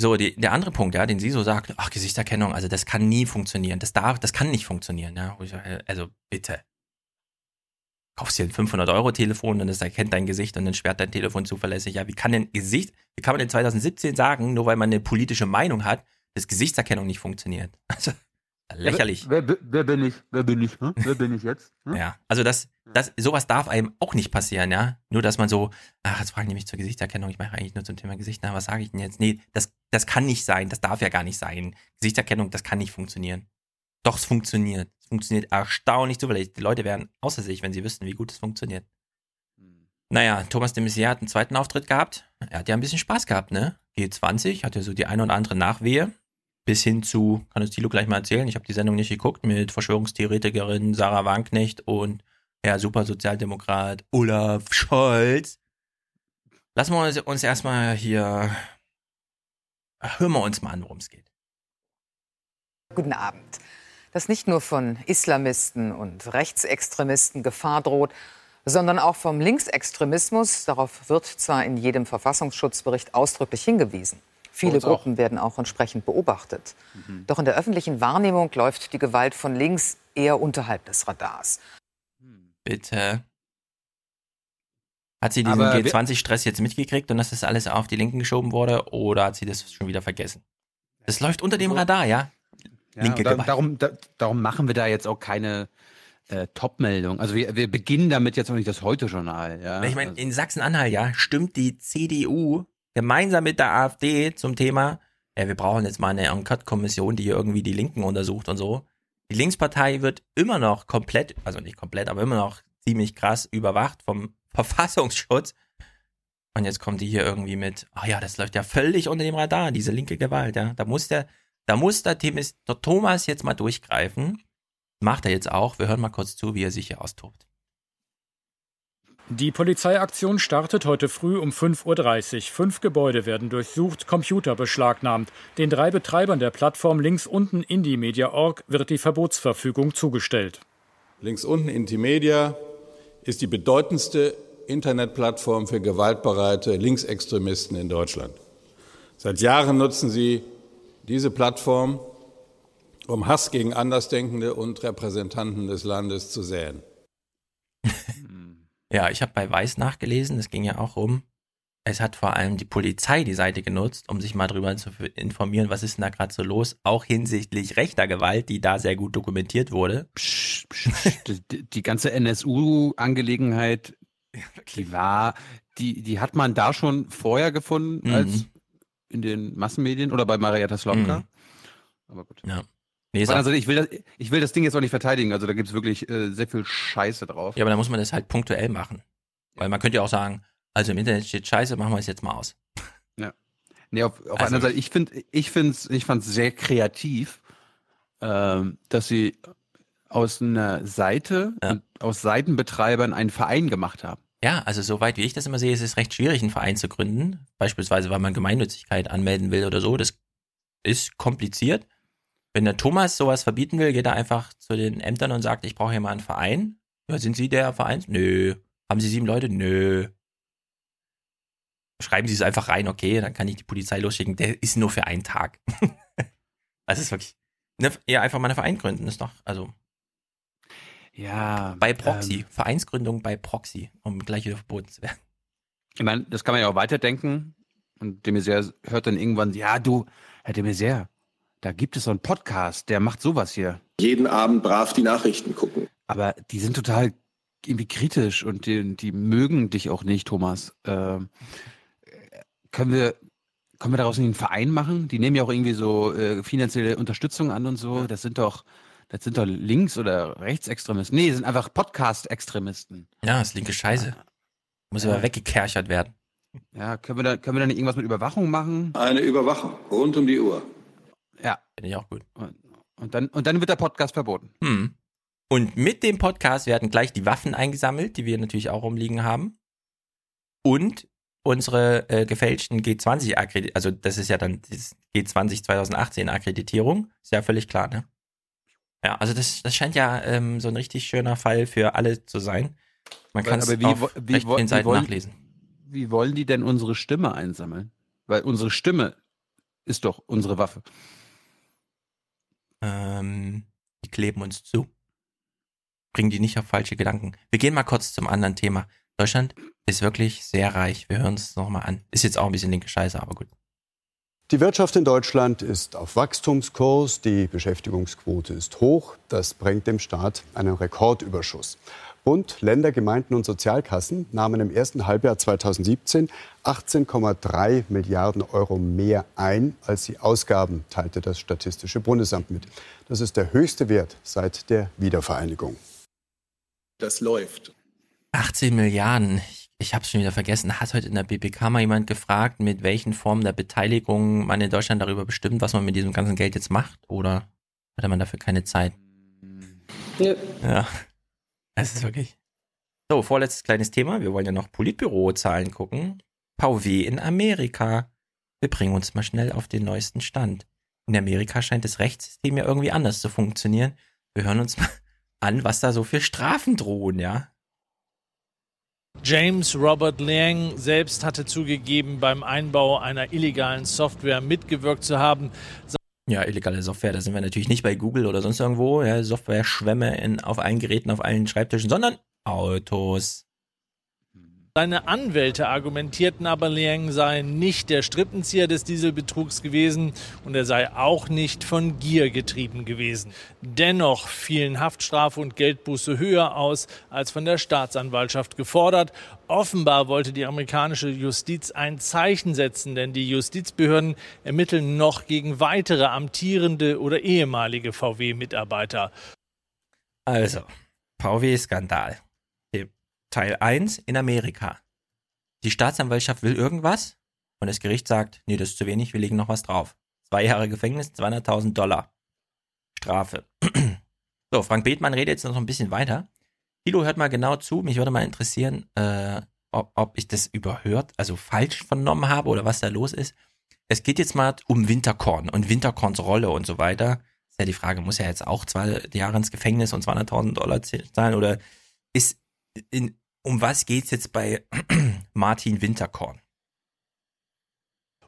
So, die, der andere Punkt, ja, den sie so sagt, ach, Gesichtserkennung, also das kann nie funktionieren. Das darf, das kann nicht funktionieren, ja. Sage, Also bitte. Kaufst dir ein 500-Euro-Telefon und es erkennt dein Gesicht und dann sperrt dein Telefon zuverlässig. Ja, wie kann denn Gesicht, wie kann man in 2017 sagen, nur weil man eine politische Meinung hat, dass Gesichtserkennung nicht funktioniert? Also, lächerlich. Wer, wer, wer bin ich? Wer bin ich? Hm? Wer bin ich jetzt? Hm? Ja, also das, das, sowas darf einem auch nicht passieren, ja. Nur, dass man so, ach, jetzt fragen die mich zur Gesichtserkennung, ich mache eigentlich nur zum Thema Gesicht, na, was sage ich denn jetzt? Nee, das, das kann nicht sein, das darf ja gar nicht sein. Gesichtserkennung, das kann nicht funktionieren. Doch, es funktioniert. Es funktioniert erstaunlich zuverlässig. Die Leute wären außer sich, wenn sie wüssten, wie gut es funktioniert. Naja, Thomas de Maizière hat einen zweiten Auftritt gehabt. Er hat ja ein bisschen Spaß gehabt, ne? G20, hat ja so die ein oder andere Nachwehe. Bis hin zu, kann das Tilo gleich mal erzählen, ich habe die Sendung nicht geguckt, mit Verschwörungstheoretikerin Sarah Wagenknecht und Herr Supersozialdemokrat Olaf Scholz. Lassen wir uns, uns erstmal hier Hören wir uns mal an, worum es geht. Guten Abend. Dass nicht nur von Islamisten und Rechtsextremisten Gefahr droht, sondern auch vom Linksextremismus, darauf wird zwar in jedem Verfassungsschutzbericht ausdrücklich hingewiesen. Viele Gruppen werden auch entsprechend beobachtet. Mhm. Doch in der öffentlichen Wahrnehmung läuft die Gewalt von links eher unterhalb des Radars. Bitte. Hat sie diesen G20-Stress jetzt mitgekriegt und dass das alles auf die Linken geschoben wurde oder hat sie das schon wieder vergessen? Das läuft unter dem Radar, ja? Ja Linke da, darum, da, darum machen wir da jetzt auch keine äh, Top-Meldung. Also wir, wir beginnen damit jetzt auch nicht das Heute-Journal. Ja? Ich meine, in Sachsen-Anhalt, ja, stimmt die CDU gemeinsam mit der AfD zum Thema, ja, wir brauchen jetzt mal eine Enquete-Kommission, die irgendwie die Linken untersucht und so. Die Linkspartei wird immer noch komplett, also nicht komplett, aber immer noch ziemlich krass überwacht vom Verfassungsschutz. Und jetzt kommt die hier irgendwie mit, ach ja, das läuft ja völlig unter dem Radar, diese linke Gewalt, ja. Da muss der, da muss der, der Thomas jetzt mal durchgreifen. Macht er jetzt auch. Wir hören mal kurz zu, wie er sich hier austobt. Die Polizeiaktion startet heute früh um 5.30 Uhr. Fünf Gebäude werden durchsucht, Computer beschlagnahmt. Den drei Betreibern der Plattform links unten Indie-Media.org wird die Verbotsverfügung zugestellt. Links unten Indie-Media ist die bedeutendste Internetplattform für gewaltbereite Linksextremisten in Deutschland. Seit Jahren nutzen sie diese Plattform, um Hass gegen Andersdenkende und Repräsentanten des Landes zu säen. Ja, ich habe bei Weiß nachgelesen, es ging ja auch um, es hat vor allem die Polizei die Seite genutzt, um sich mal darüber zu informieren, was ist denn da gerade so los, auch hinsichtlich rechter Gewalt, die da sehr gut dokumentiert wurde. Psch, psch, die, die ganze NSU-Angelegenheit, die war, die, die hat man da schon vorher gefunden mhm. In den Massenmedien oder bei Marietta Slomka. Mhm. Aber gut. Ja. Nee, also ich will, das, ich will das Ding jetzt auch nicht verteidigen. Also da gibt es wirklich äh, sehr viel Scheiße drauf. Ja, aber da muss man das halt punktuell machen. Weil man könnte ja auch sagen, also im Internet steht Scheiße, machen wir es jetzt mal aus. Ja. Nee, auf, auf also, einer Seite, ich finde, ich finde ich fand es sehr kreativ, ähm, dass sie aus einer Seite, ja. aus Seitenbetreibern einen Verein gemacht haben. Ja, also soweit wie ich das immer sehe, ist es recht schwierig, einen Verein zu gründen. Beispielsweise, weil man Gemeinnützigkeit anmelden will oder so. Das ist kompliziert. Wenn der Thomas sowas verbieten will, geht er einfach zu den Ämtern und sagt, ich brauche hier mal einen Verein. Ja, sind Sie der Verein? Nö. Haben Sie sieben Leute? Nö. Schreiben Sie es einfach rein, okay, dann kann ich die Polizei losschicken. Der ist nur für einen Tag. das ist wirklich. Ne, ja, einfach mal einen Verein gründen, ist doch, also. Ja. Bei Proxy. Ähm, Vereinsgründung bei Proxy, um gleich wieder verboten zu werden. Ich meine, das kann man ja auch weiterdenken. Und de Maizière hört dann irgendwann, ja, du, Herr de Maizière, da gibt es so einen Podcast, der macht sowas hier. Jeden Abend brav die Nachrichten gucken. Aber die sind total irgendwie kritisch und die, die mögen dich auch nicht, Thomas. Ähm, können wir können wir daraus nicht einen Verein machen? Die nehmen ja auch irgendwie so äh, finanzielle Unterstützung an und so. Das sind doch das sind doch Links- oder Rechtsextremisten. Nee, das sind einfach Podcast-Extremisten. Ja, das ist linke Scheiße. Muss ja. aber weggekerchert werden. Ja, können wir da können wir da nicht irgendwas mit Überwachung machen? Eine Überwachung rund um die Uhr. Ja. Finde ich auch gut. Und, und, dann, und dann wird der Podcast verboten. Hm. Und mit dem Podcast werden gleich die Waffen eingesammelt, die wir natürlich auch rumliegen haben. Und unsere äh, gefälschten G20 Akkreditierung, also das ist ja dann G20 2018 Akkreditierung, ist ja völlig klar, ne? Ja, also das, das scheint ja ähm, so ein richtig schöner Fall für alle zu sein. Man kann es auf wie, wie, den Seiten wollen, nachlesen. Wie wollen die denn unsere Stimme einsammeln? Weil unsere Stimme ist doch unsere Waffe. Ähm, die kleben uns zu. Bringen die nicht auf falsche Gedanken. Wir gehen mal kurz zum anderen Thema. Deutschland ist wirklich sehr reich. Wir hören es nochmal an. Ist jetzt auch ein bisschen linke Scheiße, aber gut. Die Wirtschaft in Deutschland ist auf Wachstumskurs, die Beschäftigungsquote ist hoch. Das bringt dem Staat einen Rekordüberschuss. Bund, Länder, Gemeinden und Sozialkassen nahmen im ersten Halbjahr 2017 18,3 Milliarden Euro mehr ein, als sie ausgaben, teilte das Statistische Bundesamt mit. Das ist der höchste Wert seit der Wiedervereinigung. Das läuft. 18 Milliarden. Ich, habe es schon wieder vergessen. Hat heute in der BBK mal jemand gefragt, mit welchen Formen der Beteiligung man in Deutschland darüber bestimmt, was man mit diesem ganzen Geld jetzt macht? Oder hatte man dafür keine Zeit? Nö. Ja. Es ist wirklich. So, vorletztes kleines Thema. Wir wollen ja noch Politbürozahlen gucken. VW in Amerika. wir bringen uns mal schnell auf den neuesten Stand. In Amerika scheint das Rechtssystem ja irgendwie anders zu funktionieren. Wir hören uns mal an, was da so für Strafen drohen, ja. James Robert Liang selbst hatte zugegeben, beim Einbau einer illegalen Software mitgewirkt zu haben. Ja, illegale Software, da sind wir natürlich nicht bei Google oder sonst irgendwo, ja, Software-Schwämme auf allen Geräten, auf allen Schreibtischen, sondern Autos. Seine Anwälte argumentierten aber, Liang sei nicht der Strippenzieher des Dieselbetrugs gewesen und er sei auch nicht von Gier getrieben gewesen. Dennoch fielen Haftstrafe und Geldbuße höher aus als von der Staatsanwaltschaft gefordert. Offenbar wollte die amerikanische Justiz ein Zeichen setzen, denn die Justizbehörden ermitteln noch gegen weitere amtierende oder ehemalige VW-Mitarbeiter. Also, VW-Skandal. Teil 1 in Amerika. Die Staatsanwaltschaft will irgendwas und das Gericht sagt, nee, das ist zu wenig, wir legen noch was drauf. Zwei Jahre Gefängnis, 200.000 Dollar. Strafe. so, Frank Bethmann redet jetzt noch ein bisschen weiter. Thilo, hört mal genau zu. Mich würde mal interessieren, äh, ob, ob ich das überhört, also falsch vernommen habe oder was da los ist. Es geht jetzt mal um Winterkorn und Winterkorns Rolle und so weiter. Ist ja die Frage, muss er jetzt auch zwei Jahre ins Gefängnis und 200.000 Dollar zahlen oder ist in, um was geht's jetzt bei Martin Winterkorn?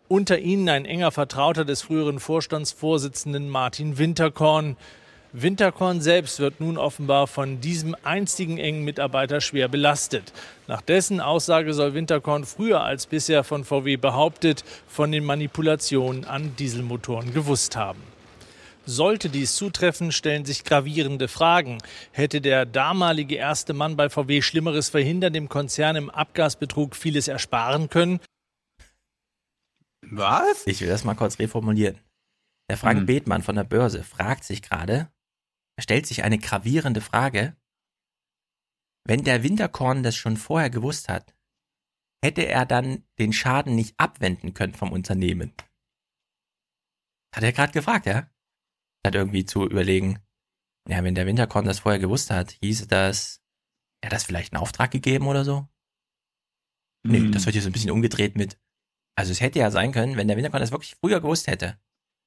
Unter ihnen ein enger Vertrauter des früheren Vorstandsvorsitzenden Martin Winterkorn. Winterkorn selbst wird nun offenbar von diesem einstigen engen Mitarbeiter schwer belastet. Nach dessen Aussage soll Winterkorn früher als bisher von VW behauptet von den Manipulationen an Dieselmotoren gewusst haben. Sollte dies zutreffen, stellen sich gravierende Fragen. Hätte der damalige erste Mann bei VW Schlimmeres verhindern, dem Konzern im Abgasbetrug vieles ersparen können? Was? Ich will das mal kurz reformulieren. Der Frank hm. Bethmann von der Börse fragt sich gerade, er stellt sich eine gravierende Frage. Wenn der Winterkorn das schon vorher gewusst hat, hätte er dann den Schaden nicht abwenden können vom Unternehmen? Hat er gerade gefragt, ja? Hat irgendwie zu überlegen, ja, wenn der Winterkorn das vorher gewusst hat, hieß das, er hat das vielleicht einen Auftrag gegeben oder so? Nee, hm. das wird hier so ein bisschen umgedreht mit, also es hätte ja sein können, wenn der Winterkorn das wirklich früher gewusst hätte,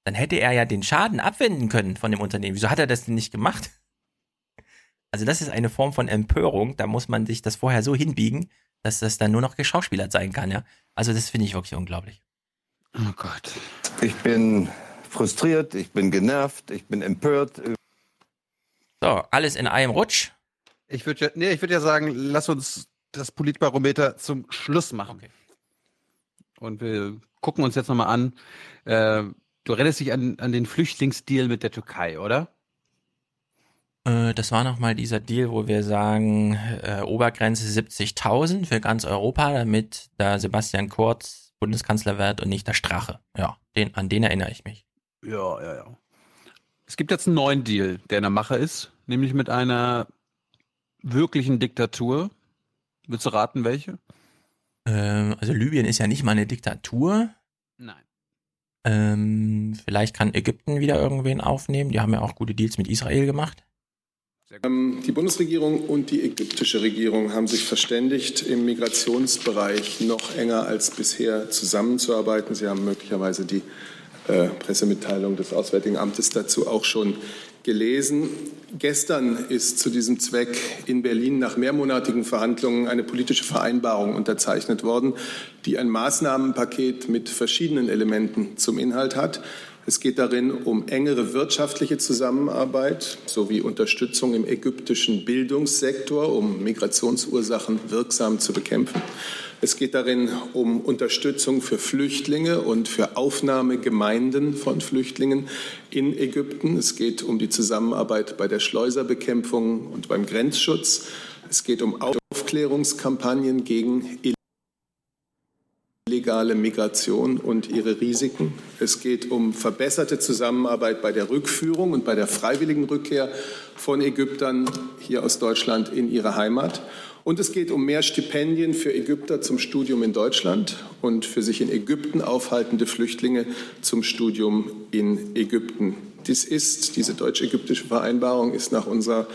dann hätte er ja den Schaden abwenden können von dem Unternehmen. Wieso hat er das denn nicht gemacht? Also das ist eine Form von Empörung, da muss man sich das vorher so hinbiegen, dass das dann nur noch geschauspielert sein kann, ja. Also das finde ich wirklich unglaublich. Oh Gott. Ich bin frustriert, ich bin genervt, ich bin empört. So, alles in einem Rutsch. Ich würde ja, nee, ich ja sagen, lass uns das Politbarometer zum Schluss machen. Okay. Und wir gucken uns jetzt nochmal an, äh, Du erinnerst dich an, an den Flüchtlingsdeal mit der Türkei, oder? Äh, das war nochmal dieser Deal, wo wir sagen, äh, Obergrenze 70.000 für ganz Europa, damit da Sebastian Kurz Bundeskanzler wird und nicht der Strache. Ja, den, an den erinnere ich mich. Ja, ja, ja. Es gibt jetzt einen neuen Deal, der in der Mache ist, nämlich mit einer wirklichen Diktatur. Willst du raten, welche? Ähm, also Libyen ist ja nicht mal eine Diktatur. Nein. Ähm, vielleicht kann Ägypten wieder irgendwen aufnehmen. Die haben ja auch gute Deals mit Israel gemacht. Ähm, die Bundesregierung und die ägyptische Regierung haben sich verständigt, im Migrationsbereich noch enger als bisher zusammenzuarbeiten. Sie haben möglicherweise die äh, Pressemitteilung des Auswärtigen Amtes dazu auch schon gelesen. Gestern ist zu diesem Zweck in Berlin nach mehrmonatigen Verhandlungen eine politische Vereinbarung unterzeichnet worden, die ein Maßnahmenpaket mit verschiedenen Elementen zum Inhalt hat. Es geht darin um engere wirtschaftliche Zusammenarbeit sowie Unterstützung im ägyptischen Bildungssektor, um Migrationsursachen wirksam zu bekämpfen. Es geht darin um Unterstützung für Flüchtlinge und für Aufnahmegemeinden von Flüchtlingen in Ägypten. Es geht um die Zusammenarbeit bei der Schleuserbekämpfung und beim Grenzschutz. Es geht um Aufklärungskampagnen gegen illegale Migration und ihre Risiken. Es geht um verbesserte Zusammenarbeit bei der Rückführung und bei der freiwilligen Rückkehr von Ägyptern hier aus Deutschland in ihre Heimat. Und es geht um mehr Stipendien für Ägypter zum Studium in Deutschland und für sich in Ägypten aufhaltende Flüchtlinge zum Studium in Ägypten. Dies ist, diese deutsch-ägyptische Vereinbarung ist nach unserer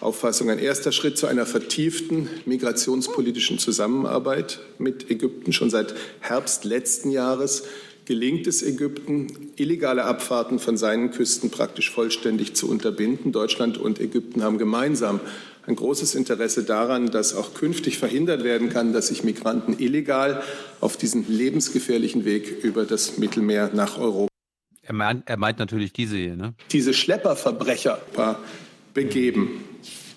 Auffassung ein erster Schritt zu einer vertieften migrationspolitischen Zusammenarbeit mit Ägypten. Schon seit Herbst letzten Jahres gelingt es Ägypten, illegale Abfahrten von seinen Küsten praktisch vollständig zu unterbinden. Deutschland und Ägypten haben gemeinsam ein großes Interesse daran, dass auch künftig verhindert werden kann, dass sich Migranten illegal auf diesen lebensgefährlichen Weg über das Mittelmeer nach Europa. Er meint, er meint natürlich diese hier, ne? Diese Schlepperverbrecher begeben.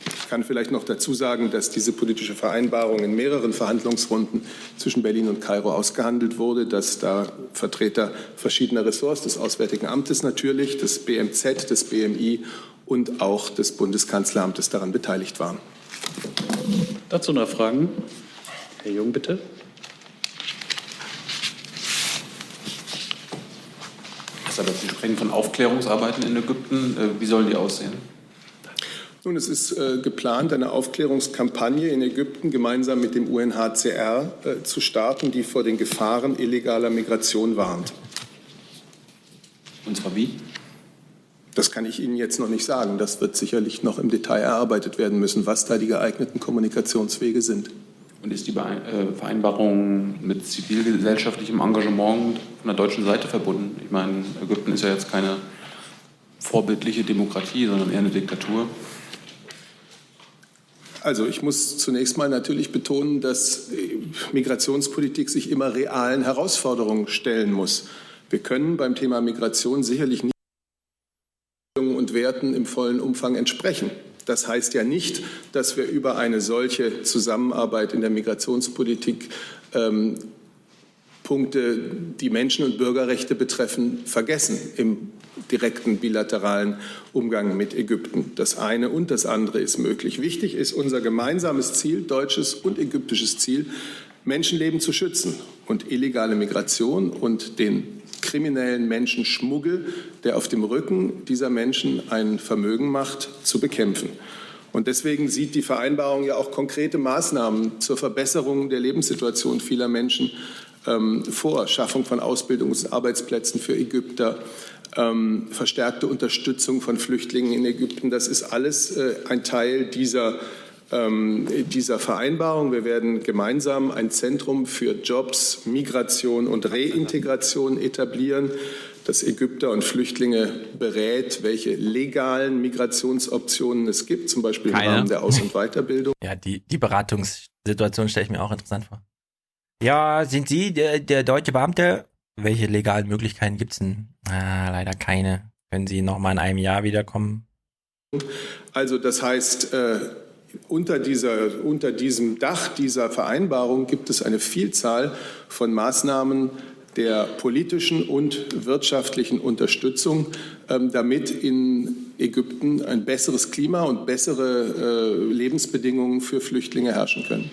Ich kann vielleicht noch dazu sagen, dass diese politische Vereinbarung in mehreren Verhandlungsrunden zwischen Berlin und Kairo ausgehandelt wurde, dass da Vertreter verschiedener Ressorts des Auswärtigen Amtes natürlich, des BMZ, des BMI und auch des Bundeskanzleramtes daran beteiligt waren. Dazu noch Fragen? Herr Jung, bitte. Aber Sie sprechen von Aufklärungsarbeiten in Ägypten. Äh, wie sollen die aussehen? Nun, es ist äh, geplant, eine Aufklärungskampagne in Ägypten gemeinsam mit dem UNHCR äh, zu starten, die vor den Gefahren illegaler Migration warnt. Und zwar wie? Das kann ich Ihnen jetzt noch nicht sagen. Das wird sicherlich noch im Detail erarbeitet werden müssen, was da die geeigneten Kommunikationswege sind. Und ist die äh, Vereinbarung mit zivilgesellschaftlichem Engagement von der deutschen Seite verbunden? Ich meine, Ägypten ist ja jetzt keine vorbildliche Demokratie, sondern eher eine Diktatur. Also ich muss zunächst mal natürlich betonen, dass äh, Migrationspolitik sich immer realen Herausforderungen stellen muss. Wir können beim Thema Migration sicherlich nicht und Werten im vollen Umfang entsprechen. Das heißt ja nicht, dass wir über eine solche Zusammenarbeit in der Migrationspolitik ähm, Punkte, die Menschen- und Bürgerrechte betreffen, vergessen im direkten bilateralen Umgang mit Ägypten. Das eine und das andere ist möglich. Wichtig ist unser gemeinsames Ziel, deutsches und ägyptisches Ziel, Menschenleben zu schützen und illegale Migration und den kriminellen Menschenschmuggel, der auf dem Rücken dieser Menschen ein Vermögen macht, zu bekämpfen. Und deswegen sieht die Vereinbarung ja auch konkrete Maßnahmen zur Verbesserung der Lebenssituation vieler Menschen ähm, vor. Schaffung von Ausbildungs- und Arbeitsplätzen für Ägypter, ähm, verstärkte Unterstützung von Flüchtlingen in Ägypten. Das ist alles äh, ein Teil dieser dieser Vereinbarung. Wir werden gemeinsam ein Zentrum für Jobs, Migration und Reintegration etablieren, das Ägypter und Flüchtlinge berät, welche legalen Migrationsoptionen es gibt, zum Beispiel im Rahmen der Aus- und Weiterbildung. Ja, die, die Beratungssituation stelle ich mir auch interessant vor. Ja, sind Sie der, der deutsche Beamte? Welche legalen Möglichkeiten gibt es denn? Ah, leider keine. Können Sie noch mal in einem Jahr wiederkommen? Also das heißt, äh, unter, dieser, unter diesem Dach dieser Vereinbarung gibt es eine Vielzahl von Maßnahmen der politischen und wirtschaftlichen Unterstützung, ähm, damit in Ägypten ein besseres Klima und bessere äh, Lebensbedingungen für Flüchtlinge herrschen können.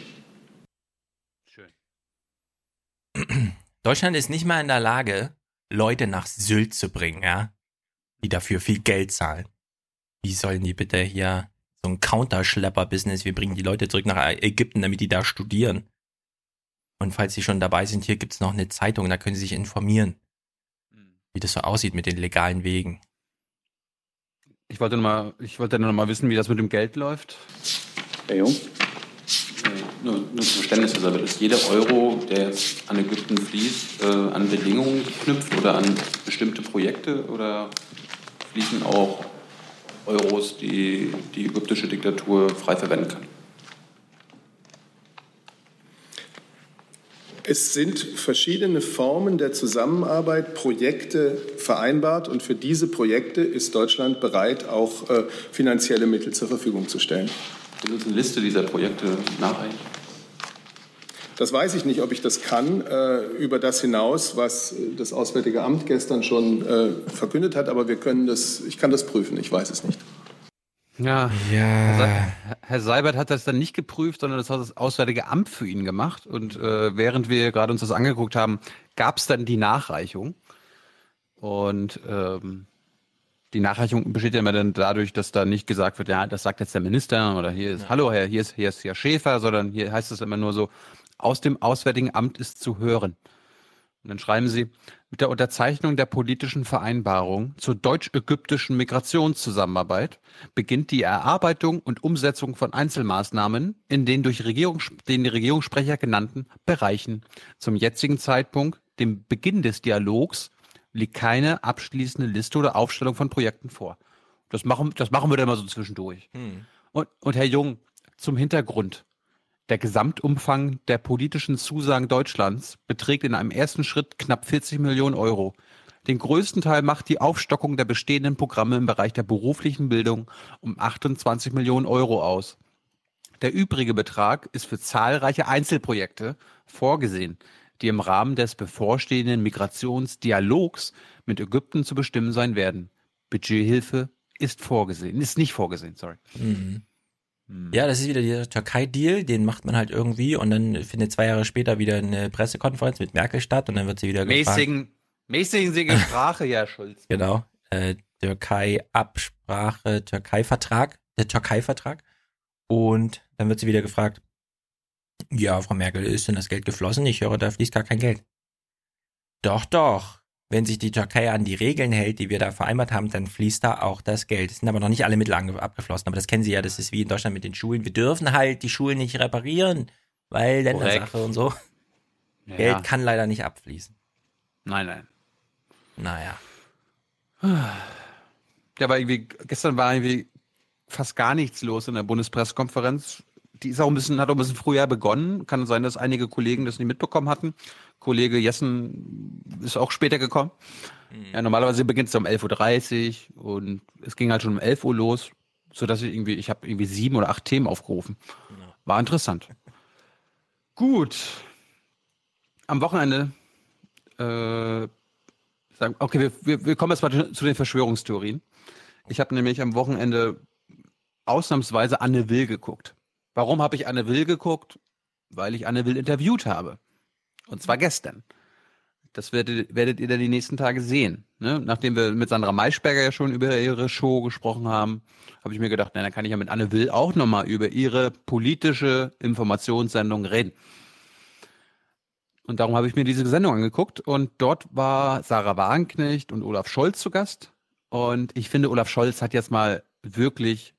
Schön. Deutschland ist nicht mal in der Lage, Leute nach Sylt zu bringen, ja, die dafür viel Geld zahlen. Wie sollen die bitte hier so ein Counterschlepper-Business. Wir bringen die Leute zurück nach Ägypten, damit die da studieren. Und falls sie schon dabei sind, hier gibt es noch eine Zeitung, da können sie sich informieren, wie das so aussieht mit den legalen Wegen. Ich wollte noch mal, ich wollte noch mal wissen, wie das mit dem Geld läuft. Herr Jung? Nur, nur zum Verständnis, also ist jeder Euro, der jetzt an Ägypten fließt, äh, an Bedingungen geknüpft oder an bestimmte Projekte oder fließen auch Euros, die die ägyptische Diktatur frei verwenden kann. Es sind verschiedene Formen der Zusammenarbeit, Projekte vereinbart und für diese Projekte ist Deutschland bereit, auch äh, finanzielle Mittel zur Verfügung zu stellen. Sie uns eine Liste dieser Projekte nachreichen? Das weiß ich nicht, ob ich das kann, äh, über das hinaus, was das Auswärtige Amt gestern schon äh, verkündet hat. Aber wir können das, ich kann das prüfen, ich weiß es nicht. Ja, ja. Herr Seibert hat das dann nicht geprüft, sondern das hat das Auswärtige Amt für ihn gemacht. Und äh, während wir gerade uns das angeguckt haben, gab es dann die Nachreichung. Und ähm, die Nachreichung besteht ja immer dann dadurch, dass da nicht gesagt wird, ja, das sagt jetzt der Minister oder hier ist, ja. hallo Herr, hier ist, hier ist Herr Schäfer, sondern hier heißt es immer nur so, aus dem Auswärtigen Amt ist zu hören. Und dann schreiben sie, mit der Unterzeichnung der politischen Vereinbarung zur deutsch-ägyptischen Migrationszusammenarbeit beginnt die Erarbeitung und Umsetzung von Einzelmaßnahmen in den durch Regierungs den Regierungssprecher genannten Bereichen. Zum jetzigen Zeitpunkt dem Beginn des Dialogs liegt keine abschließende Liste oder Aufstellung von Projekten vor. Das machen, das machen wir dann mal so zwischendurch. Hm. Und, und Herr Jung, zum Hintergrund. Der Gesamtumfang der politischen Zusagen Deutschlands beträgt in einem ersten Schritt knapp 40 Millionen Euro. Den größten Teil macht die Aufstockung der bestehenden Programme im Bereich der beruflichen Bildung um 28 Millionen Euro aus. Der übrige Betrag ist für zahlreiche Einzelprojekte vorgesehen, die im Rahmen des bevorstehenden Migrationsdialogs mit Ägypten zu bestimmen sein werden. Budgethilfe ist vorgesehen, ist nicht vorgesehen, sorry. Mhm. Hm. Ja, das ist wieder dieser Türkei-Deal, den macht man halt irgendwie und dann findet zwei Jahre später wieder eine Pressekonferenz mit Merkel statt und dann wird sie wieder mäßigen, gefragt. Mäßigen Sprache, ja, Schulz. Genau. Äh, Türkei-Absprache, Türkei-Vertrag, der Türkei-Vertrag. Und dann wird sie wieder gefragt, ja, Frau Merkel, ist denn das Geld geflossen? Ich höre, da fließt gar kein Geld. Doch, doch wenn sich die Türkei an die Regeln hält, die wir da vereinbart haben, dann fließt da auch das Geld. Es sind aber noch nicht alle Mittel abgeflossen. Aber das kennen Sie ja, das ist wie in Deutschland mit den Schulen. Wir dürfen halt die Schulen nicht reparieren, weil Ländersache und so. Ja. Geld kann leider nicht abfließen. Nein, nein. Naja. Ja, aber irgendwie, gestern war irgendwie fast gar nichts los in der Bundespressekonferenz. Die ist auch ein bisschen, hat auch ein bisschen früher begonnen. Kann sein, dass einige Kollegen das nicht mitbekommen hatten. Kollege Jessen ist auch später gekommen. Mhm. Ja, normalerweise beginnt es um 11.30 Uhr und es ging halt schon um 11 Uhr los, sodass ich irgendwie, ich habe irgendwie sieben oder acht Themen aufgerufen. War interessant. Gut. Am Wochenende, äh, sagen, okay, wir, wir, wir kommen jetzt mal zu den Verschwörungstheorien. Ich habe nämlich am Wochenende ausnahmsweise Anne Will geguckt. Warum habe ich Anne Will geguckt? Weil ich Anne Will interviewt habe. Und zwar gestern. Das werdet, werdet ihr dann die nächsten Tage sehen. Ne? Nachdem wir mit Sandra Maischberger ja schon über ihre Show gesprochen haben, habe ich mir gedacht, na, dann kann ich ja mit Anne Will auch nochmal über ihre politische Informationssendung reden. Und darum habe ich mir diese Sendung angeguckt und dort war Sarah Wagenknecht und Olaf Scholz zu Gast. Und ich finde, Olaf Scholz hat jetzt mal wirklich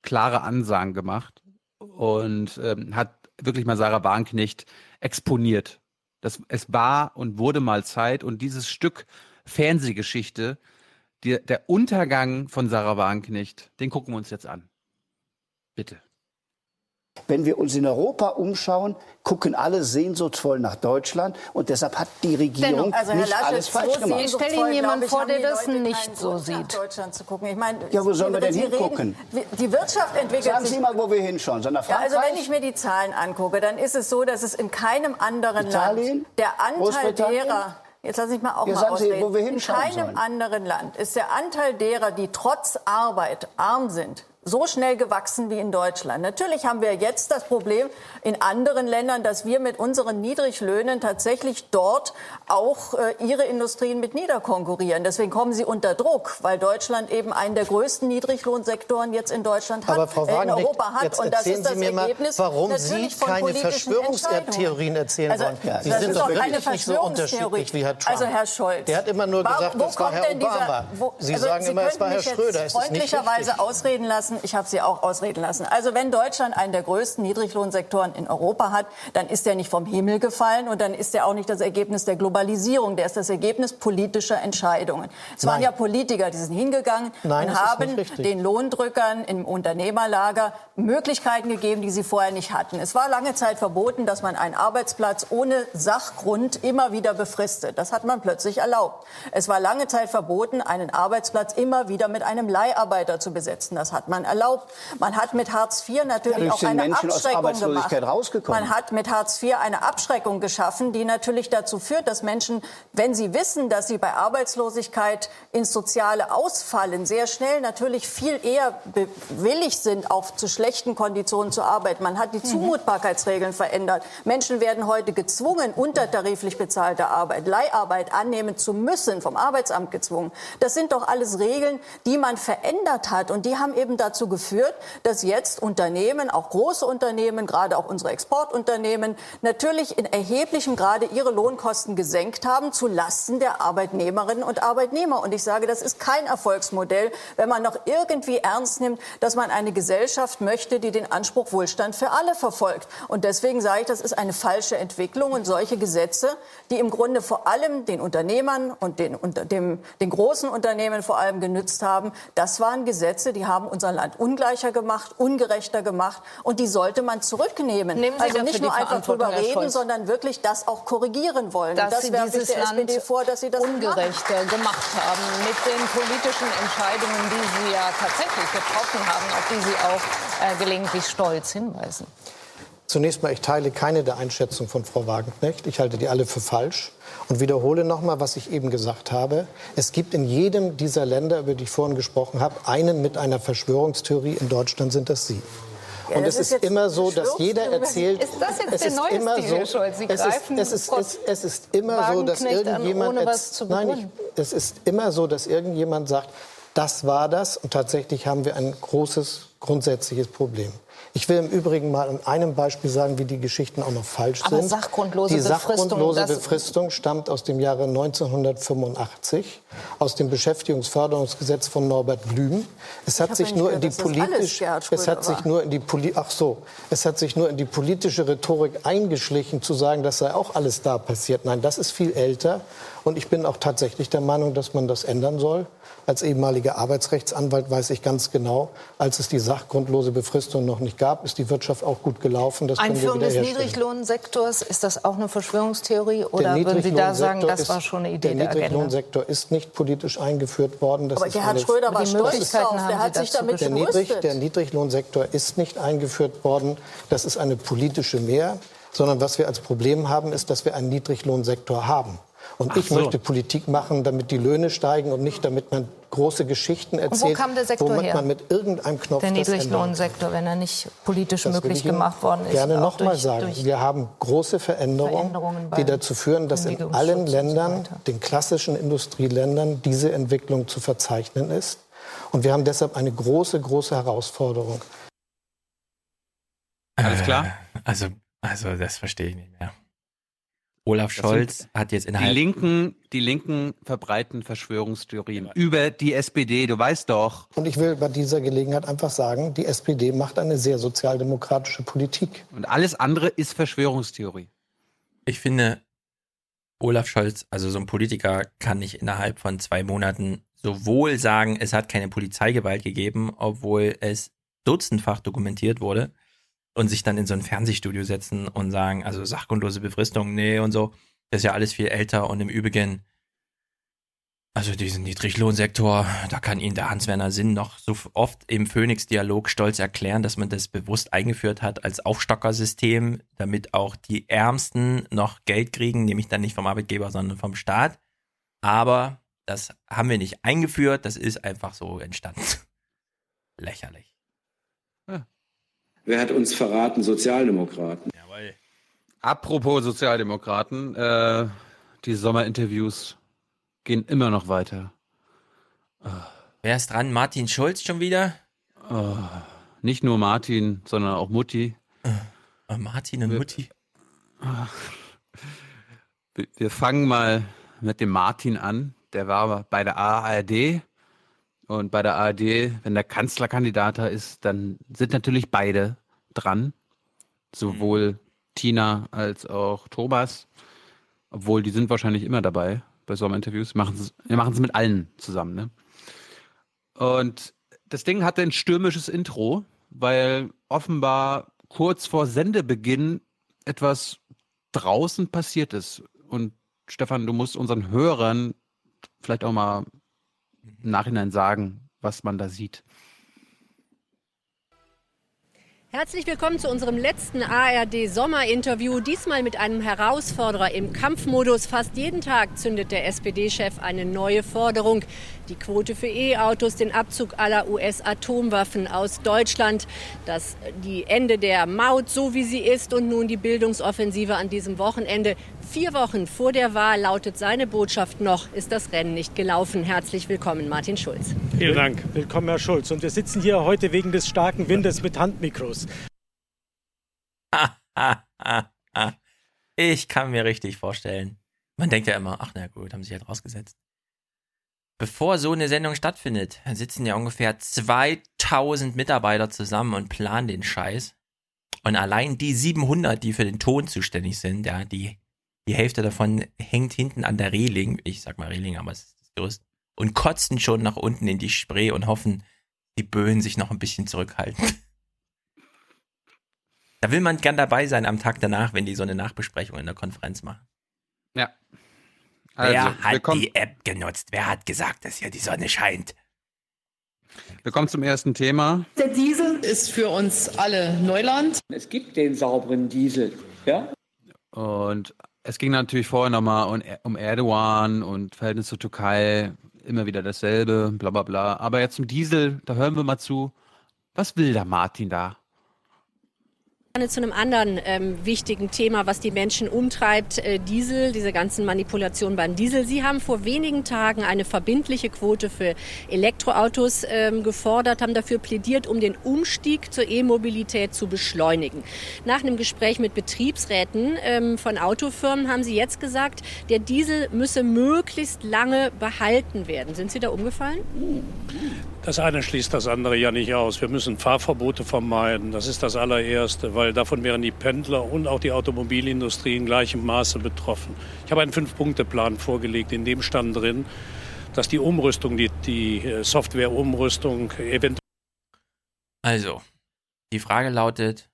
klare Ansagen gemacht und ähm, hat wirklich mal Sarah Wagenknecht exponiert. Das, es war und wurde mal Zeit und dieses Stück Fernsehgeschichte, die, der Untergang von Sarah Wagenknecht, den gucken wir uns jetzt an. Bitte. Wenn wir uns in Europa umschauen, gucken alle sehnsuchtsvoll nach Deutschland und deshalb hat die Regierung also nicht Laschet, alles falsch gemacht. Ich stelle Ihnen jemanden vor, der das nicht so sieht. Deutschland zu gucken. Ich meine, ja, wo sollen wir denn hingucken? Die Wirtschaft entwickelt Sagen Sie mal, wo wir hinschauen. Ja, also wenn ich mir die Zahlen angucke, dann ist es so, dass es in keinem anderen Italien? Land der Anteil derer Jetzt lasse ich mal auch ja, mal ausreden. Sie, wo wir in keinem sollen. anderen Land ist der Anteil derer, die trotz Arbeit arm sind, so schnell gewachsen wie in Deutschland. Natürlich haben wir jetzt das Problem in anderen Ländern, dass wir mit unseren Niedriglöhnen tatsächlich dort auch äh, ihre Industrien mit niederkonkurrieren. Deswegen kommen sie unter Druck, weil Deutschland eben einen der größten Niedriglohnsektoren jetzt in Deutschland hat, Aber Frau äh, in Europa hat. Jetzt Und das ist das Sie mir Ergebnis mal, warum Sie keine Verschwörungstheorien erzählen also, wollen. Ja, Sie das sind ist doch wirklich nicht so unterschiedlich wie Herr Trump. Also Herr Scholz. Der hat immer nur gesagt, wo das war Herr Obama. Dieser, wo, Sie also sagen Sie immer, es war Herr mich Schröder. Jetzt freundlicherweise ausreden lassen. Ich habe Sie auch ausreden lassen. Also wenn Deutschland einen der größten Niedriglohnsektoren in Europa hat, dann ist er nicht vom Himmel gefallen und dann ist er auch nicht das Ergebnis der Globalisierung. Der ist das Ergebnis politischer Entscheidungen. Es waren ja Politiker, die sind hingegangen Nein, und haben den Lohndrückern im Unternehmerlager Möglichkeiten gegeben, die sie vorher nicht hatten. Es war lange Zeit verboten, dass man einen Arbeitsplatz ohne Sachgrund immer wieder befristet. Das hat man plötzlich erlaubt. Es war lange Zeit verboten, einen Arbeitsplatz immer wieder mit einem Leiharbeiter zu besetzen. Das hat man erlaubt. Man hat mit Hartz IV natürlich auch eine Menschen Abschreckung gemacht. Man hat mit Hartz IV eine Abschreckung geschaffen, die natürlich dazu führt, dass Menschen, wenn sie wissen, dass sie bei Arbeitslosigkeit ins Soziale ausfallen, sehr schnell natürlich viel eher willig sind, auch zu schlechten Konditionen zu arbeiten. Man hat die Mhm. Zumutbarkeitsregeln verändert. Menschen werden heute gezwungen, untertariflich bezahlte Arbeit, Leiharbeit annehmen zu müssen, vom Arbeitsamt gezwungen. Das sind doch alles Regeln, die man verändert hat und die haben eben dazu dazu geführt, dass jetzt Unternehmen, auch große Unternehmen, gerade auch unsere Exportunternehmen, natürlich in erheblichem Grade ihre Lohnkosten gesenkt haben zu Lasten der Arbeitnehmerinnen und Arbeitnehmer. Und ich sage, das ist kein Erfolgsmodell, wenn man noch irgendwie ernst nimmt, dass man eine Gesellschaft möchte, die den Anspruch Wohlstand für alle verfolgt. Und deswegen sage ich, das ist eine falsche Entwicklung und solche Gesetze, die im Grunde vor allem den Unternehmern und den, unter dem, den großen Unternehmen vor allem genützt haben, das waren Gesetze, die haben unser Land ungleicher gemacht, ungerechter gemacht und die sollte man zurücknehmen. Nehmen Sie also nicht nur einfach drüber reden, sondern wirklich das auch korrigieren wollen. Dass und das werfe ich der Land SPD vor, dass sie das ungerechter machen. gemacht haben mit den politischen Entscheidungen, die Sie ja tatsächlich getroffen haben, auf die Sie auch äh, gelegentlich stolz hinweisen. Zunächst mal, ich teile keine der Einschätzungen von Frau Wagenknecht. Ich halte die alle für falsch und wiederhole noch mal, was ich eben gesagt habe. Es gibt in jedem dieser Länder, über die ich vorhin gesprochen habe, einen mit einer Verschwörungstheorie. In Deutschland sind das Sie. Ja, und es ist ist, immer so, dass jeder erzählt. Ist das jetzt es der ist neue immer Stil, so, Scholz? Sie es, ist, es, ist, es, es ist immer so, dass an, irgendjemand. zu Nein, ich, es ist immer so, dass irgendjemand sagt, das war das. Und tatsächlich haben wir ein großes grundsätzliches Problem. Ich will im Übrigen mal an einem Beispiel sagen, wie die Geschichten auch noch falsch Aber sind. sachgrundlose die Befristung, sachgrundlose das- Befristung stammt aus dem Jahre 1985, aus dem Beschäftigungsförderungsgesetz von Norbert Blüm. Es hat sich nur in die gehört, dass das alles politisch, Gerhard es hat sich nur in die ach so, es hat sich nur in die politische Rhetorik eingeschlichen, zu sagen, das sei auch alles da passiert. Nein, das ist viel älter. Und ich bin auch tatsächlich der Meinung, dass man das ändern soll. Als ehemaliger Arbeitsrechtsanwalt weiß ich ganz genau, als es die sachgrundlose Befristung noch nicht gab, ist die Wirtschaft auch gut gelaufen. Das können wir Einführung des. Niedriglohnsektors, ist das auch eine Verschwörungstheorie? Oder würden Sie da sagen, das ist- war schon eine Idee der der Agenda? Niedriglohnsektor ist nicht politisch eingeführt worden. Das Aber ist Gerhard Schröder war Die stolz drauf. haben Der hat sich damit der, Niedrig, der Niedriglohnsektor ist nicht eingeführt worden. Das ist eine politische Mehr. Sondern was wir als Problem haben, ist, dass wir einen Niedriglohnsektor haben. Und Ach ich so. möchte Politik machen, damit die Löhne steigen und nicht, damit man große Geschichten wo erzählt, kam der Sektor womit her? man mit irgendeinem Knopf Der. Niedriglohnsektor, wenn er nicht politisch Das will möglich gemacht worden ist. gerne auch noch mal durch- sagen. Wir haben große Veränderungen, Veränderungen die dazu führen, dass in allen und so Ländern, weiter. den klassischen Industrieländern, diese Entwicklung zu verzeichnen ist. Und wir haben deshalb eine große, große Herausforderung. Alles klar? Also, also das verstehe ich nicht mehr. Olaf Das Scholz sind hat jetzt Die innerhalb Linken, die Linken verbreiten Verschwörungstheorien über die SPD, du weißt doch. Und ich will bei dieser Gelegenheit einfach sagen, die SPD macht eine sehr sozialdemokratische Politik. Und alles andere ist Verschwörungstheorie. Ich finde, Olaf Scholz, also so ein Politiker, kann nicht innerhalb von zwei Monaten sowohl sagen, es hat keine Polizeigewalt gegeben, obwohl es dutzendfach dokumentiert wurde, und sich dann in so ein Fernsehstudio setzen und sagen, also sachgrundlose Befristung, nee und so. Das ist ja alles viel älter und im Übrigen, also diesen Niedriglohnsektor, da kann Ihnen der Hans-Werner Sinn noch so oft im Phoenix-Dialog stolz erklären, dass man das bewusst eingeführt hat als Aufstockersystem, damit auch die Ärmsten noch Geld kriegen, nämlich dann nicht vom Arbeitgeber, sondern vom Staat. Aber das haben wir nicht eingeführt, das ist einfach so entstanden. Lächerlich. Wer hat uns verraten? Sozialdemokraten. Apropos Sozialdemokraten, äh, die Sommerinterviews gehen immer noch weiter. Wer ist dran? Martin Schulz schon wieder? Oh, nicht nur Martin, sondern auch Mutti. Äh, Martin und Mutti. Wir, wir fangen mal mit dem Martin an. Der war bei der ARD. Und bei der ARD, wenn der Kanzlerkandidat da ist, dann sind natürlich beide dran. Sowohl Tina als auch Thomas. Obwohl, die sind wahrscheinlich immer dabei bei Sommerinterviews. Wir machen es mit allen zusammen. Ne? Und das Ding hatte ein stürmisches Intro, weil offenbar kurz vor Sendebeginn etwas draußen passiert ist. Und Stefan, du musst unseren Hörern vielleicht auch mal im Nachhinein sagen, was man da sieht. Herzlich willkommen zu unserem letzten ARD-Sommerinterview. Diesmal mit einem Herausforderer im Kampfmodus. Fast jeden Tag zündet der SPD-Chef eine neue Forderung. Die Quote für E-Autos, den Abzug aller US-Atomwaffen aus Deutschland, das die Ende der Maut, so wie sie ist, und nun die Bildungsoffensive an diesem Wochenende. Vier Wochen vor der Wahl lautet seine Botschaft noch, ist das Rennen nicht gelaufen. Herzlich willkommen, Martin Schulz. Vielen Dank. Willkommen, Herr Schulz. Und wir sitzen hier heute wegen des starken Windes mit Handmikros. ich kann mir richtig vorstellen. Man denkt ja immer, ach na gut, haben sich halt rausgesetzt. Bevor so eine Sendung stattfindet, sitzen ja ungefähr 2000 Mitarbeiter zusammen und planen den Scheiß. Und allein die 700, die für den Ton zuständig sind, ja, die, die Hälfte davon hängt hinten an der Reling, ich sag mal Reling, aber es ist das Gerüst, und kotzen schon nach unten in die Spree und hoffen, die Böen sich noch ein bisschen zurückhalten. Da will man gern dabei sein am Tag danach, wenn die so eine Nachbesprechung in der Konferenz machen. Ja. Also, Wer hat die App genutzt? Wer hat gesagt, dass hier die Sonne scheint? Wir kommen zum ersten Thema. Der Diesel ist für uns alle Neuland. Es gibt den sauberen Diesel, ja? Und es ging natürlich vorher nochmal um, Erdogan und Verhältnis zur Türkei. Immer wieder dasselbe, bla bla bla. Aber jetzt zum Diesel, da hören wir mal zu. Was will der Martin da? Zu einem anderen ähm, wichtigen Thema, was die Menschen umtreibt, äh, Diesel, diese ganzen Manipulationen beim Diesel. Sie haben vor wenigen Tagen eine verbindliche Quote für Elektroautos ähm, gefordert, haben dafür plädiert, um den Umstieg zur E-Mobilität zu beschleunigen. Nach einem Gespräch mit Betriebsräten ähm, von Autofirmen haben Sie jetzt gesagt, der Diesel müsse möglichst lange behalten werden. Sind Sie da umgefallen? Das eine schließt das andere ja nicht aus. Wir müssen Fahrverbote vermeiden. Das ist das allererste, weil davon wären die Pendler und auch die Automobilindustrie in gleichem Maße betroffen. Ich habe einen Fünf-Punkte-Plan vorgelegt, in dem stand drin, dass die Umrüstung, die, die äh, Software-Umrüstung eventuell. Also, die Frage lautet,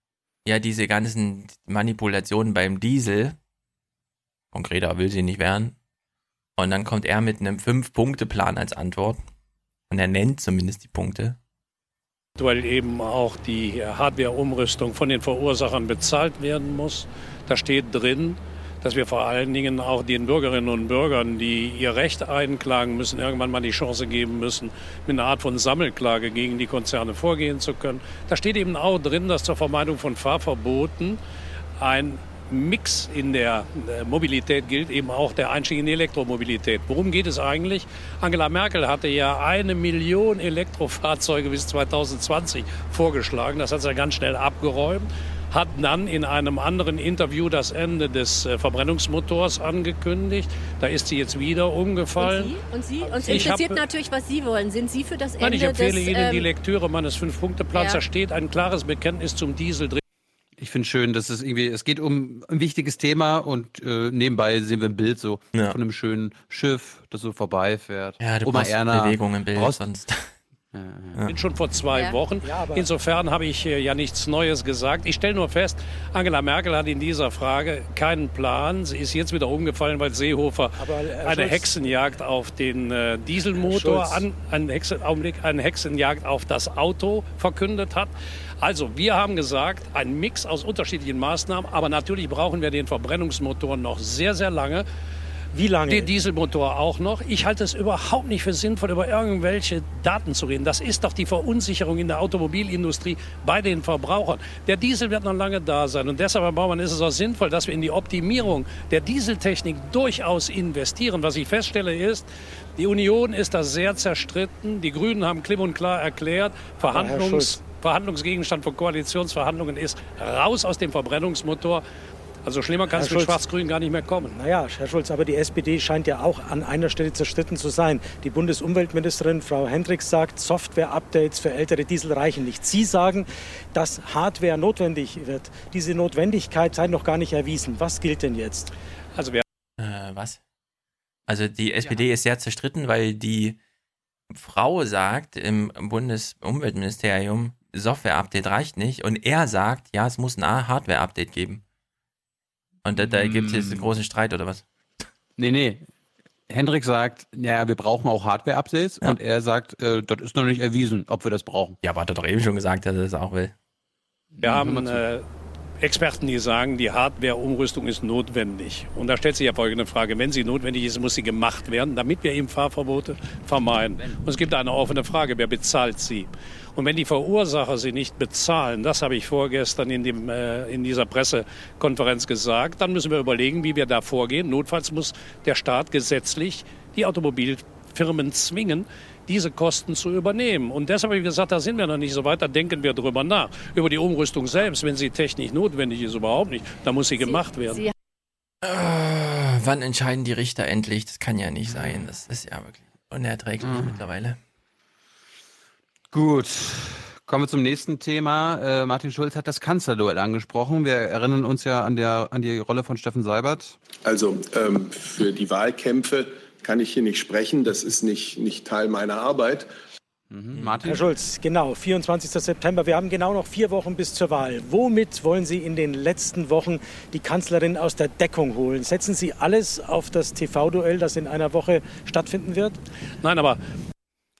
ja, diese ganzen Manipulationen beim Diesel, konkreter will sie nicht werden, und dann kommt er mit einem Fünf-Punkte-Plan als Antwort. Und er nennt zumindest die Punkte. Weil eben auch die Hardware-Umrüstung von den Verursachern bezahlt werden muss. Da steht drin, dass wir vor allen Dingen auch den Bürgerinnen und Bürgern, die ihr Recht einklagen müssen, irgendwann mal die Chance geben müssen, mit einer Art von Sammelklage gegen die Konzerne vorgehen zu können. Da steht eben auch drin, dass zur Vermeidung von Fahrverboten ein Mix in der Mobilität gilt eben auch der Einstieg in die Elektromobilität. Worum geht es eigentlich? Angela Merkel hatte ja eine Million Elektrofahrzeuge bis 2020 vorgeschlagen. Das hat sie ganz schnell abgeräumt hat dann in einem anderen Interview das Ende des äh, Verbrennungsmotors angekündigt. Da ist sie jetzt wieder umgefallen. Und Sie? Und Sie? Uns interessiert hab, natürlich, was Sie wollen. Sind Sie für das Ende nein, ich empfehle des, Ihnen die ähm, Lektüre meines Fünf-Punkte-Plans. Ja. Da steht ein klares Bekenntnis zum Diesel drin ich finde schön, dass es irgendwie, es geht um ein wichtiges Thema und äh, nebenbei sehen wir ein Bild so ja. von einem schönen Schiff, das so vorbeifährt. Ja, du Oma Erna, Bewegung im Bild brauchst, sonst. Ja, ja. Bin schon vor zwei ja. Wochen. Insofern habe ich ja nichts Neues gesagt. Ich stelle nur fest, Angela Merkel hat in dieser Frage keinen Plan. Sie ist jetzt wieder umgefallen, weil Seehofer Aber, äh, eine Schulz, Hexenjagd auf den äh, Dieselmotor, an, einen, Hexen, Augenblick, eine Hexenjagd auf das Auto verkündet hat. Also, wir haben gesagt, ein Mix aus unterschiedlichen Maßnahmen, aber natürlich brauchen wir den Verbrennungsmotor noch sehr, sehr lange. Wie lange? Den Dieselmotor auch noch. Ich halte es überhaupt nicht für sinnvoll, über irgendwelche Daten zu reden. Das ist doch die Verunsicherung in der Automobilindustrie bei den Verbrauchern. Der Diesel wird noch lange da sein. Und deshalb, Herr Baumann, ist es auch sinnvoll, dass wir in die Optimierung der Dieseltechnik durchaus investieren. Was ich feststelle ist, die Union ist da sehr zerstritten. Die Grünen haben klipp und klar erklärt, Verhandlungs Verhandlungsgegenstand von Koalitionsverhandlungen ist, raus aus dem Verbrennungsmotor. Also schlimmer kann es mit Schwarz-Grün gar nicht mehr kommen. Naja, Herr Schulz, aber die SPD scheint ja auch an einer Stelle zerstritten zu sein. Die Bundesumweltministerin Frau Hendricks sagt, Software-Updates für ältere Diesel reichen nicht. Sie sagen, dass Hardware notwendig wird. Diese Notwendigkeit sei noch gar nicht erwiesen. Was gilt denn jetzt? Also wer äh, was? Also die SPD ja. ist sehr zerstritten, weil die Frau sagt im Bundesumweltministerium, Software-Update reicht nicht. Und er sagt, ja, es muss ein Hardware-Update geben. Und da, da gibt es jetzt einen mm. großen Streit oder was? Nee, nee. Hendrik sagt, ja, wir brauchen auch Hardware-Updates ja. und er sagt, äh, das ist noch nicht erwiesen, ob wir das brauchen. Ja, aber hat er doch eben schon gesagt, dass er das auch will. Wir haben äh, Experten, die sagen, die Hardware-Umrüstung ist notwendig. Und da stellt sich ja folgende Frage. Wenn sie notwendig ist, muss sie gemacht werden, damit wir eben Fahrverbote vermeiden. Und es gibt eine offene Frage, wer bezahlt sie? Und wenn die Verursacher sie nicht bezahlen, das habe ich vorgestern in, dem, äh, in dieser Pressekonferenz gesagt, dann müssen wir überlegen, wie wir da vorgehen. Notfalls muss der Staat gesetzlich die Automobilfirmen zwingen, diese Kosten zu übernehmen. Und deshalb habe ich gesagt, da sind wir noch nicht so weit, da denken wir drüber nach. Über die Umrüstung selbst, wenn sie technisch notwendig ist, überhaupt nicht, da muss sie, sie gemacht werden. Sie äh, wann entscheiden die Richter endlich? Das kann ja nicht sein. Das ist ja wirklich unerträglich mhm. mittlerweile. Gut. Kommen wir zum nächsten Thema. Äh, Martin Schulz hat das Kanzlerduell angesprochen. Wir erinnern uns ja an, der, an die Rolle von Steffen Seibert. Also ähm, für die Wahlkämpfe kann ich hier nicht sprechen. Das ist nicht, nicht Teil meiner Arbeit. Mhm. Martin? Herr Schulz, genau, 24. September. Wir haben genau noch vier Wochen bis zur Wahl. Womit wollen Sie in den letzten Wochen die Kanzlerin aus der Deckung holen? Setzen Sie alles auf das TV-Duell, das in einer Woche stattfinden wird? Nein, aber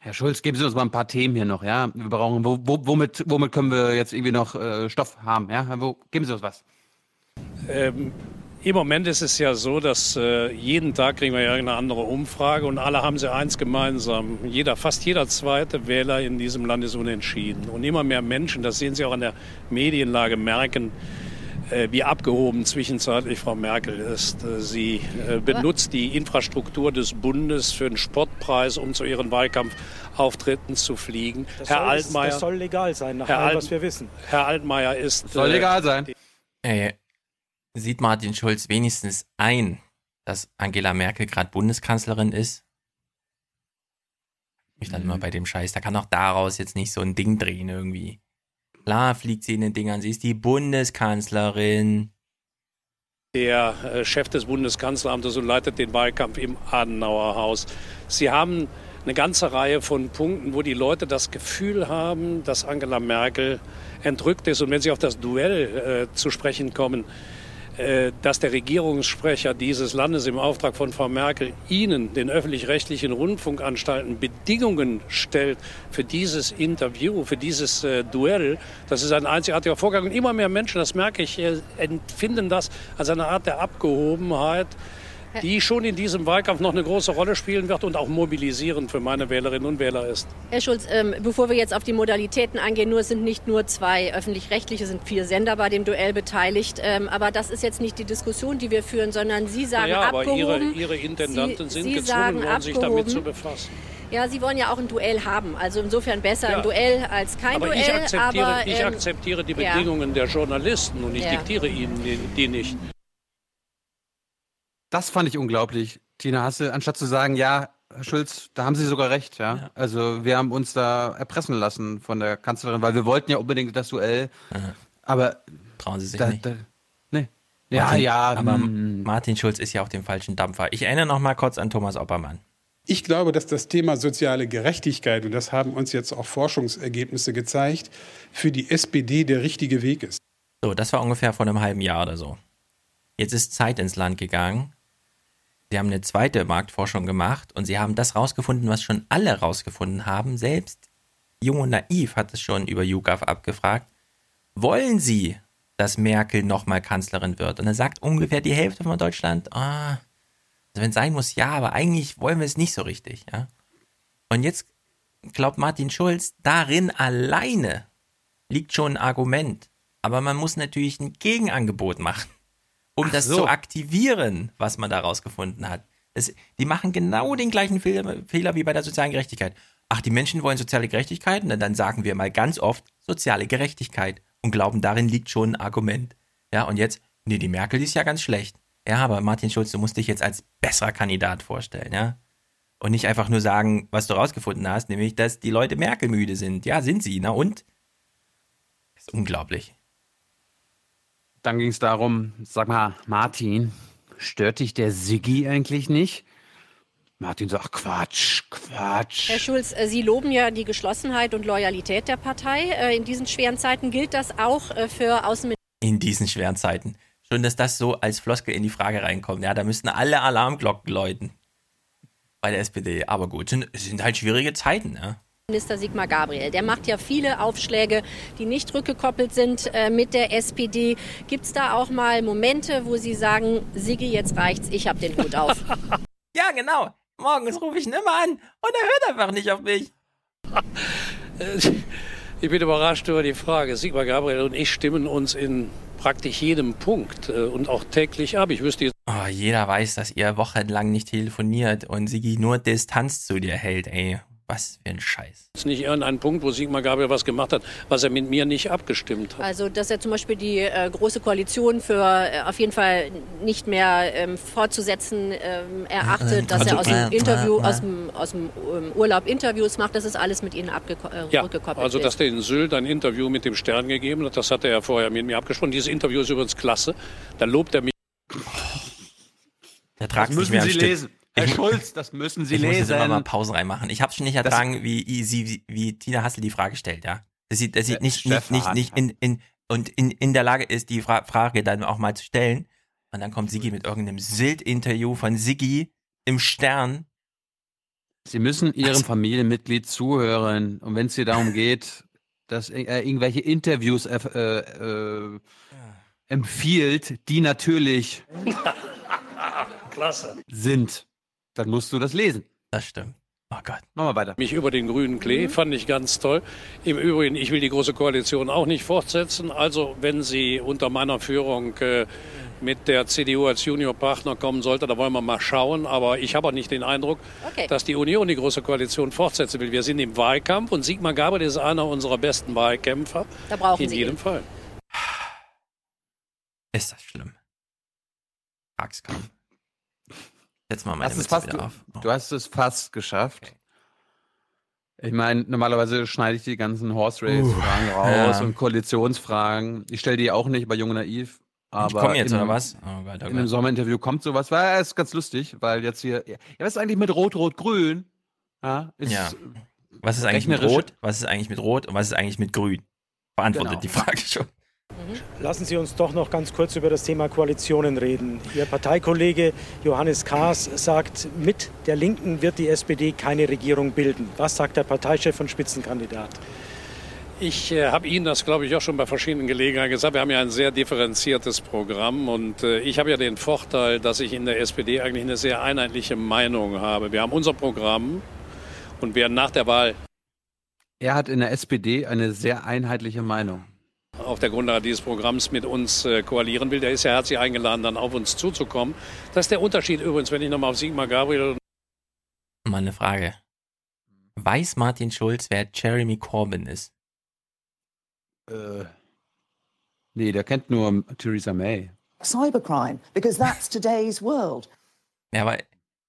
Herr Schulz, geben Sie uns mal ein paar Themen hier noch, ja? Wir brauchen, wo, wo, womit, womit können wir jetzt irgendwie noch äh, Stoff haben, ja? Wo, geben Sie uns was. Ähm, Im Moment ist es ja so, dass äh, jeden Tag kriegen wir ja eine andere Umfrage und alle haben sie eins gemeinsam. Jeder, fast jeder zweite Wähler in diesem Land ist unentschieden. Und immer mehr Menschen, das sehen Sie auch an der Medienlage, merken, äh, wie abgehoben zwischenzeitlich Frau Merkel ist. Äh, sie äh, benutzt die Infrastruktur des Bundes für einen Spottpreis, um zu ihren Wahlkampfauftritten zu fliegen. Das Herr soll, Altmaier, das soll legal sein, nach allem, was wir wissen. Herr Altmaier ist. Das soll legal sein. Äh, sieht Martin Schulz wenigstens ein, dass Angela Merkel gerade Bundeskanzlerin ist? Ich dann mhm. immer bei dem Scheiß. Da kann auch daraus jetzt nicht so ein Ding drehen irgendwie. Klar fliegt sie in den Dingern, sie ist die Bundeskanzlerin. Der äh, Chef des Bundeskanzleramtes und leitet den Wahlkampf im Adenauer Haus. Sie haben eine ganze Reihe von Punkten, wo die Leute das Gefühl haben, dass Angela Merkel entrückt ist. Und wenn Sie auf das Duell äh, zu sprechen kommen, dass der Regierungssprecher dieses Landes im Auftrag von Frau Merkel Ihnen, den öffentlich-rechtlichen Rundfunkanstalten, Bedingungen stellt für dieses Interview, für dieses äh, Duell. Das ist ein einzigartiger Vorgang. Und immer mehr Menschen, das merke ich, äh, empfinden das als eine Art der Abgehobenheit die schon in diesem Wahlkampf noch eine große Rolle spielen wird und auch mobilisierend für meine Wählerinnen und Wähler ist. Herr Schulz, ähm, bevor wir jetzt auf die Modalitäten eingehen, nur es sind nicht nur zwei öffentlich-rechtliche, es sind vier Sender bei dem Duell beteiligt. Ähm, aber das ist jetzt nicht die Diskussion, die wir führen, sondern Sie sagen naja, abgehoben. aber Ihre, Ihre Intendanten Sie, sind Sie gezwungen worden, sich damit zu befassen. Ja, Sie wollen ja auch ein Duell haben. Also insofern besser ja. ein Duell als kein aber Duell. Ich akzeptiere, aber ich ähm, akzeptiere die Bedingungen ja. der Journalisten und ich ja. diktiere ihnen die nicht. Das fand ich unglaublich. Tina Hassel, anstatt zu sagen, ja, Herr Schulz, da haben Sie sogar recht, ja? ja. Also wir haben uns da erpressen lassen von der Kanzlerin, weil wir wollten ja unbedingt das Duell. Ja. Aber trauen Sie sich da, nicht. Da, nee. Ja, Martin, ja. Aber hm. Martin Schulz ist ja auf dem falschen Dampfer. Ich erinnere noch mal kurz an Thomas Oppermann. Ich glaube, dass das Thema soziale Gerechtigkeit, und das haben uns jetzt auch Forschungsergebnisse gezeigt, für die SPD der richtige Weg ist. So, das war ungefähr vor einem halben Jahr oder so. Jetzt ist Zeit ins Land gegangen Sie haben eine zweite Marktforschung gemacht und sie haben das rausgefunden, was schon alle rausgefunden haben. Selbst Jung und Naiv hat es schon über YouGov abgefragt. Wollen Sie, dass Merkel nochmal Kanzlerin wird? Und dann sagt ungefähr die Hälfte von Deutschland, ah, also wenn es sein muss, ja, aber eigentlich wollen wir es nicht so richtig, ja. Und jetzt glaubt Martin Schulz, darin alleine liegt schon ein Argument. Aber man muss natürlich ein Gegenangebot machen um Ach das so. zu aktivieren, was man daraus gefunden hat. Das, die machen genau den gleichen Fehler, Fehler, wie bei der sozialen Gerechtigkeit. Ach, die Menschen wollen soziale Gerechtigkeit, und dann sagen wir mal ganz oft soziale Gerechtigkeit und glauben, darin liegt schon ein Argument. Ja, und jetzt, nee, die Merkel die ist ja ganz schlecht. Ja, aber Martin Schulz, du musst dich jetzt als besserer Kandidat vorstellen, ja? Und nicht einfach nur sagen, was du rausgefunden hast, nämlich, dass die Leute Merkel müde sind. Ja, sind sie, na und? Das ist unglaublich. Dann ging es darum, sag mal, Martin, stört dich der Siggi eigentlich nicht? Martin sagt, Quatsch, Quatsch. Herr Schulz, äh, Sie loben ja die Geschlossenheit und Loyalität der Partei. Äh, in diesen schweren Zeiten gilt das auch äh, für Außenminister. In diesen schweren Zeiten. Schön, dass das so als Floskel in die Frage reinkommt. Ja, da müssten alle Alarmglocken läuten. Bei der SPD. Aber gut, es sind halt schwierige Zeiten, ja. Minister Sigmar Gabriel. Der macht ja viele Aufschläge, die nicht rückgekoppelt sind äh, mit der SPD. Gibt es da auch mal Momente, wo Sie sagen, Sigi, jetzt reicht's, ich habe den Hut auf? ja, genau. Morgens rufe ich ihn immer an und er hört einfach nicht auf mich. Ich bin überrascht über die Frage. Sigmar Gabriel und ich stimmen uns in praktisch jedem Punkt äh, und auch täglich ab. Ich wüsste jetzt. Oh, jeder weiß, dass ihr wochenlang nicht telefoniert und Sigi nur Distanz zu dir hält, ey. Was für ein Scheiß. Es ist nicht irgendein Punkt, wo Sigmar Gabriel was gemacht hat, was er mit mir nicht abgestimmt hat. Also, dass er zum Beispiel die äh, große Koalition für äh, auf jeden Fall nicht mehr ähm, fortzusetzen ähm, erachtet, dass also, er aus dem Interview, aus dem, aus dem um, Urlaub Interviews macht, das ist alles mit Ihnen abgekoppelt. Äh, ja, also, dass der in Sylt ein Interview mit dem Stern gegeben hat, das hat er ja vorher mit mir abgesprochen. Dieses Interview ist übrigens klasse. Da lobt er mich. Das müssen Sie lesen. Herr Schulz, das müssen Sie ich lesen. Ich muss jetzt immer mal Pausen reinmachen. Ich habe schon nicht ertragen, wie, wie, wie Tina Hassel die Frage stellt, ja. Dass sie, dass sie nicht, nicht, nicht, nicht in, in, und in, in der Lage ist, die Fra Frage dann auch mal zu stellen. Und dann kommt Sigi mit irgendeinem Silt-Interview von Sigi im Stern. Sie müssen Ihrem also, Familienmitglied zuhören. Und wenn es hier darum geht, dass er irgendwelche Interviews äh, äh, empfiehlt, die natürlich Klasse. sind dann musst du das lesen. Das stimmt. Oh Gott. Machen wir weiter. Mich über den grünen Klee fand ich ganz toll. Im Übrigen, ich will die Große Koalition auch nicht fortsetzen. Also, wenn sie unter meiner Führung äh, mit der CDU als Juniorpartner kommen sollte, da wollen wir mal schauen. Aber ich habe auch nicht den Eindruck, okay. dass die Union die Große Koalition fortsetzen will. Wir sind im Wahlkampf und Sigmar Gabriel ist einer unserer besten Wahlkämpfer. Da brauchen In Sie jedem ihn. Fall. Ist das schlimm? Axtkampf. Jetzt mal meine hast fast, wieder auf. Oh. Du hast es fast geschafft. Okay. Ich meine, normalerweise schneide ich die ganzen Horse Race-Fragen uh, raus ja. und Koalitionsfragen. Ich stelle die auch nicht bei Jung Naiv. Aber ich komme jetzt, oder was? Oh Gott, oh in einem Sommerinterview kommt sowas. Weil es ist ganz lustig, weil jetzt hier. Ja, was ist eigentlich mit Rot, Rot, Grün? Ja. Ja. Was ist eigentlich mit Rot? Was ist eigentlich mit Rot? Und was ist eigentlich mit Grün? Beantwortet genau. die Frage schon. Lassen Sie uns doch noch ganz kurz über das Thema Koalitionen reden. Ihr Parteikollege Johannes Kahrs sagt, mit der Linken wird die SPD keine Regierung bilden. Was sagt der Parteichef und Spitzenkandidat? Ich äh, habe Ihnen das, glaube ich, auch schon bei verschiedenen Gelegenheiten gesagt. Wir haben ja ein sehr differenziertes Programm und äh, ich habe ja den Vorteil, dass ich in der SPD eigentlich eine sehr einheitliche Meinung habe. Wir haben unser Programm und werden nach der Wahl. Er hat in der SPD eine sehr einheitliche Meinung auf der Grundlage dieses Programms mit uns äh, koalieren will. Der ist ja herzlich eingeladen, dann auf uns zuzukommen. Das ist der Unterschied übrigens, wenn ich nochmal auf Sigmar Gabriel. Mal eine Frage. Weiß Martin Schulz, wer Jeremy Corbyn ist? Äh. Nee, der kennt nur Theresa May. Cybercrime, because that's today's world. Ja, aber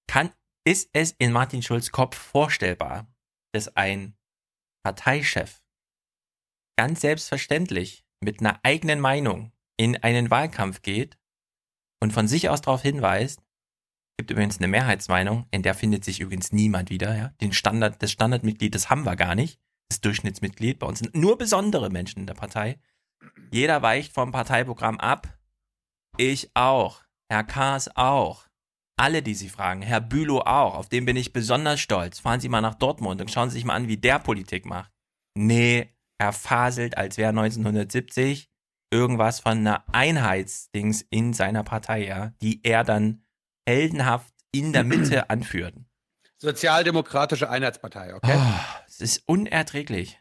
kann, ist es in Martin Schulz Kopf vorstellbar, dass ein Parteichef ganz selbstverständlich mit einer eigenen Meinung in einen Wahlkampf geht und von sich aus darauf hinweist, gibt übrigens eine Mehrheitsmeinung, in der findet sich übrigens niemand wieder, ja. Den Standard, das Standardmitglied, das haben wir gar nicht. Das Durchschnittsmitglied. Bei uns sind nur besondere Menschen in der Partei. Jeder weicht vom Parteiprogramm ab. Ich auch. Herr Kaas auch. Alle, die Sie fragen. Herr Bülow auch. Auf den bin ich besonders stolz. Fahren Sie mal nach Dortmund und schauen Sie sich mal an, wie der Politik macht. Nee, er faselt, als wäre 1970 irgendwas von einer Einheitsdings in seiner Partei, ja, die er dann heldenhaft in der Mitte anführt. Sozialdemokratische Einheitspartei, okay? Oh, es ist unerträglich.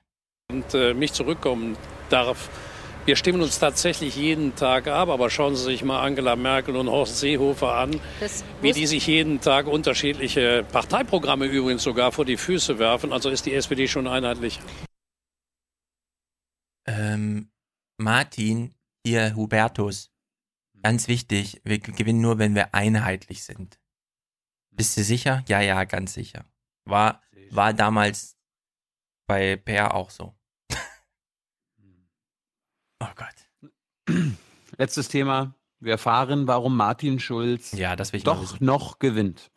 Und äh, mich zurückkommen darf. Wir stimmen uns tatsächlich jeden Tag ab, aber schauen Sie sich mal Angela Merkel und Horst Seehofer an, wie die sich jeden Tag unterschiedliche Parteiprogramme übrigens sogar vor die Füße werfen. Also ist die SPD schon einheitlich. Ähm, Martin, hier Hubertus, ganz wichtig, wir gewinnen nur, wenn wir einheitlich sind. Bist du sicher? Ja, ja, ganz sicher. War, war damals bei Per auch so. oh Gott. Letztes Thema. Wir erfahren, warum Martin Schulz ja, doch noch gewinnt.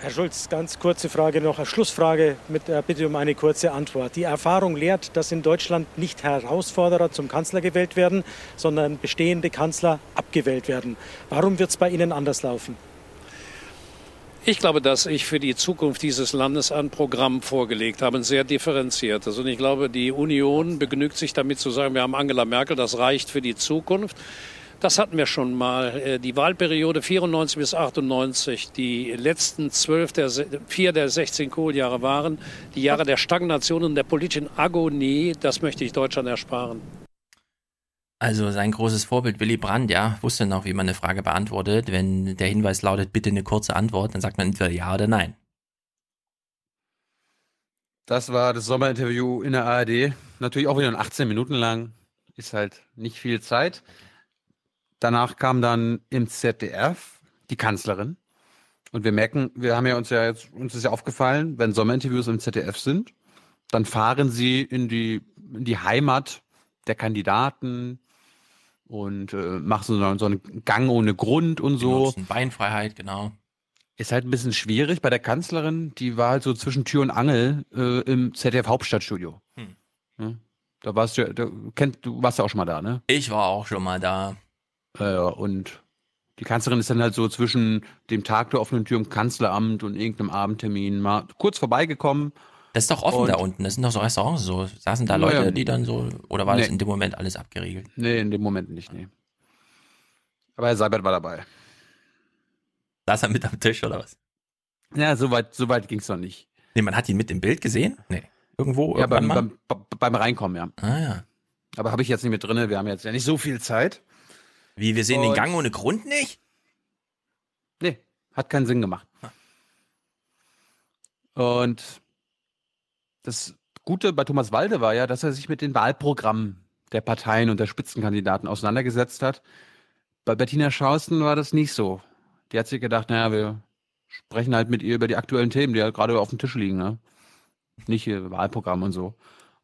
Herr Schulz, ganz kurze Frage noch, eine Schlussfrage mit der Bitte um eine kurze Antwort. Die Erfahrung lehrt, dass in Deutschland nicht Herausforderer zum Kanzler gewählt werden, sondern bestehende Kanzler abgewählt werden. Warum wird es bei Ihnen anders laufen? Ich glaube, dass ich für die Zukunft dieses Landes ein Programm vorgelegt habe, ein sehr differenziertes. Und ich glaube, die Union begnügt sich damit zu sagen, wir haben Angela Merkel, das reicht für die Zukunft. Das hatten wir schon mal. Äh, die Wahlperiode 94 bis 98, die letzten zwölf der vier der 16 Kohljahre waren die Jahre der Stagnation und der politischen Agonie. Das möchte ich Deutschland ersparen. Also sein großes Vorbild Willy Brandt, ja, wusste noch, wie man eine Frage beantwortet. Wenn der Hinweis lautet, bitte eine kurze Antwort, dann sagt man entweder ja oder nein. Das war das Sommerinterview in der ARD. Natürlich auch wieder 18 Minuten lang. Ist halt nicht viel Zeit. Danach kam dann im ZDF die Kanzlerin. Und wir merken, wir haben ja uns ja jetzt, uns ist ja aufgefallen, wenn Sommerinterviews im ZDF sind, dann fahren sie in die, in die Heimat der Kandidaten und äh, machen so, so einen Gang ohne Grund und so. Beinfreiheit, genau. Ist halt ein bisschen schwierig bei der Kanzlerin, die war halt so zwischen Tür und Angel äh, im ZDF Hauptstadtstudio. Hm. Ja, da warst du, da, kennt, du warst ja auch schon mal da, ne? Ich war auch schon mal da. Äh, und die Kanzlerin ist dann halt so zwischen dem Tag der offenen Tür im Kanzleramt und irgendeinem Abendtermin mal kurz vorbeigekommen. Das ist doch offen und da unten. Das sind doch so Restaurants. So saßen da Leute, ja, die dann so. Oder war nee. das in dem Moment alles abgeriegelt? Nee, in dem Moment nicht, nee. Aber Herr Seibert war dabei. Saß er mit am Tisch oder was? Ja, so weit, so weit ging es noch nicht. Nee, man hat ihn mit im Bild gesehen? Nee. Irgendwo? Ja, beim, beim, beim, Reinkommen, ja. Ah, ja. Aber habe ich jetzt nicht mit drin. Wir haben jetzt ja nicht so viel Zeit. Wie, wir sehen und den Gang ohne Grund nicht? Nee, hat keinen Sinn gemacht. Und das Gute bei Thomas Walde war ja, dass er sich mit den Wahlprogrammen der Parteien und der Spitzenkandidaten auseinandergesetzt hat. Bei Bettina Schausten war das nicht so. Die hat sich gedacht, naja, wir sprechen halt mit ihr über die aktuellen Themen, die halt gerade auf dem Tisch liegen. Ne? Nicht ihr Wahlprogramm und so.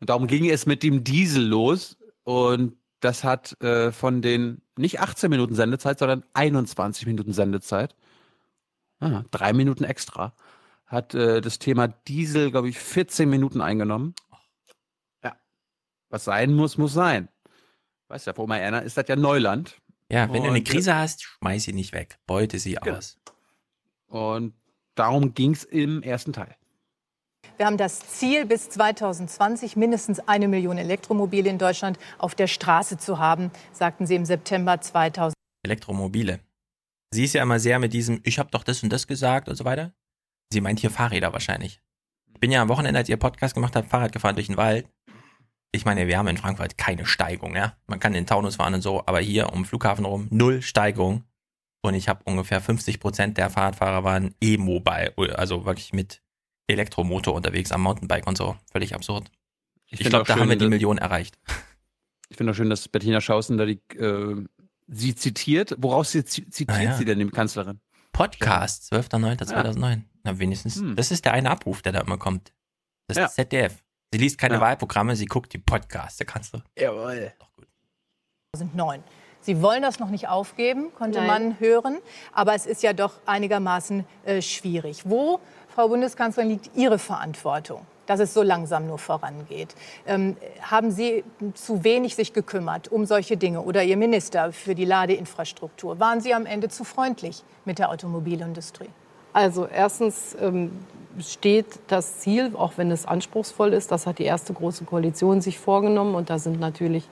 Und darum ging es mit dem Diesel los. Und das hat äh, von den nicht 18 Minuten Sendezeit, sondern 21 Minuten Sendezeit, ah, drei Minuten extra, hat äh, das Thema Diesel, glaube ich, 14 Minuten eingenommen. Ja. Was sein muss, muss sein. Weißt ja, vor Erna ist das ja Neuland. Ja, wenn Und, du eine Krise hast, schmeiß sie nicht weg. Beute sie genau. aus. Und darum ging es im ersten Teil. Wir haben das Ziel, bis 2020 mindestens eine Million Elektromobile in Deutschland auf der Straße zu haben, sagten Sie im September 2000. Elektromobile. Sie ist ja immer sehr mit diesem, ich habe doch das und das gesagt und so weiter. Sie meint hier Fahrräder wahrscheinlich. Ich bin ja am Wochenende, als ihr Podcast gemacht habt, Fahrrad gefahren durch den Wald. Ich meine, wir haben in Frankfurt keine Steigung, ja. Man kann in Taunus fahren und so, aber hier um den Flughafen rum null Steigung. Und ich habe ungefähr 50 Prozent der Fahrradfahrer waren E-Mobile, also wirklich mit Elektromotor unterwegs am Mountainbike und so. Völlig absurd. Ich, ich glaube, da schön, haben wir die Million erreicht. Ich finde auch schön, dass Bettina Schausen da die, äh, sie zitiert. Woraus sie, zitiert ah, ja. sie denn, die Kanzlerin? Podcast, 12.09.2009. Ja. Na, wenigstens. Hm. Das ist der eine Abruf, der da immer kommt. Das ist ja. ZDF. Sie liest keine ja. Wahlprogramme, sie guckt die Podcasts der Kanzlerin. Jawohl. Doch gut. 2009. Sie wollen das noch nicht aufgeben, konnte Nein. man hören. Aber es ist ja doch einigermaßen äh, schwierig. Wo Frau Bundeskanzlerin, liegt Ihre Verantwortung, dass es so langsam nur vorangeht? Ähm, haben Sie zu wenig sich gekümmert um solche Dinge oder Ihr Minister für die Ladeinfrastruktur? Waren Sie am Ende zu freundlich mit der Automobilindustrie? Also erstens ähm, steht das Ziel, auch wenn es anspruchsvoll ist, das hat die erste große Koalition sich vorgenommen und da sind natürlich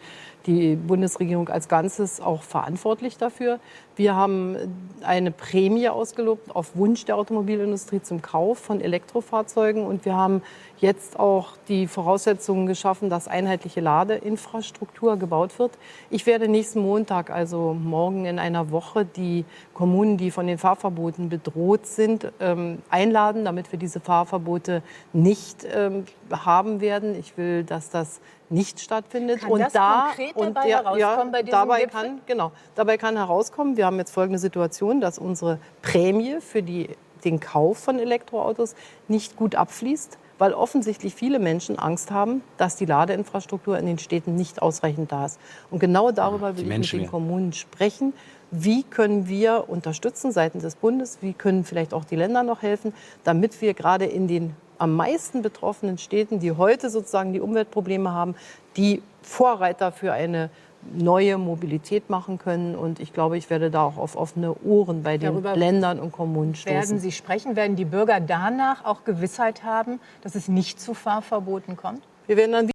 die Bundesregierung als Ganzes auch verantwortlich dafür. Wir haben eine Prämie ausgelobt auf Wunsch der Automobilindustrie zum Kauf von Elektrofahrzeugen und wir haben jetzt auch die Voraussetzungen geschaffen, dass einheitliche Ladeinfrastruktur gebaut wird. Ich werde nächsten Montag, also morgen in einer Woche, die Kommunen, die von den Fahrverboten bedroht sind, ähm, einladen, damit wir diese Fahrverbote nicht ähm, haben werden. Ich will, dass das nicht stattfindet. Kann und das da und dabei ja, herauskommen bei diesem dabei Gipfel? kann genau dabei kann herauskommen. Wir haben jetzt folgende Situation, dass unsere Prämie für die, den Kauf von Elektroautos nicht gut abfließt weil offensichtlich viele Menschen Angst haben, dass die Ladeinfrastruktur in den Städten nicht ausreichend da ist. Und genau darüber will ich mit den Kommunen sprechen. Wie können wir unterstützen seitens des Bundes? Wie können vielleicht auch die Länder noch helfen, damit wir gerade in den am meisten betroffenen Städten, die heute sozusagen die Umweltprobleme haben, die Vorreiter für eine neue Mobilität machen können. Und ich glaube, ich werde da auch auf offene Ohren bei den Darüber Ländern und Kommunen stoßen. Werden Sie sprechen? Werden die Bürger danach auch Gewissheit haben, dass es nicht zu Fahrverboten kommt? Wir werden dann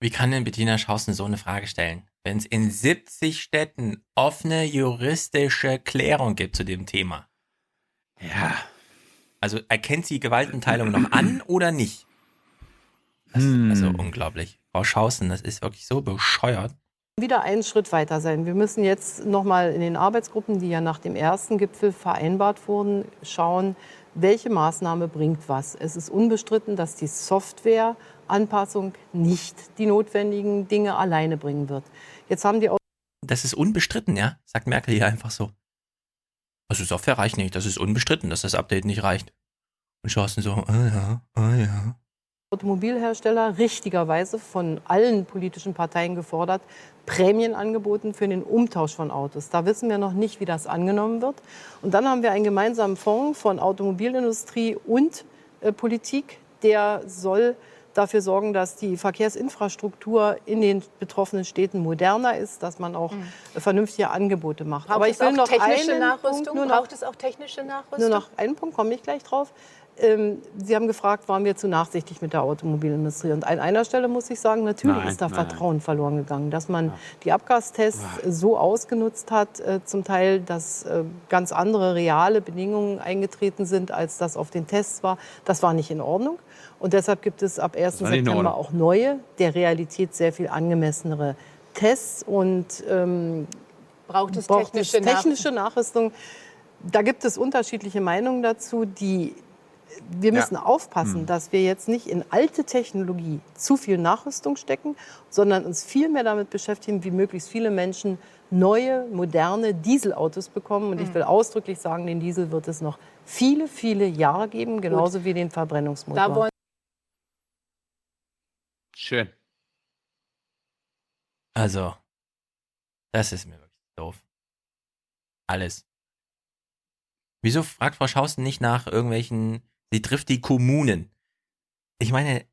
Wie kann denn Bettina Schausen so eine Frage stellen? Wenn es in 70 Städten offene juristische Klärung gibt zu dem Thema. Ja. Also erkennt sie Gewaltenteilung noch an oder nicht? Das Hm. ist also unglaublich. Frau Schausen, das ist wirklich so bescheuert. wieder einen Schritt weiter sein. Wir müssen jetzt noch mal in den Arbeitsgruppen, die ja nach dem ersten Gipfel vereinbart wurden, schauen, welche Maßnahme bringt was. Es ist unbestritten, dass die Softwareanpassung nicht die notwendigen Dinge alleine bringen wird. Jetzt haben die Das ist unbestritten, ja? Sagt Merkel hier einfach so. Also Software reicht nicht. Das ist unbestritten, dass das Update nicht reicht. Und Schausen so, ah ja, ah ja. Automobilhersteller richtigerweise von allen politischen Parteien gefordert, Prämien angeboten für den Umtausch von Autos. Da wissen wir noch nicht, wie das angenommen wird. Und dann haben wir einen gemeinsamen Fonds von Automobilindustrie und äh, Politik, der soll dafür sorgen, dass die Verkehrsinfrastruktur in den betroffenen Städten moderner ist, dass man auch äh, vernünftige Angebote macht. Braucht Aber ich es will auch noch technische einen Nachrüstung? Punkt, nur noch, Braucht es auch technische Nachrüstung? nur noch einen Punkt, komme ich gleich drauf. Ähm, Sie haben gefragt, waren wir zu nachsichtig mit der Automobilindustrie? Und an einer Stelle muss ich sagen, natürlich Nein, ist da nein. Vertrauen verloren gegangen, dass man die Abgastests so ausgenutzt hat, äh, zum Teil, dass äh, ganz andere reale Bedingungen eingetreten sind, als das auf den Tests war. Das war nicht in Ordnung. Und deshalb gibt es ab 1. war nicht in September auch neue, der Realität sehr viel angemessenere Tests und ähm, Braucht es braucht technische es technische Nachrüstung. Da gibt es unterschiedliche Meinungen dazu. Die, wir Ja. müssen aufpassen, Hm. dass wir jetzt nicht in alte Technologie zu viel Nachrüstung stecken, sondern uns viel mehr damit beschäftigen, wie möglichst viele Menschen neue, moderne Dieselautos bekommen. Und ich will ausdrücklich sagen, den Diesel wird es noch viele, viele Jahre geben, genauso wie den Verbrennungsmotor. Schön. Also, das ist mir wirklich doof. Alles. Wieso fragt Frau Schausten nicht nach irgendwelchen, sie trifft die Kommunen? Ich meine,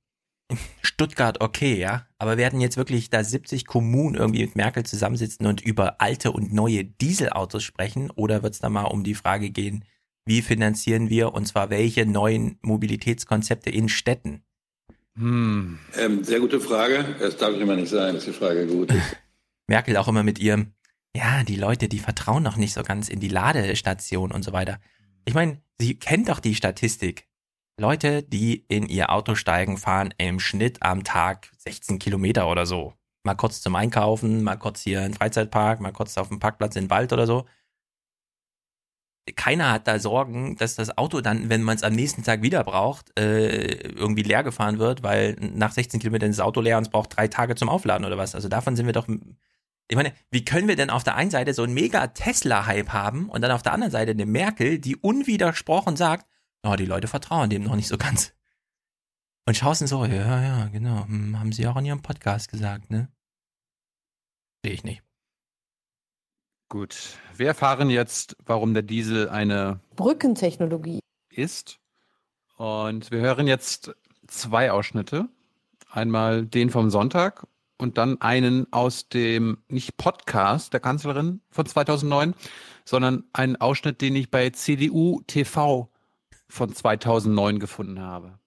Stuttgart okay, ja, aber werden jetzt wirklich da 70 Kommunen irgendwie mit Merkel zusammensitzen und über alte und neue Dieselautos sprechen? Oder wird es da mal um die Frage gehen, wie finanzieren wir und zwar welche neuen Mobilitätskonzepte in Städten? Hm. Ähm, sehr gute Frage. Das darf ich immer nicht sagen, dass die Frage gut ist. Merkel auch immer mit ihrem, ja, die Leute, die vertrauen noch nicht so ganz in die Ladestation und so weiter. Ich meine, sie kennt doch die Statistik. Leute, die in ihr Auto steigen, fahren im Schnitt am Tag 16 Kilometer oder so. Mal kurz zum Einkaufen, mal kurz hier in den Freizeitpark, mal kurz auf dem Parkplatz in den Wald oder so. Keiner hat da Sorgen, dass das Auto dann, wenn man es am nächsten Tag wieder braucht, äh, irgendwie leer gefahren wird, weil nach 16 Kilometern ist das Auto leer und es braucht drei Tage zum Aufladen oder was. Also davon sind wir doch. Ich meine, wie können wir denn auf der einen Seite so einen mega Tesla-Hype haben und dann auf der anderen Seite eine Merkel, die unwidersprochen sagt, oh, die Leute vertrauen dem noch nicht so ganz. Und Schausen so, ja, ja, genau, hm, haben sie auch in ihrem Podcast gesagt, ne? Sehe ich nicht. Gut. Wir erfahren jetzt, warum der Diesel eine Brückentechnologie. ist. Und wir hören jetzt zwei Ausschnitte. Einmal den vom Sonntag und dann einen aus dem, nicht Podcast der Kanzlerin von 2009, sondern einen Ausschnitt, den ich bei CDU TV von 2009 gefunden habe.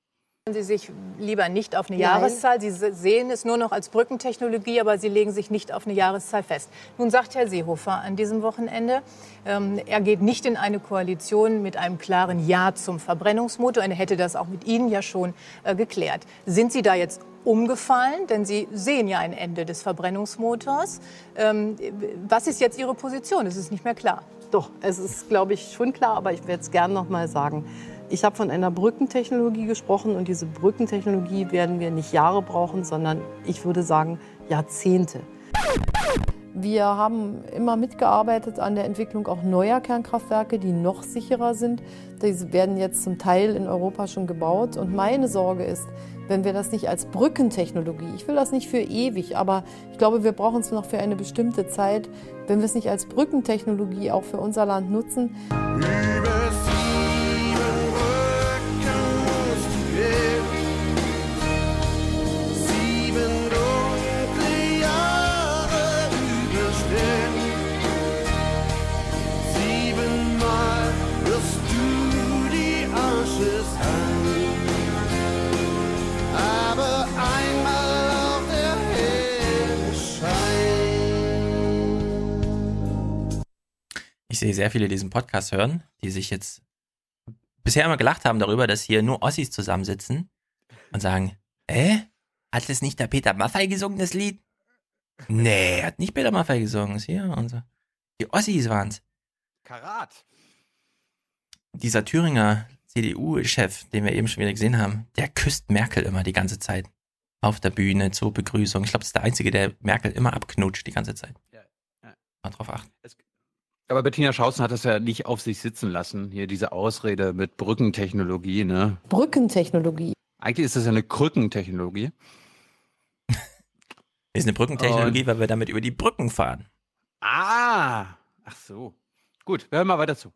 Sie sich lieber nicht auf eine Nein. Jahreszahl. Sie se- sehen es nur noch als Brückentechnologie, aber Sie legen sich nicht auf eine Jahreszahl fest. Nun sagt Herr Seehofer an diesem Wochenende, ähm, er geht nicht in eine Koalition mit einem klaren Ja zum Verbrennungsmotor. Er hätte das auch mit Ihnen ja schon äh, geklärt. Sind Sie da jetzt umgefallen? Denn Sie sehen ja ein Ende des Verbrennungsmotors. Ähm, was ist jetzt Ihre Position? Es ist nicht mehr klar. Doch, es ist, glaube ich, schon klar, aber ich werde es gerne noch mal sagen. Ich habe von einer Brückentechnologie gesprochen und diese Brückentechnologie werden wir nicht Jahre brauchen, sondern ich würde sagen Jahrzehnte. Wir haben immer mitgearbeitet an der Entwicklung auch neuer Kernkraftwerke, die noch sicherer sind. Diese werden jetzt zum Teil in Europa schon gebaut. Und meine Sorge ist, wenn wir das nicht als Brückentechnologie, ich will das nicht für ewig, aber ich glaube, wir brauchen es noch für eine bestimmte Zeit, wenn wir es nicht als Brückentechnologie auch für unser Land nutzen. Ich sehe sehr viele, die diesen Podcast hören, die sich jetzt bisher immer gelacht haben darüber, dass hier nur Ossis zusammensitzen und sagen, äh, hat das nicht der Peter Maffei gesungen, das Lied? Nee, hat nicht Peter Maffei gesungen, ist hier und so. Die Ossis waren's. Karat. Dieser Thüringer CDU-Chef, den wir eben schon wieder gesehen haben, der küsst Merkel immer die ganze Zeit. Auf der Bühne zur Begrüßung. Ich glaube, das ist der Einzige, der Merkel immer abknutscht die ganze Zeit. Ja, ja. Mal drauf achten. Aber Bettina Schausen hat das ja nicht auf sich sitzen lassen. Hier diese Ausrede mit Brückentechnologie, ne? Brückentechnologie. Eigentlich ist das ja eine Krückentechnologie. Ist eine Brückentechnologie, weil wir damit über die Brücken fahren. Ah, ach so. Gut, wir hören mal weiter zu.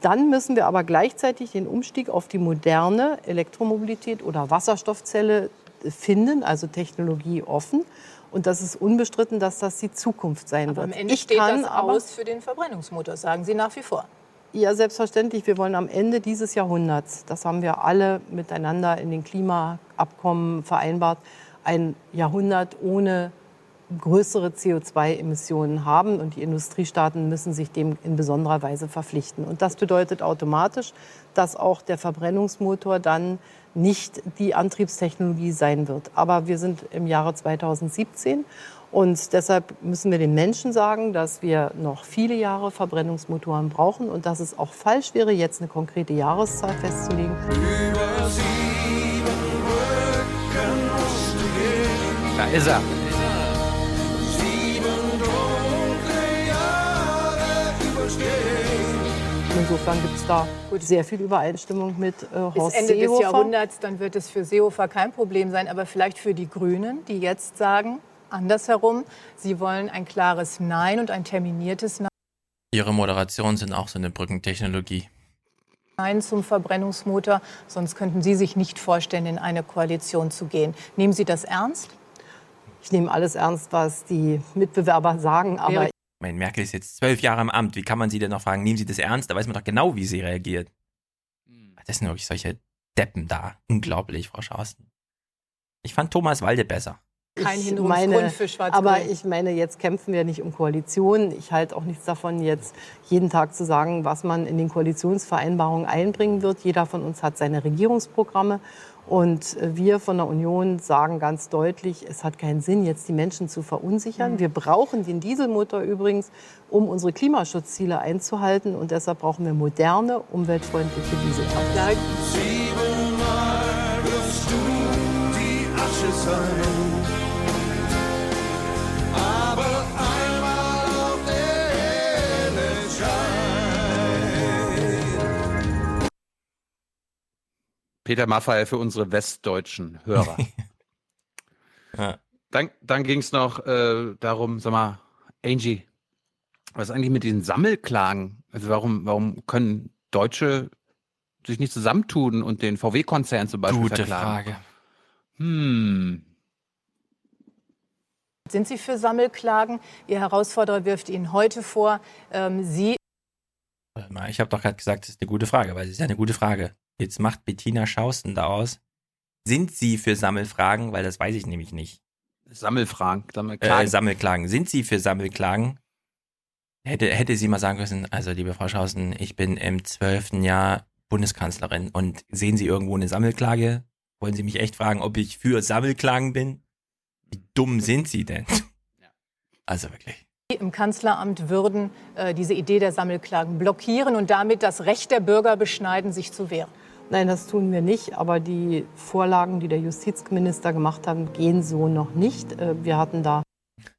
Dann müssen wir aber gleichzeitig den Umstieg auf die moderne Elektromobilität oder Wasserstoffzelle finden, also technologieoffen. Und das ist unbestritten, dass das die Zukunft sein Aber wird. am Ende ich steht kann das aus für den Verbrennungsmotor, sagen Sie nach wie vor. Ja, selbstverständlich. Wir wollen am Ende dieses Jahrhunderts, das haben wir alle miteinander in den Klimaabkommen vereinbart, ein Jahrhundert ohne größere CO2-Emissionen haben. Und die Industriestaaten müssen sich dem in besonderer Weise verpflichten. Und das bedeutet automatisch, dass auch der Verbrennungsmotor dann nicht die Antriebstechnologie sein wird. Aber wir sind im Jahre 2017 und deshalb müssen wir den Menschen sagen, dass wir noch viele Jahre Verbrennungsmotoren brauchen und dass es auch falsch wäre, jetzt eine konkrete Jahreszahl festzulegen. Da ist er. Insofern gibt es da sehr viel Übereinstimmung mit äh, Bis Horst Ende des Seehofer. Jahrhunderts, dann wird es für Seehofer kein Problem sein, aber vielleicht für die Grünen, die jetzt sagen, andersherum, sie wollen ein klares Nein und ein terminiertes Ihre Moderationen sind auch so eine Brückentechnologie. Nein zum Verbrennungsmotor, sonst könnten Sie sich nicht vorstellen, in eine Koalition zu gehen. Nehmen Sie das ernst? Ich nehme alles ernst, was die Mitbewerber sagen, aber Mein Merkel ist jetzt zwölf Jahre im Amt. Wie kann man sie denn noch fragen, nehmen Sie das ernst? Da weiß man doch genau, wie sie reagiert. Das sind wirklich solche Deppen da. Unglaublich, Frau Schausten. Ich fand Thomas Walde besser. Kein ich meine, für Schwarz-Grün. aber ich meine, jetzt kämpfen wir nicht um Koalitionen. Ich halte auch nichts davon, jetzt jeden Tag zu sagen, was man in den Koalitionsvereinbarungen einbringen wird. Jeder von uns hat seine Regierungsprogramme. Und wir von der Union sagen ganz deutlich, es hat keinen Sinn, jetzt die Menschen zu verunsichern. Mhm. Wir brauchen den Dieselmotor übrigens, um unsere Klimaschutzziele einzuhalten. Und deshalb brauchen wir moderne, umweltfreundliche Dieselfahrzeuge. Siebenmal wirst du die Asche sein. Peter Maffay für unsere westdeutschen Hörer. Ja. Dann, dann ging es noch äh, darum, sag mal, Angie, was ist eigentlich mit diesen Sammelklagen? Also warum, warum können Deutsche sich nicht zusammentun und den VW-Konzern zum Beispiel Gute verklagen? Frage. Hm. Sind Sie für Sammelklagen? Ihr Herausforderer wirft Ihnen heute vor, ähm, Sie Ich habe doch gerade gesagt, das ist eine gute Frage, weil es ist ja eine gute Frage. Jetzt macht Bettina Schausten daraus. Sind Sie für Sammelfragen? Weil das weiß ich nämlich nicht. Sammelfragen, Sammelklagen. Äh, Sammelklagen. Sind Sie für Sammelklagen? Hätte, hätte sie mal sagen müssen, also liebe Frau Schausten, ich bin im zwölften Jahr Bundeskanzlerin und sehen Sie irgendwo eine Sammelklage? Wollen Sie mich echt fragen, ob ich für Sammelklagen bin? Wie dumm sind Sie denn? Also wirklich. im Kanzleramt würden äh, diese Idee der Sammelklagen blockieren und damit das Recht der Bürger beschneiden, sich zu wehren. Nein, das tun wir nicht. Aber die Vorlagen, die der Justizminister gemacht hat, gehen so noch nicht. Äh, Wir hatten da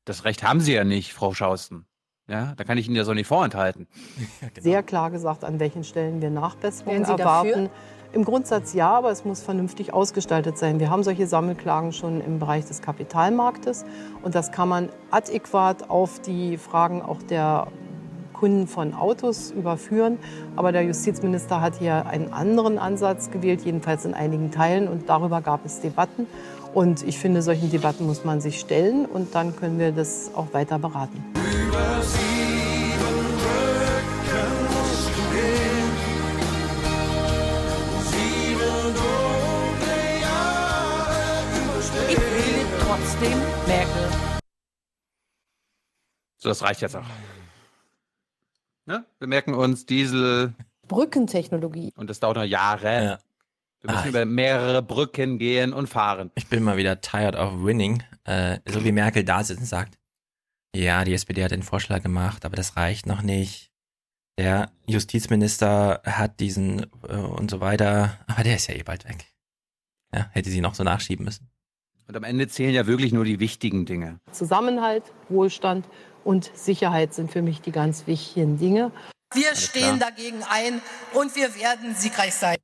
Das Recht haben Sie ja nicht, Frau Schausten. Ja, da kann ich Ihnen ja so nicht vorenthalten. sehr klar gesagt, an welchen Stellen wir Nachbesserungen erwarten. dafür? Im Grundsatz ja, aber es muss vernünftig ausgestaltet sein. Wir haben solche Sammelklagen schon im Bereich des Kapitalmarktes und das kann man adäquat auf die Fragen auch der Kunden von Autos überführen. Aber der Justizminister hat hier einen anderen Ansatz gewählt, jedenfalls in einigen Teilen. Und darüber gab es Debatten. Und ich finde, solchen Debatten muss man sich stellen und dann können wir das auch weiter beraten. Über sieben Brücken musst du gehen. Sieben dunkle Jahre überstehen. Ich will trotzdem Merkel. So, das reicht jetzt auch. Ne? Wir merken uns Diesel Brückentechnologie. und das dauert noch Jahre. Wir müssen Ah, über mehrere Brücken gehen und fahren. Ich bin mal wieder tired of winning. Äh, so wie Merkel da sitzt und sagt, ja, die SPD hat den Vorschlag gemacht, aber das reicht noch nicht. Der Justizminister hat diesen äh, und so weiter, aber der ist ja eh bald weg. Ja, hätte sie noch so nachschieben müssen. Und am Ende zählen ja wirklich nur die wichtigen Dinge. Zusammenhalt, Wohlstand und Sicherheit sind für mich die ganz wichtigen Dinge. Wir stehen dagegen ein und wir werden siegreich sein.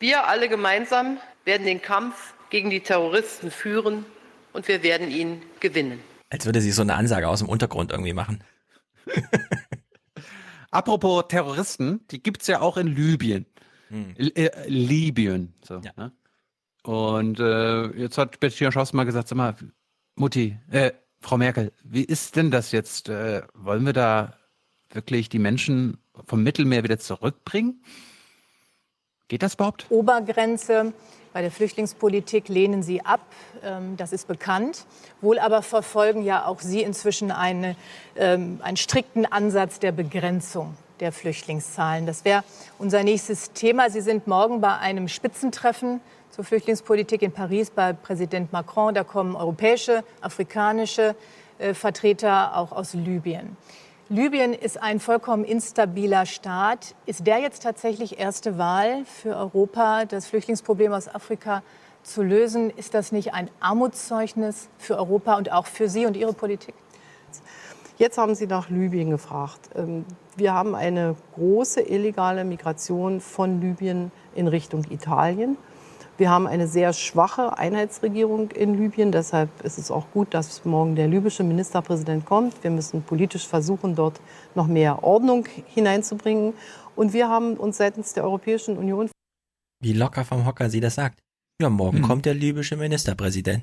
Wir alle gemeinsam werden den Kampf gegen die Terroristen führen und wir werden ihn gewinnen. Als würde sie so eine Ansage aus dem Untergrund irgendwie machen. Apropos Terroristen, die gibt's ja auch in Libyen. L äh, Libyen. So, ne? Und äh, jetzt hat Bettina Schaus mal gesagt, sag mal, Mutti, äh, Frau Merkel, wie ist denn das jetzt? Äh, wollen wir da wirklich die Menschen vom Mittelmeer wieder zurückbringen? Geht das überhaupt? Obergrenze. Bei der Flüchtlingspolitik lehnen Sie ab, ähm, das ist bekannt. Wohl aber verfolgen ja auch Sie inzwischen eine, ähm, einen strikten Ansatz der Begrenzung der Flüchtlingszahlen. Das wäre unser nächstes Thema. Sie sind morgen bei einem Spitzentreffen zur Flüchtlingspolitik in Paris bei Präsident Macron. Da kommen europäische, afrikanische äh, Vertreter auch aus Libyen. Libyen ist ein vollkommen instabiler Staat. Ist der jetzt tatsächlich erste Wahl für Europa, das Flüchtlingsproblem aus Afrika zu lösen? Ist das nicht ein Armutszeugnis für Europa und auch für Sie und Ihre Politik? Jetzt haben Sie nach Libyen gefragt. Wir haben eine große illegale Migration von Libyen in Richtung Italien. Wir haben eine sehr schwache Einheitsregierung in Libyen. Deshalb ist es auch gut, dass morgen der libysche Ministerpräsident kommt. Wir müssen politisch versuchen, dort noch mehr Ordnung hineinzubringen. Und wir haben uns seitens der Europäischen Union Wie locker vom Hocker sie das sagt. Ja, morgen kommt der libysche Ministerpräsident.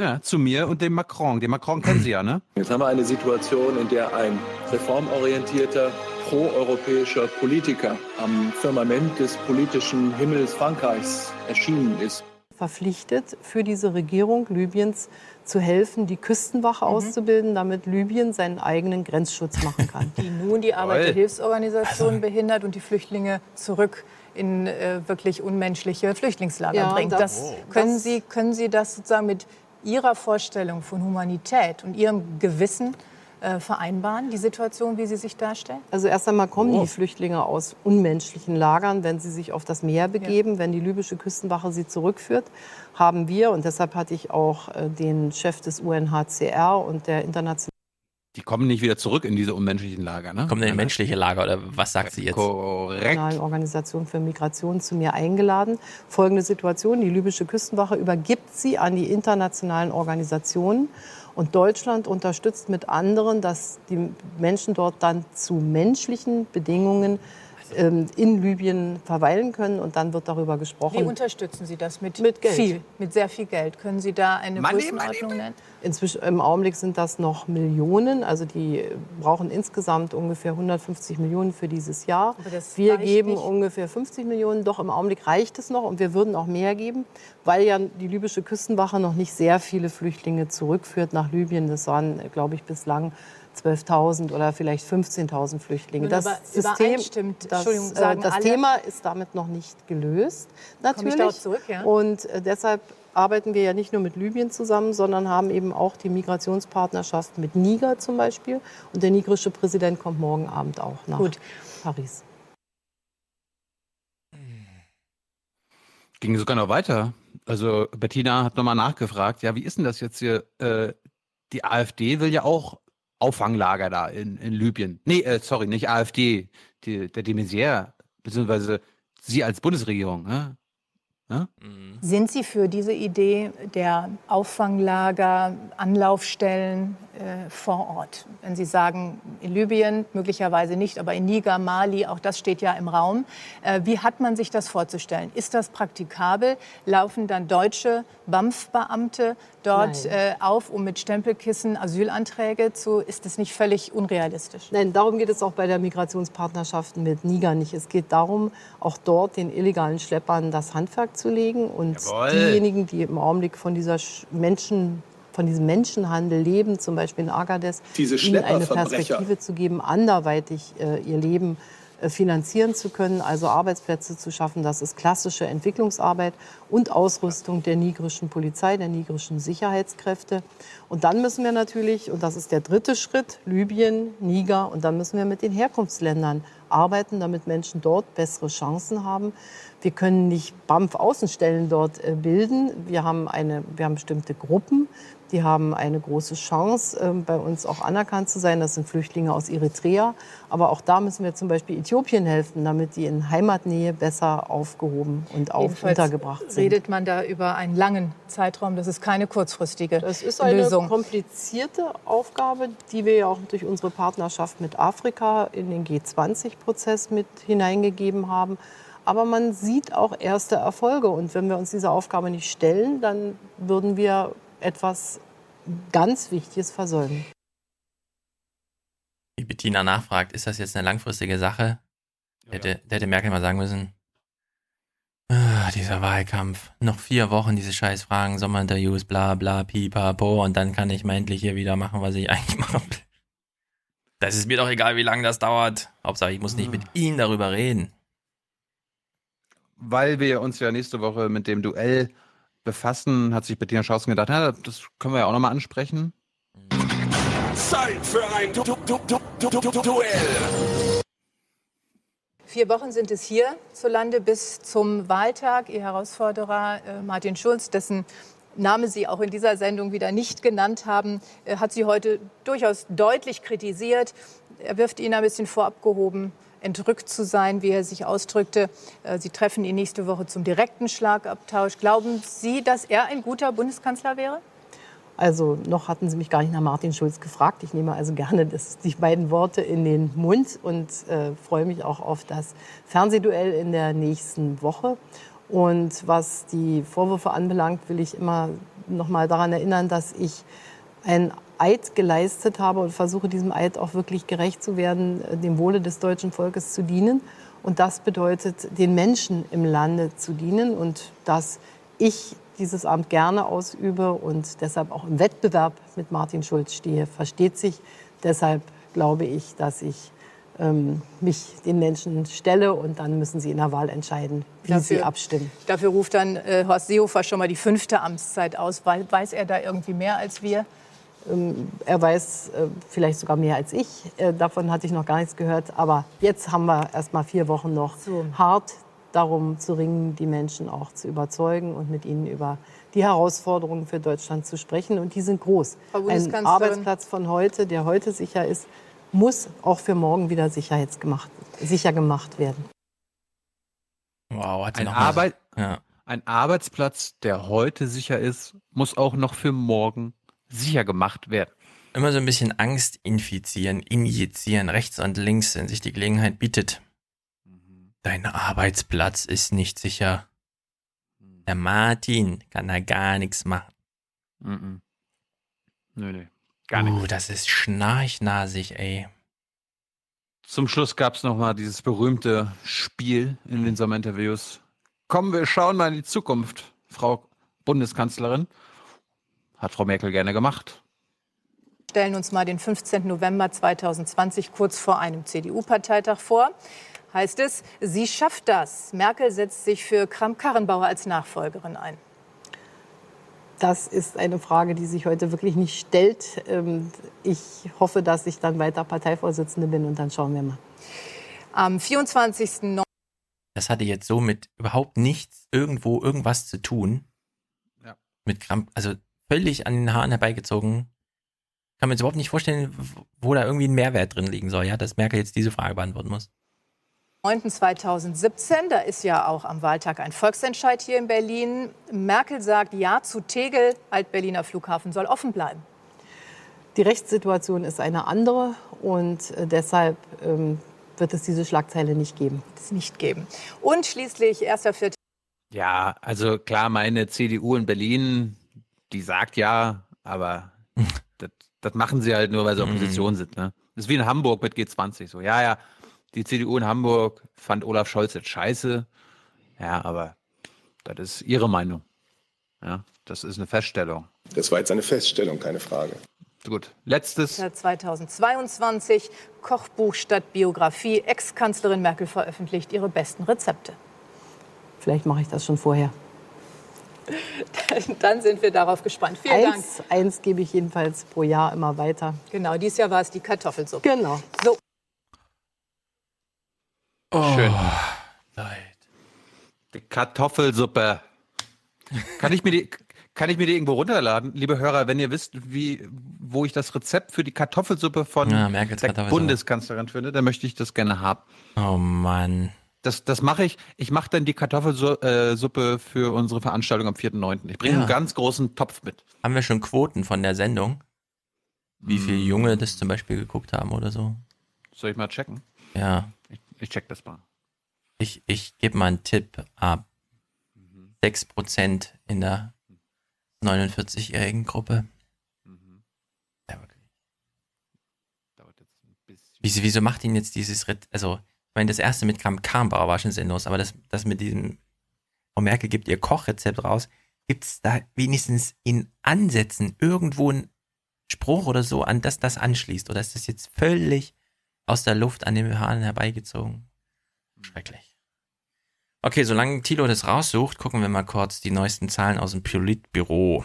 Ja, zu mir und dem Macron. Den Macron kennen Sie ja, ne? Jetzt haben wir eine Situation, in der ein reformorientierter, proeuropäischer Politiker am Firmament des politischen Himmels Frankreichs erschienen ist. verpflichtet, für diese Regierung Libyens zu helfen, die Küstenwache auszubilden, damit Libyen seinen eigenen Grenzschutz machen kann. Die nun die Arbeit der Hilfsorganisationen behindert und die Flüchtlinge zurück in äh, wirklich unmenschliche Flüchtlingslager Ja, bringt. das- Das, Oh. können, das- Sie, können Sie das sozusagen mit Ihrer Vorstellung von Humanität und Ihrem Gewissen äh, vereinbaren, die Situation, wie sie sich darstellt? Also erst einmal kommen Oh. die Flüchtlinge aus unmenschlichen Lagern, wenn sie sich auf das Meer begeben, wenn die libysche Küstenwache sie zurückführt, haben wir, und deshalb hatte ich auch äh, den Chef des UNHCR und der internationalen Die kommen nicht wieder zurück in diese unmenschlichen Lager, ne? Kommt in menschliche Lager oder was sagt sie jetzt? Korrekt. Organisation für Migration zu mir eingeladen. Folgende Situation, die libysche Küstenwache übergibt sie an die internationalen Organisationen und Deutschland unterstützt mit anderen, dass die Menschen dort dann zu menschlichen Bedingungen in Libyen verweilen können und dann wird darüber Wie gesprochen. unterstützen Sie das mit, Mit Geld. viel, mit sehr viel Geld? Können Sie da eine Money, Größenordnung nennen? Inzwischen im Augenblick sind das noch Millionen, also die brauchen insgesamt ungefähr 150 Millionen für dieses Jahr. Wir geben nicht. ungefähr 50 Millionen, doch im Augenblick reicht es noch und wir würden auch mehr geben, weil ja die libysche Küstenwache noch nicht sehr viele Flüchtlinge zurückführt nach Libyen. Das waren, glaube ich, bislang 12.000 oder vielleicht 15.000 Flüchtlinge. Nun, Das System, das, Entschuldigung, äh, das alle- Thema ist damit noch nicht gelöst, Komme ich natürlich. zurück, ja? Und äh, deshalb arbeiten wir ja nicht nur mit Libyen zusammen, sondern haben eben auch die Migrationspartnerschaft mit Niger zum Beispiel. Und der nigerische Präsident kommt morgen Abend auch nach Gut. Paris. Ging sogar noch weiter. Also Bettina hat nochmal nachgefragt, ja, wie ist denn das jetzt hier? Äh, die AfD will ja auch Auffanglager da in, in Libyen. Nee, äh, sorry, nicht AfD, die, der de Maizière, beziehungsweise Sie als Bundesregierung. Ne? Ne? Sind Sie für diese Idee der Auffanglager, Anlaufstellen äh, vor Ort? Wenn Sie sagen, in Libyen möglicherweise nicht, aber in Niger, Mali, auch das steht ja im Raum. Äh, wie hat man sich das vorzustellen? Ist das praktikabel? Laufen dann deutsche BAMF-Beamte dort äh, auf, um mit Stempelkissen Asylanträge zu... Ist das nicht völlig unrealistisch? Nein, darum geht es auch bei der Migrationspartnerschaft mit Niger nicht. Es geht darum, auch dort den illegalen Schleppern das Handwerk zu legen und Jawohl. diejenigen, die im Augenblick von dieser Sch- Menschen von diesem Menschenhandel leben, zum Beispiel in Agadez, Diese ihnen eine. Perspektive zu geben, anderweitig äh, ihr Leben äh, finanzieren zu können, also Arbeitsplätze zu schaffen. Das ist klassische Entwicklungsarbeit und Ausrüstung der nigerischen Polizei, der nigerischen Sicherheitskräfte. Und dann müssen wir natürlich, und das ist der dritte Schritt, Libyen, Niger, und dann müssen wir mit den Herkunftsländern arbeiten, damit Menschen dort bessere Chancen haben. Wir können nicht BAMF-Außenstellen dort äh, bilden. Wir haben, eine, wir haben bestimmte Gruppen, die haben eine große Chance, ähm, bei uns auch anerkannt zu sein. Das sind Flüchtlinge aus Eritrea. Aber auch da müssen wir zum Beispiel Äthiopien helfen, damit die in Heimatnähe besser aufgehoben und auch Jedenfalls untergebracht sind. redet man da über einen langen Zeitraum. Das ist keine kurzfristige Das ist eine Lösung. komplizierte Aufgabe, die wir ja auch durch unsere Partnerschaft mit Afrika in den G20-Prozess mit hineingegeben haben. Aber man sieht auch erste Erfolge. Und wenn wir uns dieser Aufgabe nicht stellen, dann würden wir etwas ganz Wichtiges versäumen. Wie Bettina nachfragt, ist das jetzt eine langfristige Sache? Hätte, hätte Merkel mal sagen müssen, ah, dieser Wahlkampf, noch vier Wochen diese Scheißfragen, Sommerinterviews, bla bla, pipapo, und dann kann ich mal endlich hier wieder machen, was ich eigentlich machen will. Das ist mir doch egal, wie lange das dauert. Hauptsache, ich muss nicht mit Ihnen darüber reden. Weil wir uns ja nächste Woche mit dem Duell befassen, hat sich Bettina Schausen gedacht, na, das können wir ja auch nochmal ansprechen. Zeit für ein du du du du du du Duell. Vier Wochen sind es hierzulande bis zum Wahltag. Ihr Herausforderer äh, Martin Schulz, dessen Name Sie auch in dieser Sendung wieder nicht genannt haben, äh, hat Sie heute durchaus deutlich kritisiert. Er wirft Ihnen ein bisschen vorabgehoben, entrückt zu sein, wie er sich ausdrückte. Äh, Sie treffen ihn nächste Woche zum direkten Schlagabtausch. Glauben Sie, dass er ein guter Bundeskanzler wäre? Also noch hatten Sie mich gar nicht nach Martin Schulz gefragt. Ich nehme also gerne das, die beiden Worte in den Mund und äh, freue mich auch auf das Fernsehduell in der nächsten Woche. Und was die Vorwürfe anbelangt, will ich immer noch mal daran erinnern, dass ich einen Eid geleistet habe und versuche diesem Eid auch wirklich gerecht zu werden, äh, dem Wohle des deutschen Volkes zu dienen. Und das bedeutet, den Menschen im Lande zu dienen und dass ich dieses Amt gerne ausübe und deshalb auch im Wettbewerb mit Martin Schulz stehe, versteht sich. Deshalb glaube ich, dass ich ähm, mich den Menschen stelle und dann müssen sie in der Wahl entscheiden, wie sie Dafür- abstimmen. Dafür ruft dann äh, Horst Seehofer schon mal die fünfte Amtszeit aus. Wei- Weiß er da irgendwie mehr als wir? Ähm, Er weiß äh, vielleicht sogar mehr als ich. Äh, Davon hatte ich noch gar nichts gehört. Aber jetzt haben wir erst mal vier Wochen noch hart darum zu ringen, die Menschen auch zu überzeugen und mit ihnen über die Herausforderungen für Deutschland zu sprechen. Und die sind groß. Ein. Arbeitsplatz von heute, der heute sicher ist, muss auch für morgen wieder sicherheitsgemacht, sicher gemacht werden. Wow, hat sie Ein, noch mal- Arbeit, Ja. ein Arbeitsplatz, der heute sicher ist, muss auch noch für morgen sicher gemacht werden. Immer so ein bisschen Angst infizieren, injizieren, rechts und links, wenn sich die Gelegenheit bietet. Dein Arbeitsplatz ist nicht sicher. Der Martin kann da gar nichts machen. Mhm. Nö, nö. Gar uh, nichts. das ist schnarchnasig, ey. Zum Schluss gab es nochmal dieses berühmte Spiel in den Sommerinterviews. Kommen wir schauen mal in die Zukunft, Frau Bundeskanzlerin. Hat Frau Merkel gerne gemacht. stellen uns mal den 15. November 2020 kurz vor einem CDU-Parteitag vor. Heißt es, sie schafft das. Merkel setzt sich für Kramp-Karrenbauer als Nachfolgerin ein. Das ist eine Frage, die sich heute wirklich nicht stellt. Ähm, Ich hoffe, dass ich dann weiter Parteivorsitzende bin und dann schauen wir mal. Am 24. No- Das hatte jetzt so mit überhaupt nichts irgendwo irgendwas zu tun. Ja. Mit Kramp, also völlig an den Haaren herbeigezogen. Kann man sich überhaupt nicht vorstellen, wo da irgendwie ein Mehrwert drin liegen soll, ja, dass Merkel jetzt diese Frage beantworten muss. 9.2017, da ist ja auch am Wahltag ein Volksentscheid hier in Berlin. Merkel sagt Ja zu Tegel, Altberliner Flughafen soll offen bleiben. Die Rechtssituation ist eine andere und äh, deshalb ähm, wird es diese Schlagzeile nicht geben. Es nicht geben. Und schließlich 1.4. Ja, also klar, meine CDU in Berlin, die sagt ja, aber das, das machen sie halt nur, weil sie Opposition sind. Ne? Das ist wie in Hamburg mit G20. So, ja, ja, die CDU in Hamburg fand Olaf Scholz jetzt scheiße. Ja, aber das ist ihre Meinung. Ja, das ist eine Feststellung. Das war jetzt eine Feststellung, keine Frage. Gut. Letztes. 2022, Kochbuch statt Biografie. Ex-Kanzlerin Merkel veröffentlicht ihre besten Rezepte. Vielleicht mache ich das schon vorher. Dann sind wir darauf gespannt. Vielen Dank. Eins, eins gebe ich jedenfalls pro Jahr immer weiter. Genau, dieses Jahr war es die Kartoffelsuppe. Genau. So. Schön. Die Kartoffelsuppe. Kann ich mir die, kann ich mir die irgendwo runterladen? Liebe Hörer, wenn ihr wisst, wie, wo ich das Rezept für die Kartoffelsuppe von Ja, der Kartoffelsuppe. Bundeskanzlerin finde, dann möchte ich das gerne haben. Oh Mann. Das, das mache ich. Ich mache dann die Kartoffelsuppe für unsere Veranstaltung am 4.9. Ich bringe Ja. einen ganz großen Topf mit. Haben wir schon Quoten von der Sendung? Wie viele Junge das zum Beispiel geguckt haben oder so? Soll ich mal checken? Ja. Ich, ich check das mal. Ich, ich gebe mal einen Tipp ab. 6% in der 49-jährigen Gruppe. Ja, wirklich. Wieso, wieso macht ihn jetzt dieses Ritt? Also, ich meine, das erste mit Kram Karnbauer war schon sinnlos, aber das, das mit diesem, Frau Merkel gibt ihr Kochrezept raus. Gibt es da wenigstens in Ansätzen irgendwo einen Spruch oder so, an das das anschließt? Oder ist das jetzt völlig aus der Luft an den Haaren herbeigezogen? Schrecklich. Okay, solange Thilo das raussucht, gucken wir mal kurz die neuesten Zahlen aus dem Politbüro.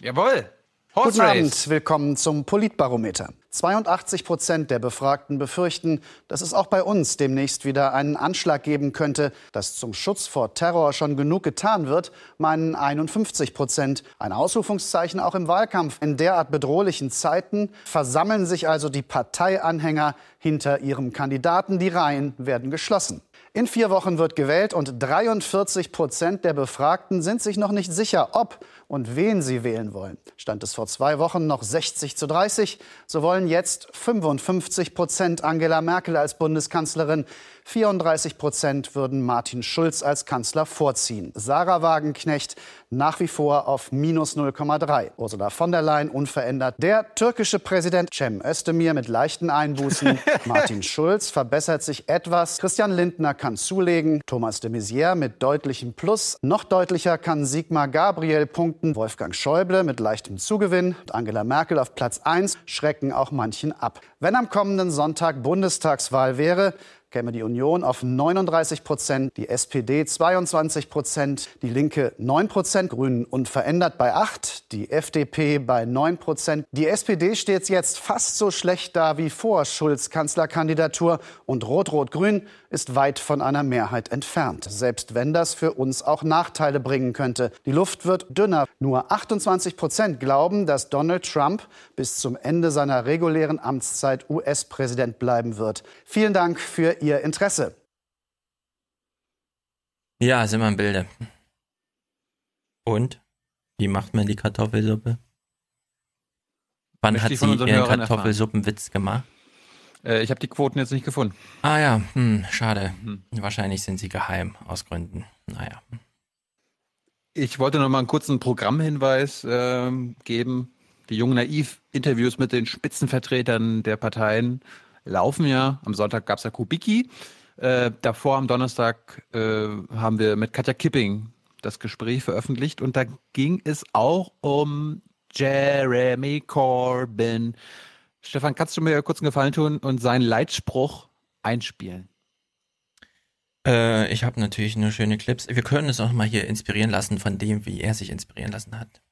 Jawohl. Guten Abend, willkommen zum Politbarometer. 82 Prozent der Befragten befürchten, dass es auch bei uns demnächst wieder einen Anschlag geben könnte. Dass zum Schutz vor Terror schon genug getan wird, meinen 51 Prozent. Ein Ausrufungszeichen auch im Wahlkampf. In derart bedrohlichen Zeiten versammeln sich also die Parteianhänger hinter ihrem Kandidaten. Die Reihen werden geschlossen. In vier Wochen wird gewählt und 43 Prozent der Befragten sind sich noch nicht sicher, ob und wen sie wählen wollen. Stand es vor zwei Wochen noch 60 zu 30, so wollen jetzt 55 Prozent Angela Merkel als Bundeskanzlerin. 34 Prozent würden Martin Schulz als Kanzler vorziehen. Sarah Wagenknecht nach wie vor auf minus 0,3. Ursula von der Leyen unverändert. Der türkische Präsident Cem Özdemir mit leichten Einbußen. Martin Schulz verbessert sich etwas. Christian Lindner kann zulegen. Thomas de Maizière mit deutlichem Plus. Noch deutlicher kann Sigmar Gabriel punkten. Wolfgang Schäuble mit leichtem Zugewinn. Und Angela Merkel auf Platz 1 schrecken auch manchen ab. Wenn am kommenden Sonntag Bundestagswahl wäre, käme die Union auf 39 Prozent, die SPD 22 Prozent, die Linke 9 Prozent, Grünen unverändert bei 8, die FDP bei 9 Prozent. Die SPD steht jetzt fast so schlecht da wie vor Schulz Kanzlerkandidatur und Rot-Rot-Grün ist weit von einer Mehrheit entfernt, selbst wenn das für uns auch Nachteile bringen könnte. Die Luft wird dünner. Nur 28 Prozent glauben, dass Donald Trump bis zum Ende seiner regulären Amtszeit US-Präsident bleiben wird. Vielen Dank für Ihr Interesse. Ja, sind wir im Bilde. Und? Wie macht man die Kartoffelsuppe? Wann Möchte hat sie ihren Kartoffelsuppenwitz gemacht? Äh, ich habe die Quoten jetzt nicht gefunden. Ah ja, hm, schade. Wahrscheinlich sind sie geheim aus Gründen. Naja. Ich wollte noch mal einen kurzen Programmhinweis ähm, geben. Die jungen Naiv-Interviews mit den Spitzenvertretern der Parteien laufen ja. Am Sonntag gab es ja Kubicki. Äh, davor am Donnerstag äh, haben wir mit Katja Kipping das Gespräch veröffentlicht und da ging es auch um Jeremy Corbyn. Stefan, kannst du mir kurz einen Gefallen tun und seinen Leitspruch einspielen? Äh, ich habe natürlich nur schöne Clips. Wir können uns auch mal hier inspirieren lassen von dem, wie er sich inspirieren lassen hat.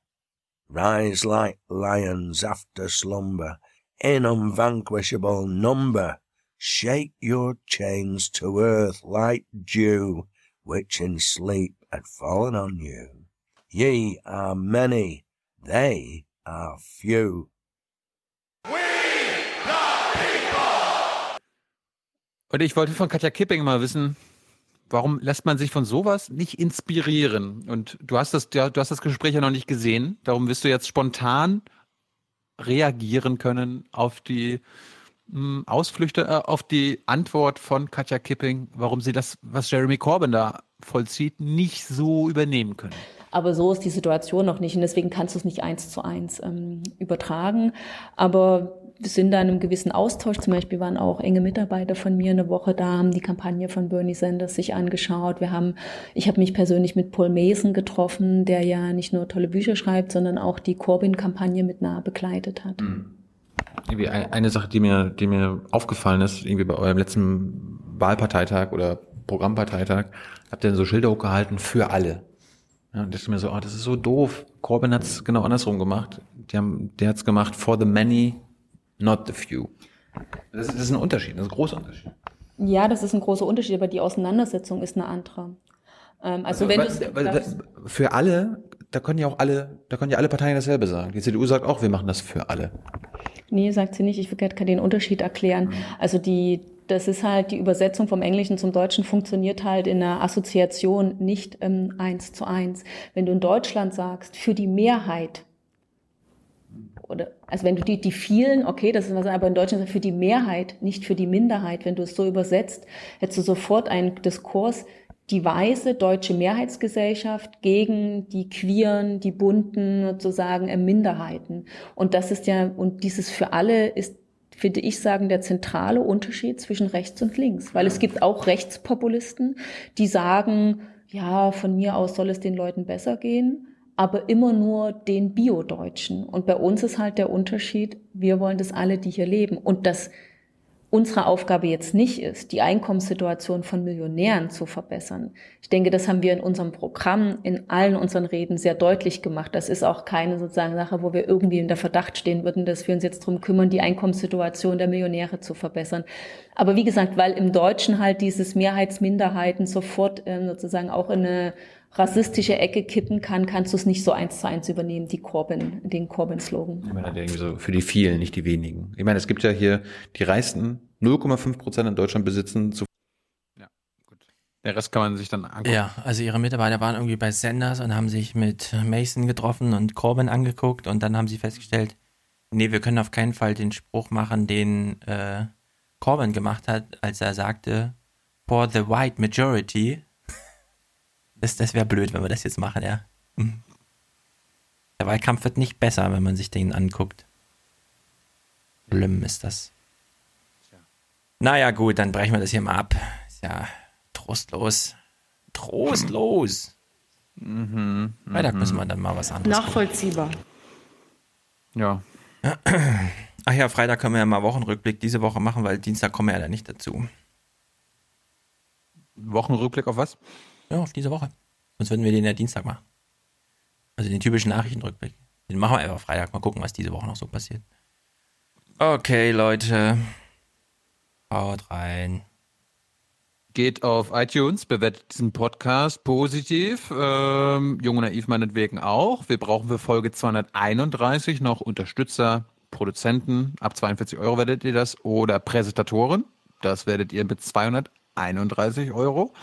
Rise like lions after slumber, in unvanquishable number. Shake your chains to earth like dew, which in sleep had fallen on you. Ye are many, they are few. Und ich wollte von Katja Kipping mal wissen, warum lässt man sich von sowas nicht inspirieren? Und du hast das, du hast das Gespräch ja noch nicht gesehen, darum wirst du jetzt spontan reagieren können auf die mh, Ausflüchte, äh, auf die Antwort von Katja Kipping, warum sie das, was Jeremy Corbyn da vollzieht, nicht so übernehmen können. Aber so ist die Situation noch nicht und deswegen kannst du es nicht eins zu eins ähm, übertragen. Aber sind da in einem gewissen Austausch. Zum Beispiel waren auch enge Mitarbeiter von mir eine Woche da, haben die Kampagne von Bernie Sanders sich angeschaut. Wir haben, ich habe mich persönlich mit Paul Mason getroffen, der ja nicht nur tolle Bücher schreibt, sondern auch die Corbyn-Kampagne mit nah begleitet hat. Mhm. Irgendwie eine Sache, die mir, die mir aufgefallen ist, irgendwie bei eurem letzten Wahlparteitag oder Programmparteitag, habt ihr so Schilder hochgehalten für alle. Ja, und ist mir so, oh, das ist so doof. Corbyn hat es genau andersrum gemacht. Die haben, der hat es gemacht for the many, not the few. Das ist, das ist ein Unterschied, das ist ein großer Unterschied. Ja, das ist ein großer Unterschied, aber die Auseinandersetzung ist eine andere. Ähm, also, wenn was, du für alle, da können ja auch alle, da können ja alle Parteien dasselbe sagen. Die CDU sagt auch, wir machen das für alle. Nee, sagt sie nicht. Ich kann den Unterschied erklären. Also die, das ist halt die Übersetzung vom Englischen zum Deutschen funktioniert halt in der Assoziation nicht ähm, eins zu eins. Wenn du in Deutschland sagst, für die Mehrheit, oder, also wenn du die, die vielen, okay, das ist was, aber in Deutschland für die Mehrheit, nicht für die Minderheit, wenn du es so übersetzt, hättest du sofort einen Diskurs, die weiße deutsche Mehrheitsgesellschaft gegen die queeren, die bunten sozusagen Minderheiten. Und das ist ja, und dieses für alle ist finde ich sagen, der zentrale Unterschied zwischen rechts und links. Weil es gibt auch Rechtspopulisten, die sagen, ja, von mir aus soll es den Leuten besser gehen, aber immer nur den Bio-Deutschen. Und bei uns ist halt der Unterschied, wir wollen das alle, die hier leben. Und das unsere Aufgabe jetzt nicht ist, die Einkommenssituation von Millionären zu verbessern. Ich denke, das haben wir in unserem Programm, in allen unseren Reden sehr deutlich gemacht. Das ist auch keine sozusagen Sache, wo wir irgendwie in der Verdacht stehen würden, dass wir uns jetzt darum kümmern, die Einkommenssituation der Millionäre zu verbessern. Aber wie gesagt, weil im Deutschen halt dieses Mehrheitsminderheiten sofort ähm, sozusagen auch in eine rassistische Ecke kippen kann, kannst du es nicht so eins zu eins übernehmen, die Corbyn, den Corbyn-Slogan. Ich meine, irgendwie so für die vielen, nicht die wenigen. Ich meine, es gibt ja hier die reichsten 0,5 Prozent in Deutschland besitzen zu Der Rest kann man sich dann angucken. Ja, also ihre Mitarbeiter waren irgendwie bei Sanders und haben sich mit Mason getroffen und Corbyn angeguckt und dann haben sie festgestellt, nee, wir können auf keinen Fall den Spruch machen, den äh, Corbyn gemacht hat, als er sagte, for the white majority, das, das wäre blöd, wenn wir das jetzt machen, ja. Hm. Der Wahlkampf wird nicht besser, wenn man sich den anguckt. Schlimm ist das. Naja, gut, dann brechen wir das hier mal ab. Ist ja trostlos. Trostlos. Mhm, Freitag mhm. müssen wir dann mal was anderes Nachvollziehbar. Ja. Ach ja, Freitag können wir ja mal Wochenrückblick diese Woche machen, weil Dienstag kommen wir ja da nicht dazu. Wochenrückblick auf was? Ja, auf diese Woche. Sonst würden wir den ja Dienstag machen. Also den typischen Nachrichtenrückblick. Den machen wir einfach Freitag. Mal gucken, was diese Woche noch so passiert. Okay, Leute. Haut rein. Geht auf iTunes, bewertet diesen Podcast positiv. Ähm, Jung und Naiv meinetwegen auch. Wir brauchen für Folge 231 noch Unterstützer, Produzenten. Ab 42 Euro werdet ihr das. Oder Präsentatoren. Das werdet ihr mit 231 Euro.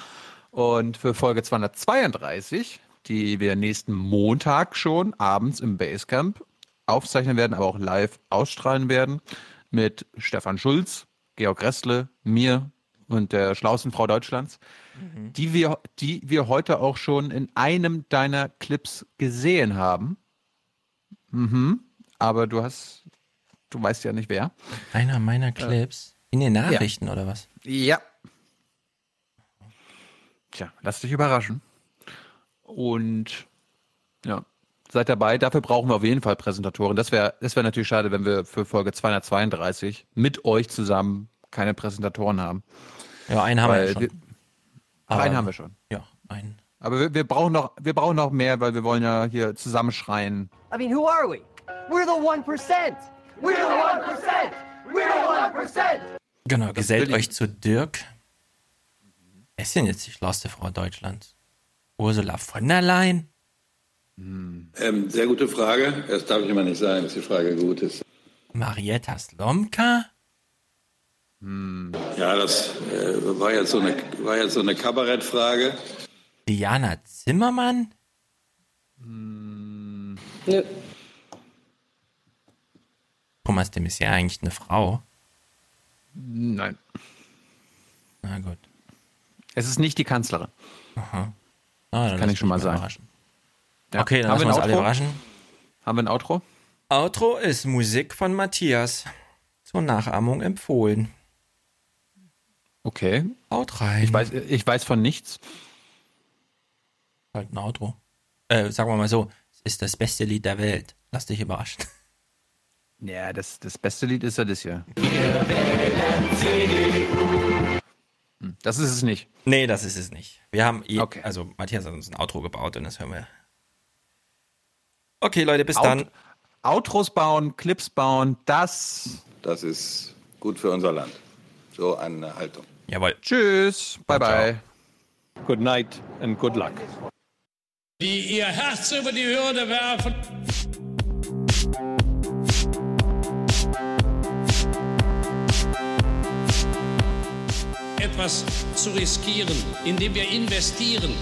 Und für Folge 232, die wir nächsten Montag schon abends im Basecamp aufzeichnen werden, aber auch live ausstrahlen werden, mit Stefan Schulz, Georg Ressle, mir und der schlauesten Frau Deutschlands, Mhm. die, wir, die wir heute auch schon in einem deiner Clips gesehen haben. Mhm. Aber du hast, du weißt ja nicht wer. Einer meiner Clips. In den Nachrichten oder was? Ja. Tja, lass dich überraschen. Und ja, seid dabei. Dafür brauchen wir auf jeden Fall Präsentatoren. Das wäre das wär natürlich schade, wenn wir für Folge 232 mit euch zusammen keine Präsentatoren haben. Ja, einen haben wir Weil schon. Wir, Aber- einen haben wir schon. Ja, einen. Aber wir, wir, brauchen noch, wir brauchen noch mehr, weil wir wollen ja hier zusammenschreien. I mean, who are we? We're the 1%. We're the 1%. We're the 1%. Genau, gesellt euch zu Dirk. Wer ist denn jetzt die schlauste Frau Deutschlands? Ursula von der Leyen? Ähm, sehr gute Frage. Das darf ich immer nicht sagen, dass die Frage gut ist. Marietta Slomka? Ja, das äh, war, jetzt so eine, war jetzt so eine Kabarettfrage. Diana Zimmermann? Nö. Thomas de Maizière eigentlich eine Frau? Nein. Na gut. Es ist nicht die Kanzlerin. Aha. Ah, Kann ich schon mal sagen. Ja. Okay, dann Haben lassen wir wir uns ein alle überraschen. Haben wir ein Outro? Outro ist Musik von Matthias. zur Nachahmung empfohlen. Okay. Haut rein. Ich weiß, ich weiß von nichts. Halt ein Outro. Äh, sagen wir mal so, es ist das beste Lied der Welt. Lass dich überraschen. Ja, das, das beste Lied ist ja das hier. Hm, Das ist es nicht. Nee, das ist es nicht. Wir haben, eh, also Matthias hat uns ein Outro gebaut und das hören wir. Okay, Leute, bis Out- dann. Outros bauen, Clips bauen, das. Das ist gut für unser Land. So eine Haltung. Jawohl. Tschüss. Bye bye. Good night and good luck. Die ihr Herz über die Hürde werfen. Etwas zu riskieren, indem wir investieren.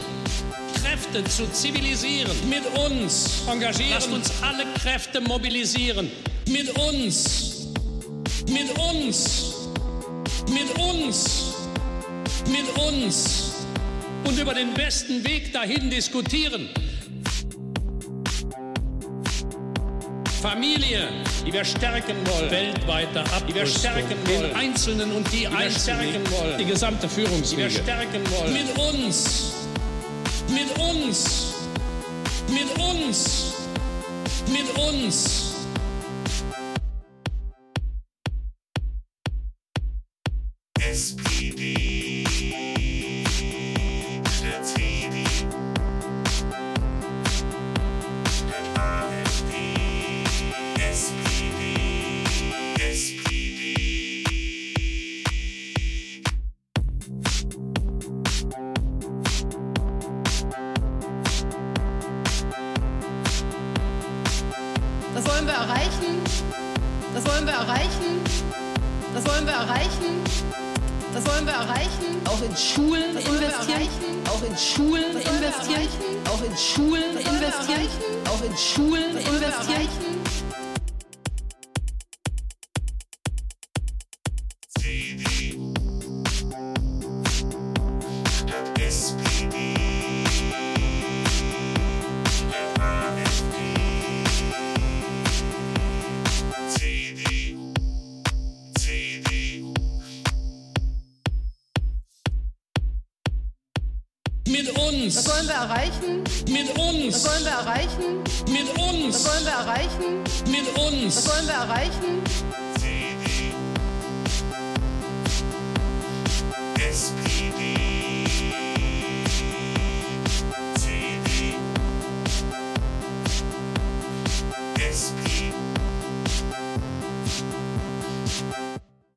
Kräfte zu zivilisieren. Mit uns engagieren. Lasst uns alle Kräfte mobilisieren. Mit uns. Mit uns. Mit uns. Mit uns. Und über den besten Weg dahin diskutieren. Familie, die wir stärken wollen. Weltweite Abrüstung. Die wir stärken wollen. Den Einzelnen und die, die wollen. Die gesamte Führungsriege. Die wir stärken wollen. Mit uns. Mit uns. Mit uns. Mit uns.